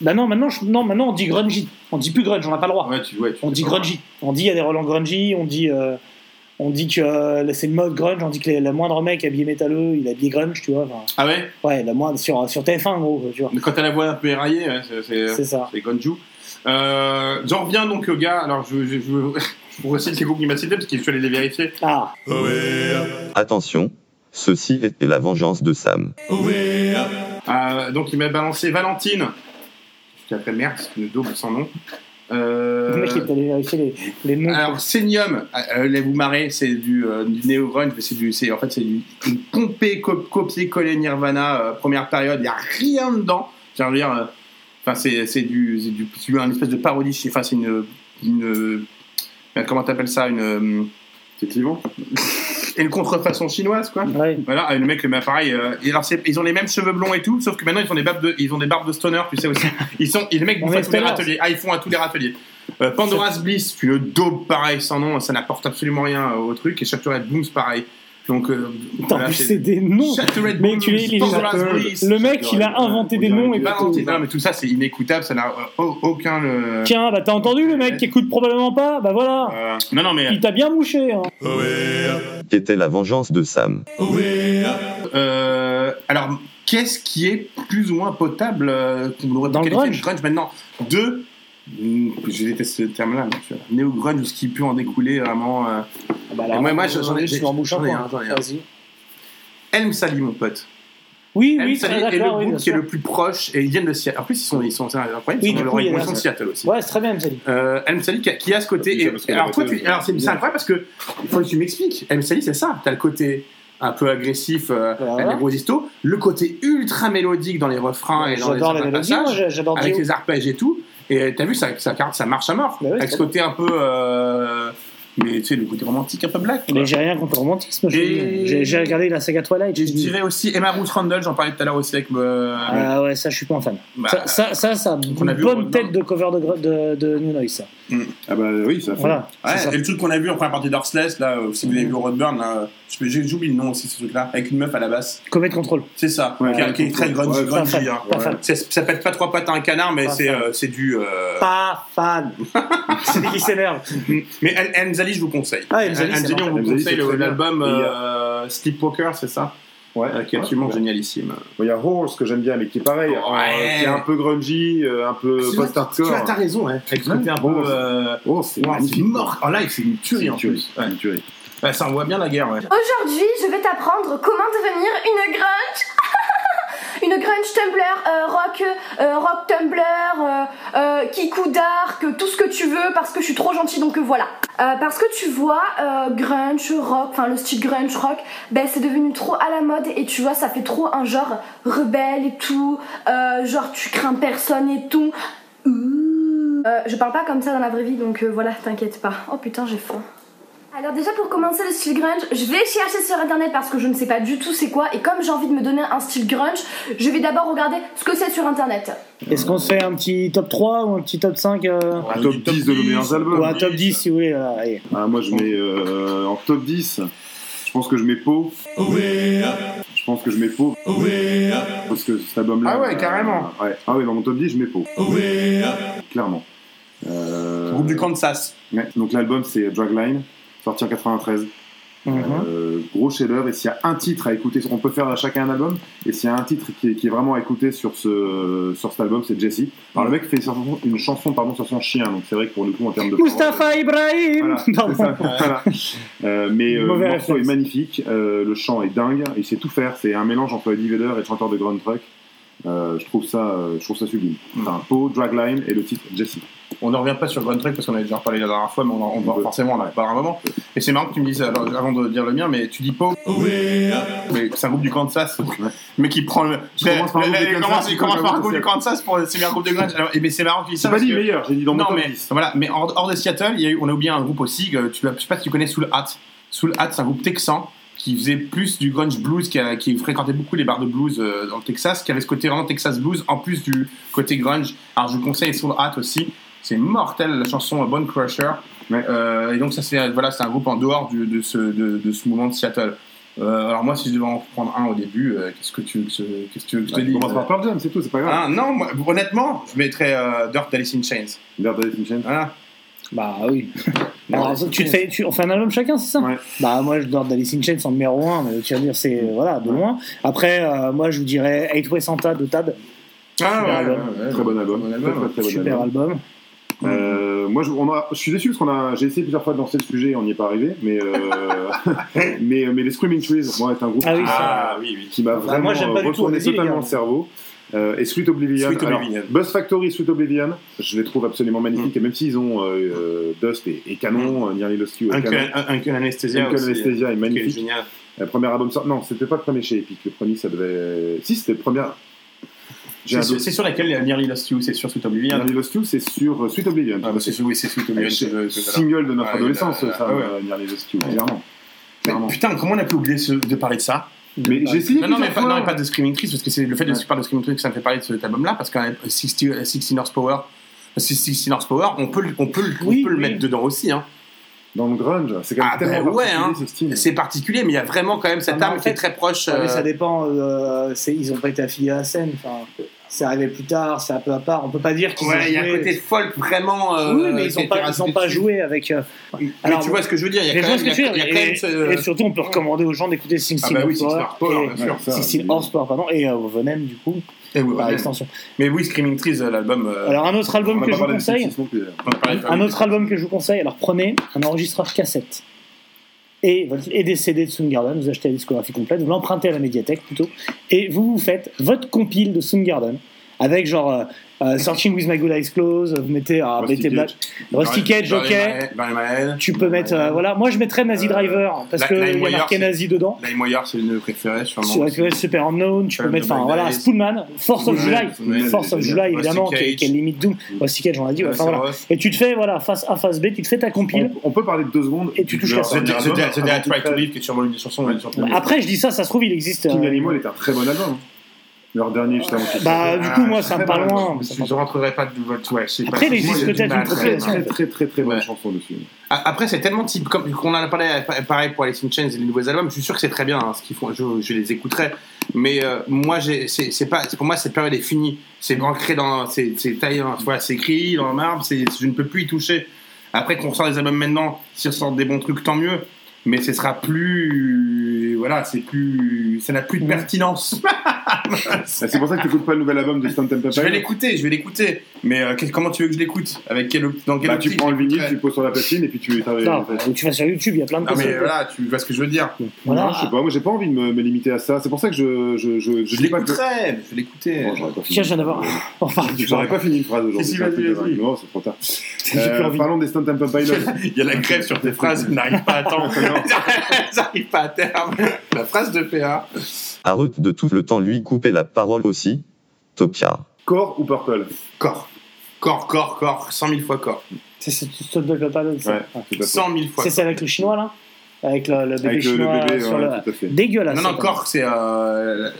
Bah non, maintenant, je- non, maintenant on dit grungy. On dit plus grunge, on n'a pas le droit. Ouais, tu, ouais, tu On dit grungy. On dit il y a des Roland grungy, on dit, euh, on dit que euh, c'est le mode grunge, on dit que les- le moindre mec habillé métalleux, il est habillé grunge, tu vois. Ah ouais? Ouais, le moindre, sur, sur TF1 en gros, tu vois. Quand t'as la voix un peu éraillée, ouais, c'est- c'est C'est ça. c'est grunge. Euh, J'en reviens donc au gars. Alors je, je, je, je vous recite les groupes qu'il m'a cités parce qu'il faut aller les vérifier. Ah. Attention, ceci était la vengeance de Sam. Euh, donc il m'a balancé Valentine. Puis après merde, c'est une double sans nom. Euh, Le mec est allé vérifier les, les noms. Alors, Senium, euh, là, vous marrez, c'est du, euh, du néo-grunge, c'est du, c'est, en fait, c'est du, une pompée, co- copier-coller Nirvana, euh, première période, il n'y a rien dedans. Je veux dire, euh, enfin, c'est, c'est du, c'est du, c'est un espèce de parodie, enfin, c'est une, une, euh, comment t'appelles ça, une, euh, C'est clivant. Une contrefaçon chinoise, quoi. Ouais. Voilà, le mec, mais pareil, euh, et alors c'est- ils ont les mêmes cheveux blonds et tout, sauf que maintenant ils ont des barbes de, ils ont des barbes de stoner, tu sais aussi. Ils sont, les mecs bouffent à tous les râteliers. Ah, ils font à tous les râteliers. Euh, Pandora's Bliss, tu le daubes pareil, sans nom, ça n'apporte absolument rien au truc, et Shattered Booms, pareil. Donc, euh, Putain, voilà, c'est des noms. Shattered Mais tu les- le mec, il a inventé des noms et non, mais tout ça c'est inécoutable, ça n'a euh, au- aucun. euh, Tiens, bah t'as entendu le mec qui écoute probablement pas Bah voilà. euh, non, non, mais. Il t'a bien mouché. Hein. Était la vengeance de Sam. Euh, alors, qu'est-ce qui est plus ou moins potable euh, qu'on Dans le grunge de grunge maintenant? Deux, je déteste ce terme-là, mais tu vois, néo-grunge ou ce qui peut en découler vraiment. euh, Bah, et là, moi, moi, j'en ai, j'en ai peu, un, j'en ai un. Vas-y. Elm Sally, mon pote. Oui, Elm oui, Sally est le oui, groupe bien qui est le plus proche et ils viennent de Seattle. En plus, ils sont, ils sont, c'est incroyable, Oui, ils sont, de- ils Seattle aussi. Ouais, c'est très bien, Sally. Euh, Elm Sally qui a, qui a ce côté. Et- qu'elle alors, toi, tu, alors c'est c'est incroyable parce que il faut que tu m'expliques. Elm Sally, c'est ça. T'as le côté un peu agressif euh, Voilà. avec les le côté ultra mélodique dans les refrains et dans les, J'adore les mélodies, moi passages, j'adore avec les arpèges et tout. Et t'as vu, ça, ça, ça marche à mort. Bah oui, avec ce côté un peu. euh, mais tu sais, le côté romantique un peu black. Mais j'ai rien contre le romantisme. Et-. J'ai j'ai regardé la saga Twilight. Je je dirais aussi Emma Ruth Randall, j'en parlais tout à l'heure aussi avec. euh, Ah ouais, ça je suis pas un fan. Bah, ça, ça, une bonne tête de cover de, de, de New Noise, ça. Ah bah oui, ça fait. Voilà. Ouais, c'est ça. et le truc qu'on a vu en première partie d'Arsless, là, euh, si vous avez vu Roadburn, là, je- j'ai j'oublie le nom aussi, ce truc-là, avec une meuf à la basse. Comet Control. C'est ça, Ouais, qui, est- ouais, qui est très grungy, fan, hein. C'est- Ça pète pas trois pattes à un canard, mais c'est euh, c'est du. euh, Pas fan. c'est qui s'énerve. Mais Enzali, je vous conseille. Ah, on vous conseille l'album euh, Sleepwalker, c'est ça? Ouais. Euh, Qui est absolument génialissime. Il y a Horse que j'aime bien, mais qui est pareil, Ouais. euh, qui est un peu grungy, euh, un peu Tu as- post-hardcore. Tu as t'as raison, hein. Avec ce côté un peu. Bon, euh, Oh, c'est magnifique. mort. En live, c'est une tuerie une en tuerie. plus. Une tuerie. Ouais, ça envoie bien la guerre, ouais. Aujourd'hui, je vais t'apprendre comment devenir une grunge. Une grunge Tumblr, euh, rock, euh, rock Tumblr, euh, euh, Dark, tout ce que tu veux parce que je suis trop gentille donc voilà. Euh, parce que tu vois, grunge, rock, enfin le style grunge rock, ben c'est devenu trop à la mode et tu vois ça fait trop un genre rebelle et tout, genre tu crains personne et tout. Je parle pas comme ça dans la vraie vie donc voilà, t'inquiète pas. Oh putain j'ai faim. Alors déjà pour commencer le style grunge, je vais chercher sur internet parce que je ne sais pas du tout c'est quoi et comme j'ai envie de me donner un style grunge, je vais d'abord regarder ce que c'est sur internet. Est-ce qu'on se fait un petit top 3 ou un petit top 5 euh, Un top 10 de nos meilleurs albums. Ou un top 10 si vous voulez. voilà, allez. Ah, moi, je mets euh, en top 10. Je pense que je mets Pau. Je pense que je mets Pau. Parce que cet album-là. Ah ouais, carrément. euh, ouais. Ah ouais, dans mon top 10, je mets Pau. Clairement. Euh, Groupe du Kansas. ouais, donc l'album, c'est Dragline, sorti en 93. Mhm. Euh, gros chef-d'œuvre. Et s'il y a un titre à écouter, on peut faire à chacun un album. Et s'il y a un titre qui est, qui est vraiment à écouter sur, ce, sur cet album, c'est Jesse. Alors le mec fait une chanson, pardon, sur son chien. Donc c'est vrai que pour le coup, en termes de. Ibrahim Voilà, c'est ça, voilà. Euh, mais euh, le morceau est magnifique, euh, le chant est dingue, il sait tout faire. C'est un mélange entre Eddie Vedder et le chanteur de Grand Truck. Euh, je trouve ça, euh, je trouve ça sublime. Enfin, Poe, Dragline et le titre Jesse. On ne revient pas sur Grand Trek parce qu'on avait déjà parlé la dernière fois, mais on, en- on va- forcément on en parlera un moment. Et c'est marrant que tu me dises, alors, avant de dire le mien, mais tu dis Poe. Mais c'est un groupe du Kansas, mais qui prend le. Je commence par un groupe du Kansas, pour c'est bien un groupe de grunge. Alors, et mais c'est marrant que tu dis ça. Pas dit que- meilleur, j'ai dit dans mon Non, mais 10. voilà, mais hors, de Seattle, y a eu, on a oublié un groupe aussi. Que tu, je sais pas si tu connais Soul Hat. Soul Hat, c'est un groupe texan qui faisait plus du grunge blues, qui, a- qui fréquentait beaucoup les bars de blues euh, dans le Texas, qui avait ce côté vraiment Texas blues en plus du côté grunge. Alors je vous conseille Soul Hat aussi. C'est mortel la chanson euh, Bone Crusher. Euh, et donc ça c'est voilà, c'est un groupe en dehors du- de, ce, de, de ce mouvement de Seattle. Euh, alors moi si je devais en prendre un au début, euh, qu'est-ce que tu veux que je, qu'est-ce que tu veux que je te Bah, dise commence par Pearl Jam, c'est tout, c'est pas grave. Ah non, moi, honnêtement, je mettrais euh, Dirt d'Alice in Chains. Dirt d'Alice in Chains. Voilà. Bah oui. Alors, tu te fais, tu, on fait un album chacun, c'est ça? Bah moi je dors d'Alice in Chains en numéro 1, mais tu vas dire c'est voilà de loin. Après euh, moi je vous dirais Eight Way Santa de Tad. Ah, ouais, album. ouais, ouais. Très bon album. Très, très, très bon Super album. Euh, moi, je, on a- je suis déçu parce qu'on a, j'ai essayé plusieurs fois de lancer le sujet et on n'y est pas arrivé, mais, euh, mais, mais les Screaming Trees, moi, est un groupe Ah qui, m'a- oui, oui. qui m'a Bah, vraiment retourné totalement le cerveau. Euh, et Sweet Oblivion. Sweet Alors, Oblivion. Buzz Factory, Sweet Oblivion, je les trouve absolument magnifiques. Et même s'ils ont euh, euh, Dust et, et Canon, euh, Nearly Lost You et Canon. Uncle Anesthesia. Uncle Anesthesia est magnifique. Le premier album sort. Non, c'était pas le premier chez Epic. Le premier, ça devait. Si, c'était le premier. C'est sur laquelle Nearly Lost You, c'est sur Sweet Oblivion. Nearly Lost You, c'est sur euh, Sweet Oblivion. Ah, bah, c'est oui, c'est Sweet Oblivion. C'est single de notre adolescence, ça, ah euh, Nearly Lost You, clairement. Mais putain, comment on a pu oublier ce- de parler de ça? Mais j'ai essayé non, non, mais pas, non, mais pas de Screaming Trees, parce que c'est le fait de Ouais. parler de Screaming Trees que ça me fait parler de cet album-là, parce que 60, 16 Horsepower, 16 Horsepower, on peut, le- on peut, le- on Oui, peut le mettre dedans aussi. Hein. Dans le grunge, c'est quand même Ah, tellement ouais, particulier, hein. ce. C'est particulier, mais il y a vraiment quand même cette Ah, mais en âme qui fait- est très proche. Ouais, mais euh, ça dépend. euh, c'est- ils ont pas été affiliés à la scène. Enfin, c'est arrivé plus tard, c'est un peu à part. On peut pas dire qu'ils ont Ouais, il y a un joué- côté folk vraiment. euh, oui, mais ils a ont été pas, ils ont rajouté pas joué avec. euh, Mais alors, tu vois ce que je veux dire, il y a mais quand même, y a- y a quand Et, ce- et surtout, on peut recommander aux gens d'écouter 16 Ah bah oui, 16 Horsepower Horsepower, et- bien sûr. ça, 16 Horsepower, pardon, et euh, Venom, du coup, Et oui, par ouais. extension. Mais oui, Screaming Trees, euh, l'album. euh, Alors, un autre album que je vous conseille. Un autre album que je vous conseille, alors prenez un enregistreur cassette et, et des CD de Soundgarden, vous achetez la discographie complète, vous l'empruntez à la médiathèque plutôt, et vous vous faites votre compile de Soundgarden avec genre euh, euh, Searching with My Good Eyes Closed, vous mettez, ah, Rusty mettez Black. Rusty Cage, ok. Tu peux mettre, euh, voilà, moi je mettrais Nazi Euh, Driver parce La- qu'il y a marqué Nazi dedans. LimeWire, c'est le préféré, sûrement. Sur Super Unknown, tu peux mettre, enfin voilà, Days. Spoonman, Force of July, Force of July évidemment, qui est, limite Doom. Rusty Cage, on l'a dit. Et tu te fais, voilà, face A, face B, tu te fais ta compile. On, peut parler de deux secondes. Et tu touches leur à ça. Tried tout to. Live, qui est sûrement une des chansons. une Après, je dis ça, ça se trouve, il existe. King Animal est un très bon album. Leur dernier, juste avant. Bah, du coup, moi, ça me Très parle moins. Je rentrerai pas de votre. Ouais. Après, il existe peut-être une très, Très, très, très, bonne chanson dessus. Après, c'est tellement type, comme qu'on en a parlé pareil pour Alice in Chains et les nouveaux albums, je suis sûr que c'est très bien hein, ce qu'ils font, je, les écouterai. Mais euh, moi, j'ai- c'est c'est pas, c'est- pour moi, cette période est finie. C'est ancré dans, c'est c'est taillé, voilà, c'est écrit dans le marbre, c'est- je ne peux plus y toucher. Après qu'on sort des albums maintenant, s'ils sortent des bons trucs, tant mieux. Mais ce sera plus, voilà, c'est plus, ça n'a plus de pertinence. C'est pour ça que tu n'écoutes pas le nouvel album de Stone Temple Je vais l'écouter, je vais l'écouter. Mais euh, comment tu veux que je l'écoute? Avec quel, dans quel Bah, tu prends le vinyle, tu le poses sur la platine et puis tu. Non, ou tu vas sur YouTube, il y a plein de Non mais voilà, tu vois ce que je veux dire. Voilà. Non, je sais pas, moi j'ai pas envie de me, me limiter à ça. C'est pour ça que je. Je, je, Je dis pas que- l'écouterai, je vais l'écouter. Bon, j'aurais pas fini. Tiens, je viens d'avoir. On parle du J'aurais pas fini une phrase aujourd'hui. Non, c'est trop tard. Euh, parlons des Stone Temple Pilots. Il y a la grève sur tes phrases, n'arrive pas à temps. J'arrive pas à terme. La phrase de PA. Arrête de tout le temps lui couper la parole aussi. Topia. Core ou Purple Corps. Corps, corps, corps. 100 000 fois corps. C'est c'est Stone Temple Pilots, ça? Ouais, tout à fait. 100 000 fois. C'est celle avec le chinois là? Avec le, le bébé Avec le, le chinois bébé, sur ouais, le. Dégueulasse. Non, non, corps, c'est. Euh,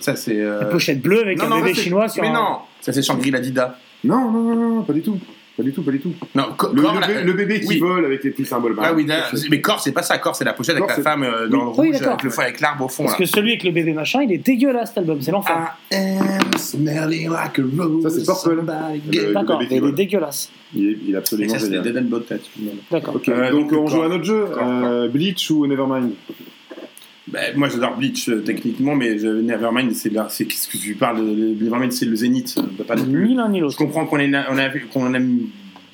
ça, c'est. euh, La pochette bleue avec non, un non, bébé chinois sur Mais un. non, ça c'est Shangri-La Dida. Non, non, non, non, pas du tout. Pas du tout, pas du tout. Non, Le, corps, le la- bé- le bébé qui oui. vole avec les petits symboles. Ah oui, mais corps, c'est pas ça. Corps, c'est la pochette avec la femme euh, dans le rouge, avec le feu, avec l'arbre au fond. Parce là. que celui avec le bébé machin, il est dégueulasse cet album, c'est l'enfer. I am smelling like a rose. Ça, c'est Purple. D'accord, il est dégueulasse. Il est, il est Et absolument ça, c'est. Dead and. D'accord. Euh, donc donc, on joue à notre jeu. Corps, Euh, Bleach ou Nevermind? Ben, moi j'adore Bleach euh, techniquement, mais je, Nevermind, c'est là, c'est qu'est-ce que tu parles de Nevermind, c'est le zénith, euh, pas non plus. Ni l'un ni Je l'autre. comprends qu'on ait- on a vu- qu'on aime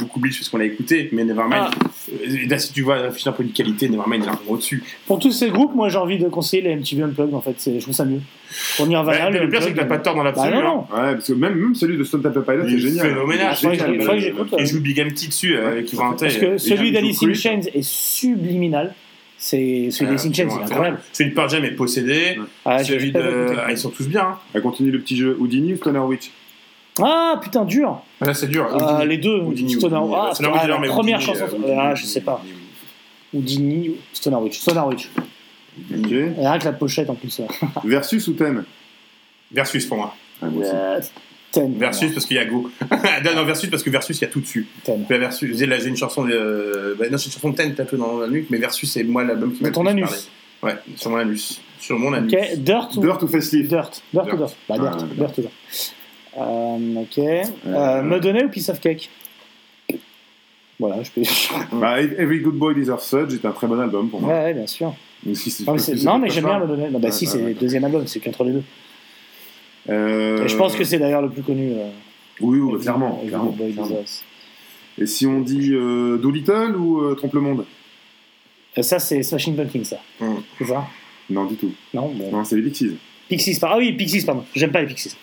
beaucoup Bleach parce qu'on l'a écouté, mais Nevermind, euh, là, si tu vois, réfléchir un peu de qualité, Nevermind est largement au-dessus. Pour tous ces groupes, moi j'ai envie de conseiller les MTV Unplugged en fait, c'est- je trouve ça mieux. Pour Nirvana, les le pire, c'est que t'as pas de tort dans l'absolu, Bah, non, non. Ouais, parce que même, même celui de Stone Temple Pilots, Il c'est est génial. phénoménal. Il est faudrait que j'écoute, joue Big Empty dessus euh, avec Yvan Parce que celui d'Alice in Chains est subliminal. C'est celui in Chains, c'est incroyable. Celui de Pearl Jam est possédé. Ah, celui de. Ah, ils sont tous bien. hein. Elle continue le petit jeu Houdini ou Stoner Witch Ah putain, dur Ah, Là, c'est dur. Ah. Les deux, Houdini, Stoner Houdini. Ah, Stoner ah, Witch, la première Houdini, chanson. euh, Ah, je sais pas. Houdini ou Stoner Witch. Stoner Witch. Ok. Rien que la pochette en plus. Versus ou Ten Versus pour moi. Euh, Ten. Versus parce qu'il y a Go. non, non, Versus parce que Versus, il y a tout dessus. Ten. Bah, Versus, j'ai là, j'ai une chanson de. euh, bah, non, j'ai une chanson de Ten tatouée dans la nuque, mais Versus, c'est moi l'album qui m'a Dans ton anus. parlé. Ouais, sur mon anus. Sur mon anus. Ok, Dirt ou Dirt ou Facelift Dirt. Dirt ou Dirt. Dirt Bah, Dirt. Ah, Dirt ou Dirt. Euh, ok. Euh, Me donner ou Piece of Cake? Voilà, je peux. Bah, Every Good Boy Deserves Fudge est un très bon album pour moi. Ouais, ouais, bien sûr. Si c'est- Non, mais, c'est- c'est non, j'aime bien Me donner. Non, bah, Ouais, si, ouais, c'est ouais. le deuxième album, c'est qu'entre les deux. Euh, je pense que c'est d'ailleurs le plus connu. euh, Oui, oui, bah, clairement. Et si on dit euh, Doolittle ou euh, Trompe le Monde? Ça, c'est Smashing Pumpkins, ça. Mm. C'est ça? Non, du tout. Non, bon. Non, c'est les Pixies. Pixies, ah oui, Pixies, pardon. J'aime pas les Pixies.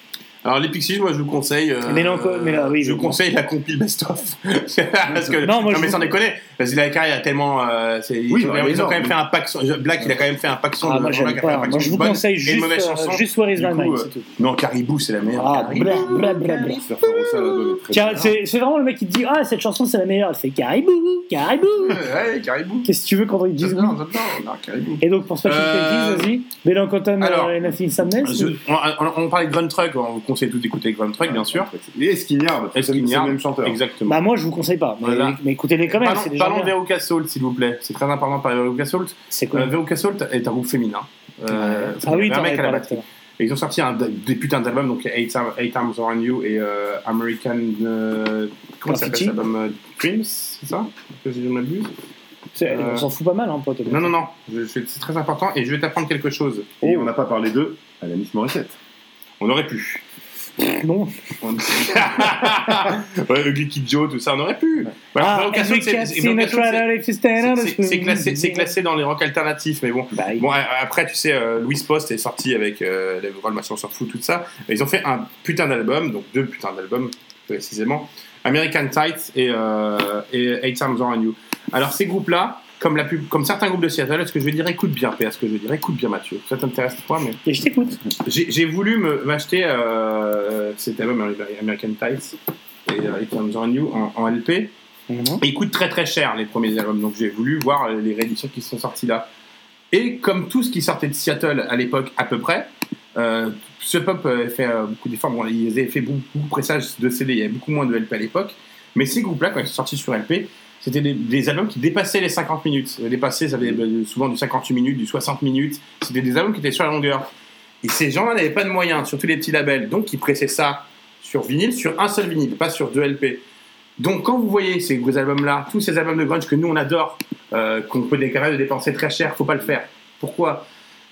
Alors, les Pixies, moi, je vous conseille. euh, mais là, oui, je vous conseille la compile best-of. parce que, Non, moi, je mais sans déconner. Parce que la carrière a tellement. euh, c'est- ils, Oui, ont, bah, ils ont énorme. quand même fait un pack. son- Black, il a quand même fait un pack son Ah, moi, Black un pas. pack Moi, je vous bonne conseille et une juste, mauvaise euh, chanson. juste Where is My Mind, euh, c'est tout. Non, Caribou, c'est la meilleure. Ah, Caribou. bla, bla, bla, bla. Surfer Rosa, l'album est très Tiens, bien. c'est c'est vraiment le mec qui te dit Ah, cette chanson c'est la meilleure. Elle fait Caribou, Caribou. Ouais, Caribou. Qu'est-ce que tu veux quand ils disent oui J'adore, j'adore, j'adore Caribou. Et donc pour Smashing Euh, Pumpkins, vas-y. Melanchothon alors, euh, Nothing Sadness on, on- on parlait de Grunt Truck, on vous conseille tous d'écouter Grunt Truck, bien sûr. Et Skinyard, c'est le même chanteur. Exactement. Bah, moi je vous conseille pas. Mais, Voilà. mais écoutez-les quand même, Parlons, déjà parlons de. Veruca Salt, s'il vous plaît. C'est très important de parler de Veruca Salt. C'est quoi Euh, Veruca Salt est un groupe féminin. Euh, Ah oui, un mec à la batterie. Et ils ont sorti un, des putains d'albums, donc Eight, Arm- Eight Arms Around You et euh, American. euh, comment ça s'appelle Graffiti. cet album euh, Dreams, c'est ça? Que je m'abuse Euh, On s'en fout pas mal, hein, pote. Non, non, non, c'est très important et je vais t'apprendre quelque chose. Et Oh. on n'a pas parlé d'eux, Alanis Morissette. On aurait pu. Non. On- ouais, le Geeky Joe, tout ça, on aurait pu. Voilà, Ah, Salt, we c'est- on classé, c'est classé dans les rock alternatifs, mais bon. Bah. Bon, après, tu sais, euh, Louis Post est sorti avec euh, les Roll Machin sur Foot, tout ça. Et ils ont fait un putain d'album, donc deux putains d'albums, précisément. American Tight et, euh, et Eight Times Around You. Alors, ces groupes-là, comme, la pub, comme certains groupes de Seattle, ce que je dire, écoute bien, PA, ce que je dire, écoute bien, Mathieu. Ça t'intéresse pas, mais. Et je t'écoute. J'ai voulu m'acheter euh, cet album American Tights et euh, Times Around You en, en LP. Mhm. Et ils coûtent très très cher les premiers albums, donc j'ai voulu voir les rééditions qui sont sorties là. Et comme tout ce qui sortait de Seattle à l'époque à peu près, euh, ce pop avait fait euh, beaucoup d'efforts. Bon, ils avaient fait beaucoup, beaucoup de pressages de CD, il y avait beaucoup moins de LP à l'époque. Mais ces groupes-là, quand ils sont sortis sur LP, c'était des, des albums qui dépassaient les 50 minutes. Euh, Dépassaient, ça avait euh, souvent du 58 minutes, du 60 minutes. C'était des albums qui étaient sur la longueur. Et ces gens-là n'avaient pas de moyens, surtout les petits labels. Donc ils pressaient ça sur vinyle, sur un seul vinyle, pas sur deux LP. Donc quand vous voyez ces gros albums-là, tous ces albums de grunge que nous on adore, euh, qu'on peut déclarer de dépenser très cher, faut pas le faire. Pourquoi?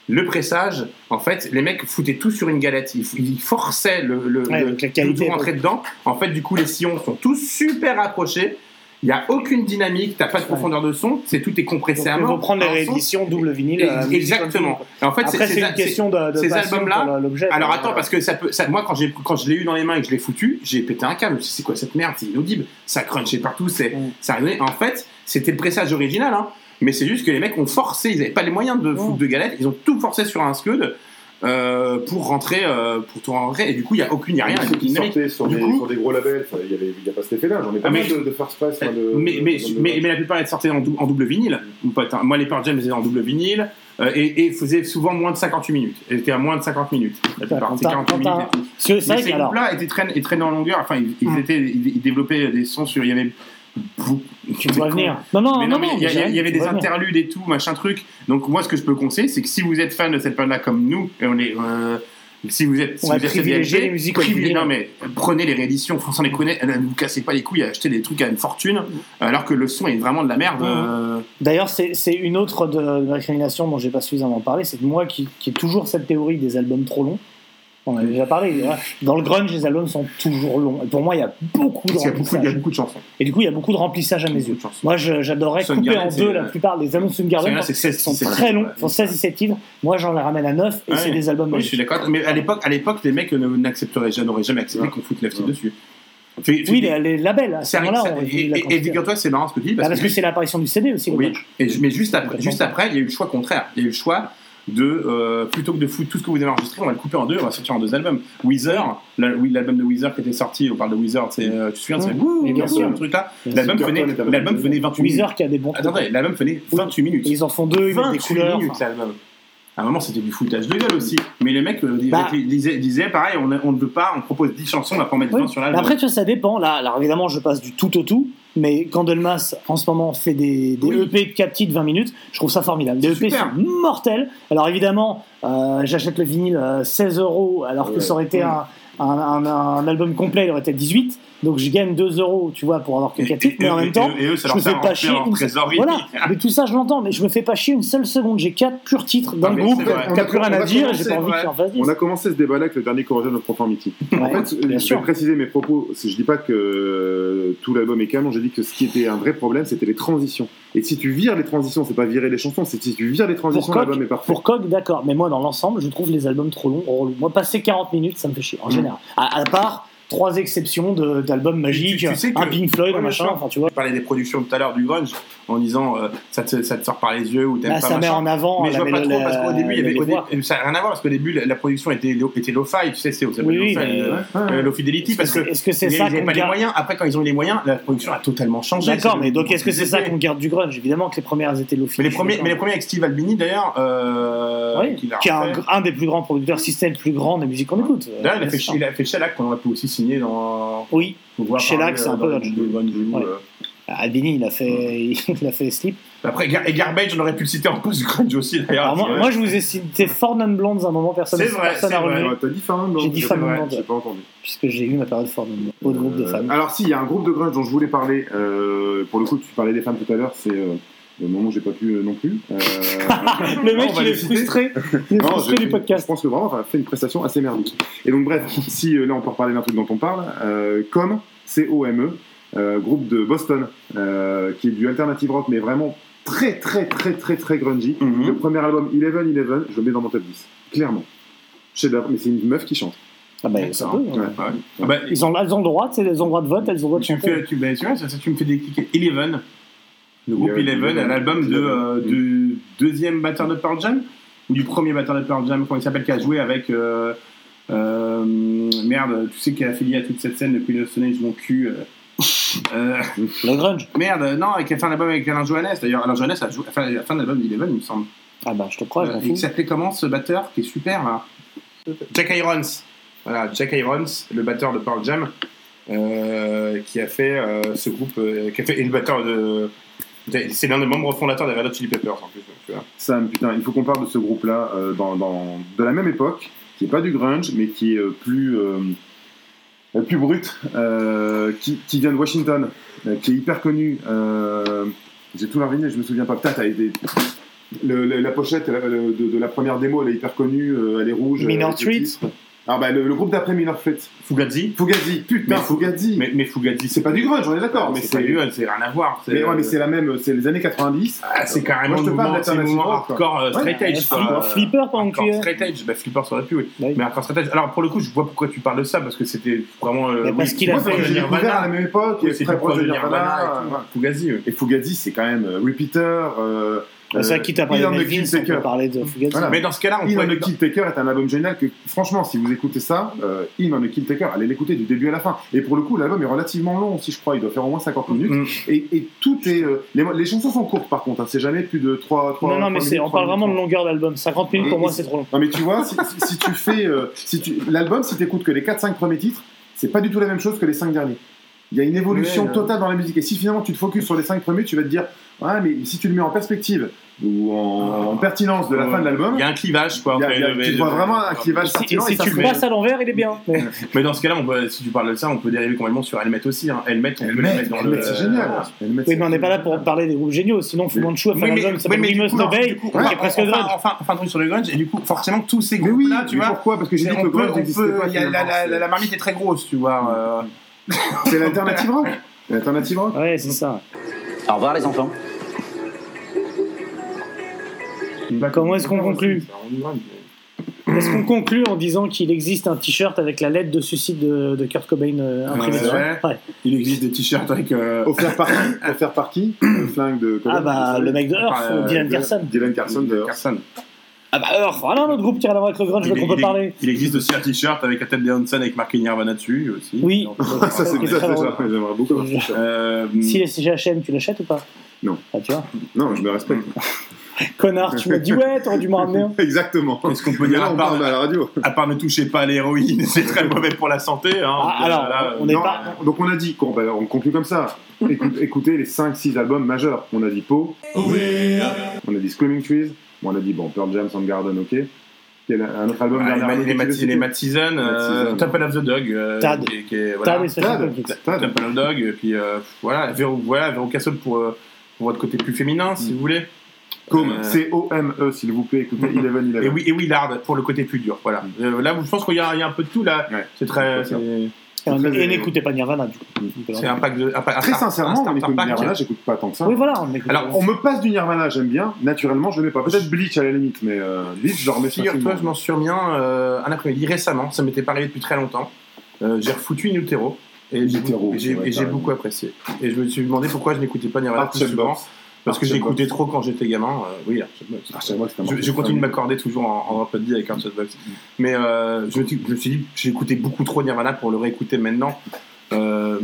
Le pressage, en fait, les mecs foutaient tout sur une galette. Ils, ils forçaient le, le, Ouais, tout rentrer dedans. En fait, du coup, les sillons sont tous super accrochés. Il n'y a aucune dynamique, t'as pas de profondeur de son, c'est tout est compressé Donc, à mort. prendre les rééditions double vinyle. Euh, Exactement. Et en fait, Après, c'est ces- une question de, de ces albums-là. l'objet. Alors attends, parce que ça peut, ça- moi quand j'ai quand je l'ai eu dans les mains et que je l'ai foutu, j'ai pété un câble. C'est quoi cette merde C'est inaudible. Ça crunchait partout. C'est, Mm. ça En fait, c'était le pressage original, hein. Mais c'est juste que les mecs ont forcé. Ils n'avaient pas les moyens de foutre de galettes. Ils ont tout forcé sur un scud. Euh, pour rentrer, euh, pour tout rentrer, et du coup il y a aucune, il y a rien. Ceux qui sortaient sur Du des, coup- sur des gros labels, il n'y a pas cet effet-là. J'en ai pas Ah, mais- de, de First Press. moi, de- mais, de- mais, de- mais, mais la plupart elles sortaient en, dou- en double vinyle. mon pote, hein. Moi, les Pearl Jam, étaient en double vinyle euh, et, et faisaient souvent moins de 58 minutes. Elles étaient à moins de 50 minutes. La plupart, c'est t'as- 48 quand minutes. ces que, alors- groupes-là étaient traînés, en longueur. Enfin, ils, ils Mm. étaient, ils, ils développaient des sons sur. Il y avait. Tu dois venir. Non, non, Mais non, mais non, il y, y avait des dois venir. interludes et tout, machin truc. Donc moi, ce que je peux conseiller, c'est que si vous êtes fan de cette bande-là comme nous, et on est, euh, si vous êtes, si On va vous êtes privilégier LP, les musiques vinyle. non mais prenez les rééditions, sans les connaître, ne vous cassez pas les couilles à acheter des trucs à une fortune, alors que le son est vraiment de la merde. euh, D'ailleurs, c'est c'est une autre de, de récrimination dont j'ai pas suffisamment parlé, c'est que moi qui, qui ai toujours cette théorie des albums trop longs, On en a déjà parlé. Dans le grunge, les albums sont toujours longs. Et pour moi, il y a beaucoup de remplissage. il y a beaucoup de chansons. Et du coup, il y a beaucoup de remplissage à mes yeux. Moi, j'adorerais couper Soundgarden, en deux la plupart des albums de Soundgarden. Soundgarden, parce c'est qu'ils 16, sont 17 très longs. titres, Ils font 16 17 titres. Moi, j'en les ramène à 9 et Ouais. c'est des albums Oui, je suis d'accord. Mais à l'époque, à l'époque, les mecs n'accepteraient jamais, n'auraient jamais accepté qu'on foute Lefty dessus. Fait- Oui, les, labels, à ce moment-là, on et, et- et figure-toi, c'est marrant ce que tu dis. Bah, Parce, parce que c'est l'apparition du CD aussi. Oui, et, mais juste après, Complètement. juste après, il y a eu le choix contraire. Il y a eu le choix de, euh, plutôt que de foutre tout ce que vous avez enregistré, on va le couper en deux, on va sortir en deux albums. Weezer, la- oui, l'album de Weezer qui était sorti, on parle de Weezer, euh, tu te souviens, c'est Mm. Mais bien sûr. le truc là. L'album venait, l'album venait 28 minutes. Weezer qui a des bons trucs. Attendez, l'album venait 28 minutes. Ils en font deux, ils mettent des 28 couleurs. minutes, l'album. À un moment, c'était du foutage de gueule aussi. Mais les mecs euh, Bah. disaient, disaient, pareil, on, ne veut pas, on propose 10 chansons, on va pas en mettre Oui. 20 sur Mais l'album. après, tu vois, ça dépend. Là, alors évidemment, je passe du tout au tout. Mais quand Delmas, en ce moment, fait des, des EP de 4 titres 20 minutes, je trouve ça formidable. Les EP super. sont mortels. Alors évidemment, euh, j'achète le vinyle euh, 16 euros, alors que Ouais. ça aurait été Ouais. un, un, un- un album complet, il aurait été 18. Donc je gagne 2 euros, tu vois, pour avoir que 4 titres. Mais en et- même temps, et eux, ça je me fait fais pas chier. une-. Voilà. Mais tout ça, je l'entends. Mais je me fais pas chier une seule seconde. J'ai 4 purs titres d'un groupe On plus rien à dire j'ai pas envie ouais. fasse 10. On a commencé ce débat-là avec le dernier Corrosion of Conformity. en fait, je sûr. vais préciser mes propos. Je dis pas que euh, tout l'album est canon. J'ai dit que ce qui était un vrai problème, c'était les transitions. Et si tu vires les transitions, c'est pas virer les chansons, c'est si tu vires les transitions, l'album est parfait. Pour Cog, d'accord. Mais moi, dans l'ensemble, je trouve les albums trop longs. relous. Moi, passer 40 minutes, ça me fait chier, en Mm. général. À part trois exceptions de- d'albums magiques, Tu- tu sais que- un Pink Floyd, Ouais, un machin, enfin, tu vois. Tu parlais des productions tout à l'heure du grunge en disant euh, ça, te, ça te sort par les yeux ou t'aimes Là, pas ça met en avant mais je vois pas trop parce qu'au début il y avait les au dé- voix. ça n'a rien à voir parce qu'au début la, la production était lo- était lo-fi tu sais c'est Oui, oui, euh, euh, low fidelity parce que Est-ce que c'est ça n'avaient qu'on pas les garde moyens. Après quand ils ont eu les moyens la production a totalement changé. D'accord, mais donc est-ce que c'est ça qu'on garde du grunge? Évidemment que les premières étaient low mais les premiers mais les premiers avec Steve Albini d'ailleurs euh, a qui est un, des plus grands producteurs, si c'est le plus grand des musiques qu'on écoute. Euh, il a fait, a Shellac qu'on aurait pu aussi signer dans. Oui, Shellac, parler, c'est un euh, peu Ouais. euh. Albini, il a fait, il a fait Sleep. Après, Gar- et Garbage, on aurait pu le citer en post grunge aussi d'ailleurs. Moi, je vous ai cité and Blondes à un moment, personne C'est vrai, personne c'est n'a vrai. revenu. Ouais, T'as dit Fernand non J'ai dit C'est Fernand vrai, Blonde. J'ai pas entendu. Puisque j'ai eu ma période and Blondes. Autre groupe de Euh, femmes. Alors si, il y a un groupe de grunge dont je voulais parler. euh, pour le coup, tu parlais des femmes tout à l'heure, c'est euh, le moment où j'ai pas pu euh, non plus. Euh, Le non, mec, on va il est frustré. Il est Non, frustré du podcast. Je pense que vraiment, on a fait une prestation assez merdique. Et donc bref, si euh, là on peut reparler d'un truc dont on parle, euh, comme C-O-M-E, euh, groupe de Boston, euh, qui est du alternative rock, mais vraiment très très très très très grungy. Mhm. Le premier album Eleven Eleven, je le mets dans mon top 10, clairement. Chef-d'œuvre, mais c'est une meuf qui chante. Ah bah, ça peut. Ouais. Ouais. Ah bah, Ils ont, elles ont le droit, tu sais, elles ont le droit de vote, elles ont le droit de tu me chanter. fais, tu, bah, tu vois, ça, ça, tu me fais décliquer Eleven. Le groupe Eleven, Eleven. l'album de, euh, du deuxième batteur de Pearl Jam ou du premier batteur de Pearl Jam, comment il s'appelle, qui a joué avec. euh, euh, merde, tu sais qui a affilié à toute cette scène depuis le Stone Age, mon cul. Le grunge. merde, non, qui a fait un album avec Alain Johannes. D'ailleurs, Alain Johannes a joué, à la fin de l'album d'Eleven, il me semble. Ah bah, je te crois, Euh, il s'appelait comment ce batteur qui est super là? Jack Irons. Voilà, Jack Irons, le batteur de Pearl Jam, euh, qui a fait euh, ce groupe, qui a fait et le batteur de. C'est l'un des membres fondateurs des Red Hot Chili Peppers en plus. donc. Sam, putain, il faut qu'on parle de ce groupe-là euh, dans, dans- de la même époque, qui est pas du grunge, mais qui est euh, plus, euh, plus brut, euh, qui, qui vient de Washington, euh, qui est hyper connu. euh, J'ai tout l'arviné, je me souviens pas. Putain, t'as été. le- le- la pochette le- de, de la première démo, elle est hyper connue, elle est rouge. Minor euh, Ah bah le, le groupe d'après Minor Threat. Fugazi Fugazi, putain, Mais- Fugazi. mais, mais Fugazi, C'est pas du grunge, on est d'accord, mais c'est pas du c'est rien à voir. Mais, ouais, mais c'est la même, c'est les années 90. Ah, c'est carrément Moi, je te le parle mouvement, c'est mouvement hardcore euh, straight Ouais, edge. Flipper, quoi. Flipper pendant que Hardcore tu es. straight edge, bah, Flipper ça aurait pu, oui. Mais hardcore straight edge. Alors pour le coup, je vois pourquoi tu parles de ça, parce que c'était vraiment. euh, parce qu'il a fait- Nirvana. à la même époque, c'est très proche de Nirvana. Fugazi, oui. Et Fugazi, c'est quand même euh, Repeater. Euh, C'est t'a parlé de the Melvins, Kill on peut Taker. parler de Fugazi. Voilà. Mais dans ce cas-là, on In on the Kill Taker est un album génial que, franchement, si vous écoutez ça, euh, In on the Kill Taker, allez l'écouter du début à la fin. Et pour le coup, l'album est relativement long aussi, je crois. Il doit faire au moins 50 minutes. Mm. Et, et tout est. euh, les, les chansons sont courtes, par contre. hein, c'est jamais plus de 3, 3 Non, non, mais c'est, on parle vraiment de longueur d'album. 50 minutes, pour moi, c'est trop long. Non, mais tu vois, si, si- si tu fais. euh, si tu, l'album, si t'écoutes que les 4-5 premiers titres, c'est pas du tout la même chose que les 5 derniers. Il y a une évolution Ouais, totale dans la musique. Et si finalement tu te focuses sur les 5 premiers, tu vas te dire, ouais, mais si tu le mets en perspective ou en, en pertinence de la fin de l'album, Il y a un clivage, quoi. il y a- y tu vois vraiment un clivage si, si tu le passes à l'envers, il est bien. Mais- Mais dans ce cas-là, on peut- si tu parles de ça, on peut dériver complètement sur Helmet aussi. Hein. Helmet, on peut le Helmet, mettre dans Helmet, le. c'est génial. Helmet, Oui, mais on n'est pas là pour parler des groupes géniaux. Sinon, Fu Manchu a fait un album qui s'appelle We Must Obey, qui est presque grunge. enfin, enfin, un truc sur le grunge, et du coup, forcément, tous ces Mais oui, groupes-là, tu vois. pourquoi? Parce que j'ai dit que le grunge n'existait pas. la, marmite est très grosse, tu vois. C'est l'alternative rock. L'alternative rock. Ouais, c'est ça. Au revoir les enfants. Comment est-ce qu'on conclut Est-ce qu'on conclut en disant qu'il existe un t-shirt avec la lettre de suicide de, de Kurt Cobain euh, imprimée Ouais, dessus ouais. Ouais. Il existe des t-shirts avec. euh, Offert par qui Offert par qui Le flingue de. Ah bah, le mec de Earth, euh, Dylan Carson. Dylan Carson de Earth. Carson. Ah bah Earth, voilà un autre groupe qui a rien à voir avec le grunge Il, dont on peut il- parler. il existe aussi un t-shirt avec la tête de Hanson avec marqué Nirvana dessus aussi. Oui. ça, c'est Ok, ça, très c'est ça. J'aimerais beaucoup. Euh, Si les CGHM, tu l'achètes ou pas? Non. Ah, tu vois Non, je me respecte. Connard, tu m'as dit ouais, t'aurais dû m'en ramener un. Exactement. Qu'est-ce qu'on peut dire là, à on part, parle à la radio. à part ne touchez pas à l'héroïne, c'est très mauvais pour la santé. Hein. Ah, alors, Là, on n'est Non, pas. Donc on a dit, qu'on- bah, on conclut comme ça. Écoute- écoutez les 5-6 albums majeurs. On a dit Poe, on a dit Screaming Trees, on a dit bon Pearl Jam, Soundgarden, ok. Quel un autre album Ouais, les, Season, euh, Season. Temple of the Dog, euh, Tad. qui est- qui est- voilà. Tad. Temple of the Dog, et puis euh, voilà, Véro, voilà, Véro Castle pour, euh, pour votre côté plus féminin, si vous voulez. Euh, C-O-M-E, s'il vous plaît, écoutez Eleven Et oui, et Willard pour le côté plus dur. Voilà. Euh, là, je pense qu'il y, a il y a un peu de tout là. Ouais. C'est très. Et, n'écoutez pas Nirvana du coup. C'est un pack de. un pack- un Très un sincèrement, on écoute. Nirvana, j'écoute pas tant que ça. Oui, voilà, on écoute. Alors, on me passe du Nirvana, j'aime bien. Naturellement, je le mets pas. Peut-être Bleach à la limite, mais euh, Bleach, je le remets Figure-toi, facilement. je m'en suis remis un, euh, un après-midi récemment. Ça m'était pas arrivé depuis très longtemps. Euh, j'ai refoutu In Utero. Et j'ai ouais, beaucoup apprécié. Et je me suis demandé pourquoi je n'écoutais pas Nirvana Art plus souvent. Parce que j'écoutais trop quand j'étais gamin. Euh, oui, Box. Je, je continue de m'accorder toujours en, en upload avec Arched Box. Mais euh, je, me, suis- je me suis dit, écouté beaucoup trop Nirvana pour le réécouter maintenant. Euh,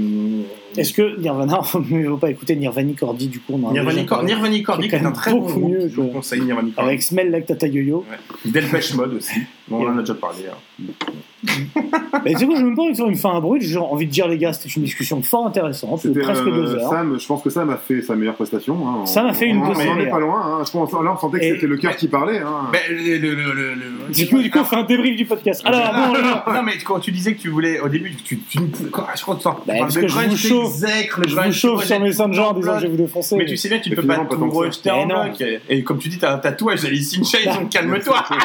Est-ce que Nirvana, il ne faut pas écouter Nirvani Cordy du coup on Nirvani Cor- Cordy, C'est qui est un très bon beaucoup groupe. mieux Je vous conseille Nirvani Cordy. Avec Smell Like Tata Yo-Yo. Delpech Mode aussi. Bon, on en a déjà parlé. hein. Mais tu sais quoi, je même pas faire une fin abrupte, j'ai envie de dire les gars, c'était une discussion fort intéressante, de presque euh, deux heures. Sam, je pense que Sam a fait sa meilleure prestation. hein. Sam a fait une on, de on ses en est meilleures. pas loin. Hein. Je pense, là, on sentait que Et- c'était le cœur qui parlait. Hein. Mais le, le, le, le, le- Du coup, du coup, on fait un débrief du podcast. Alors, bon, alors, non, mais quand tu disais que tu voulais, au début, tu, tu, quand, je crois que tu Bah, parce que je vous chauffe, je vous chauffe sur Messenger en disant que je vais vous défoncer. Mais tu sais bien que tu Mais peux pas pas tout rejeter en bloc. Et, comme tu dis, t'as un tatouage d'Alice in Chains, donc calme-toi.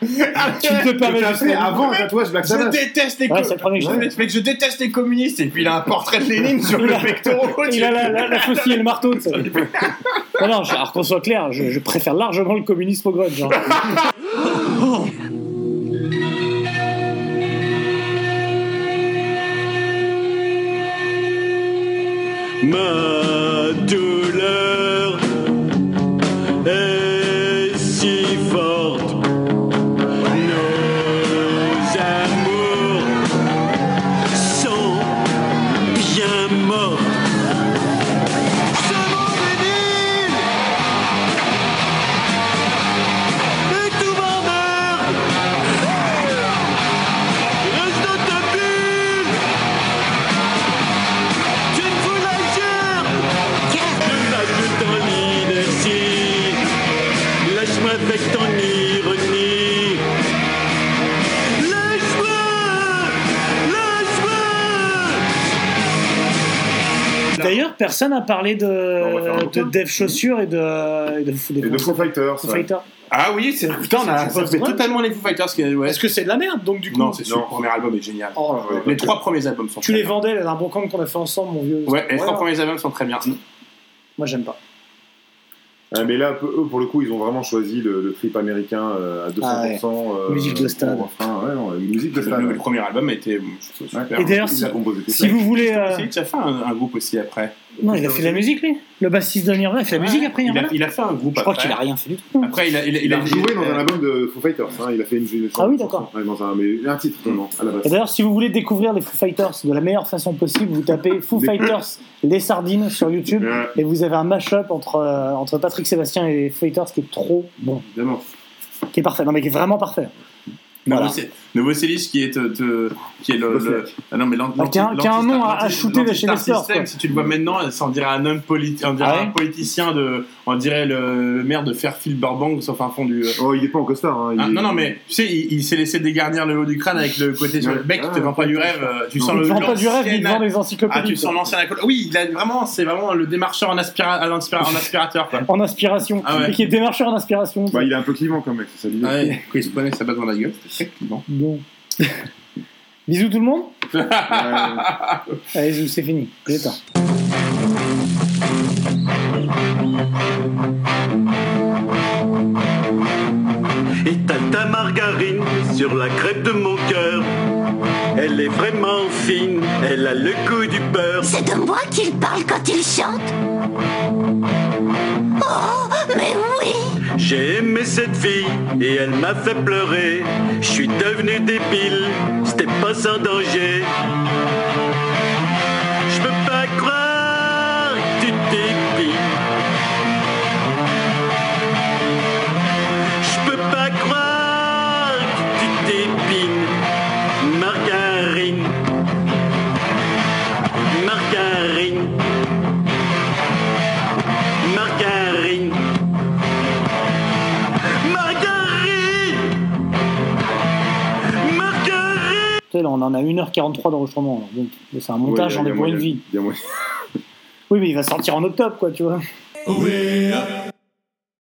Tu te permets T'as fait avant un tatouage Black Je déteste les Ouais, co- c'est le premier que je mec, déteste les communistes et puis il a un portrait de Lénine sur le pectoral. Il a la, faucille et le marteau. Non, non, alors qu'on soit clair, je, je préfère largement le communisme au grunge. hein. Personne n'a parlé de. Dev Chaussures et de, et de, Et de Foo Fighters. Foo ouais. Fighters. Ah oui, c'est putain, on a fait totalement les Foo Fighters. qui- ouais. Est-ce que c'est de la merde, donc du coup Non, c'est. Le premier album est génial. Oh, Ouais, Les ouais. trois premiers albums sont Tu très les bien. vendais, un bon camp qu'on a fait ensemble, mon vieux. Ouais, les trois premiers albums sont très bien. Moi, j'aime pas. Euh, mais là, eux, pour le coup, ils ont vraiment choisi le, le trip américain euh, à 200%. euh, Musique de stade. pour refrain. ouais, non, musique de Le, stade. le ouais. premier album a été je trouve, super. Et d'ailleurs, Il si, a vous voulez. euh, Tu as fait un, un groupe aussi après. Non, il a fait de la musique, lui. Le bassiste de Nirvana, il fait de la musique après il a, Nirvana. il a fait un groupe Je crois après. qu'il a rien fait du tout. Après, il a, il a, Il a joué dans euh, un album de Foo Fighters. hein. Il a fait une, une Ah oui, d'accord. Ouais, dans un, mais un titre seulement, à la Et base. d'ailleurs, si vous voulez découvrir les Foo Fighters de la meilleure façon possible, vous tapez Foo Fighters les sardines sur YouTube Ouais, et vous avez un mash-up entre, euh, entre Patrick Sébastien et les Foo Fighters qui est trop bon, évidemment. qui est parfait, non mais qui est vraiment parfait. Voilà. Novoselic qui est, te- te- qui est le. le- ah non, mais l'anti- Ah, qui a un- qui a un l'anti- nom à- à shooter de chez les quoi. Si tu le vois maintenant, ça on dirait un homme politique, on dirait Ah ouais un politicien de, on dirait le, le maire de Fairfield Burbank, sauf un fond du. Oh, il est pas en costard. Hein, Ah, est- non, non, mais tu sais, il, il s'est laissé dégarnir le haut du crâne avec le côté sur le bec, Ah, tu te vends pas du rêve, euh, tu sens Il le. vend pas du rêve, il vend des encyclopédies. Ah, tu sens l'ancien. Oui, il a vraiment, c'est vraiment le démarcheur en, aspira, en, aspira- en aspirateur, quoi. En aspiration. Ah ouais. Et qui est démarcheur en aspiration. Bah, il est un peu clivant mec, c'est ça l'idée. Ouais, quand il se prenait sa batte dans la gueule, très bon. Bisous tout le monde Allez, c'est fini. Il temps. Et t'as ta margarine sur la crêpe de mon cœur. Elle est vraiment fine, elle a le goût du beurre. C'est de moi qu'il parle quand il chante Oh, mais oui J'ai aimé cette fille et elle m'a fait pleurer. Je suis devenu débile, c'était pas sans danger. Je peux pas croire que tu t'épiles. On en a 1h43 d'enregistrement. alors Donc, c'est un montage, Ouais, y a pour une vie. Oui, mais il va sortir en octobre, quoi, tu vois.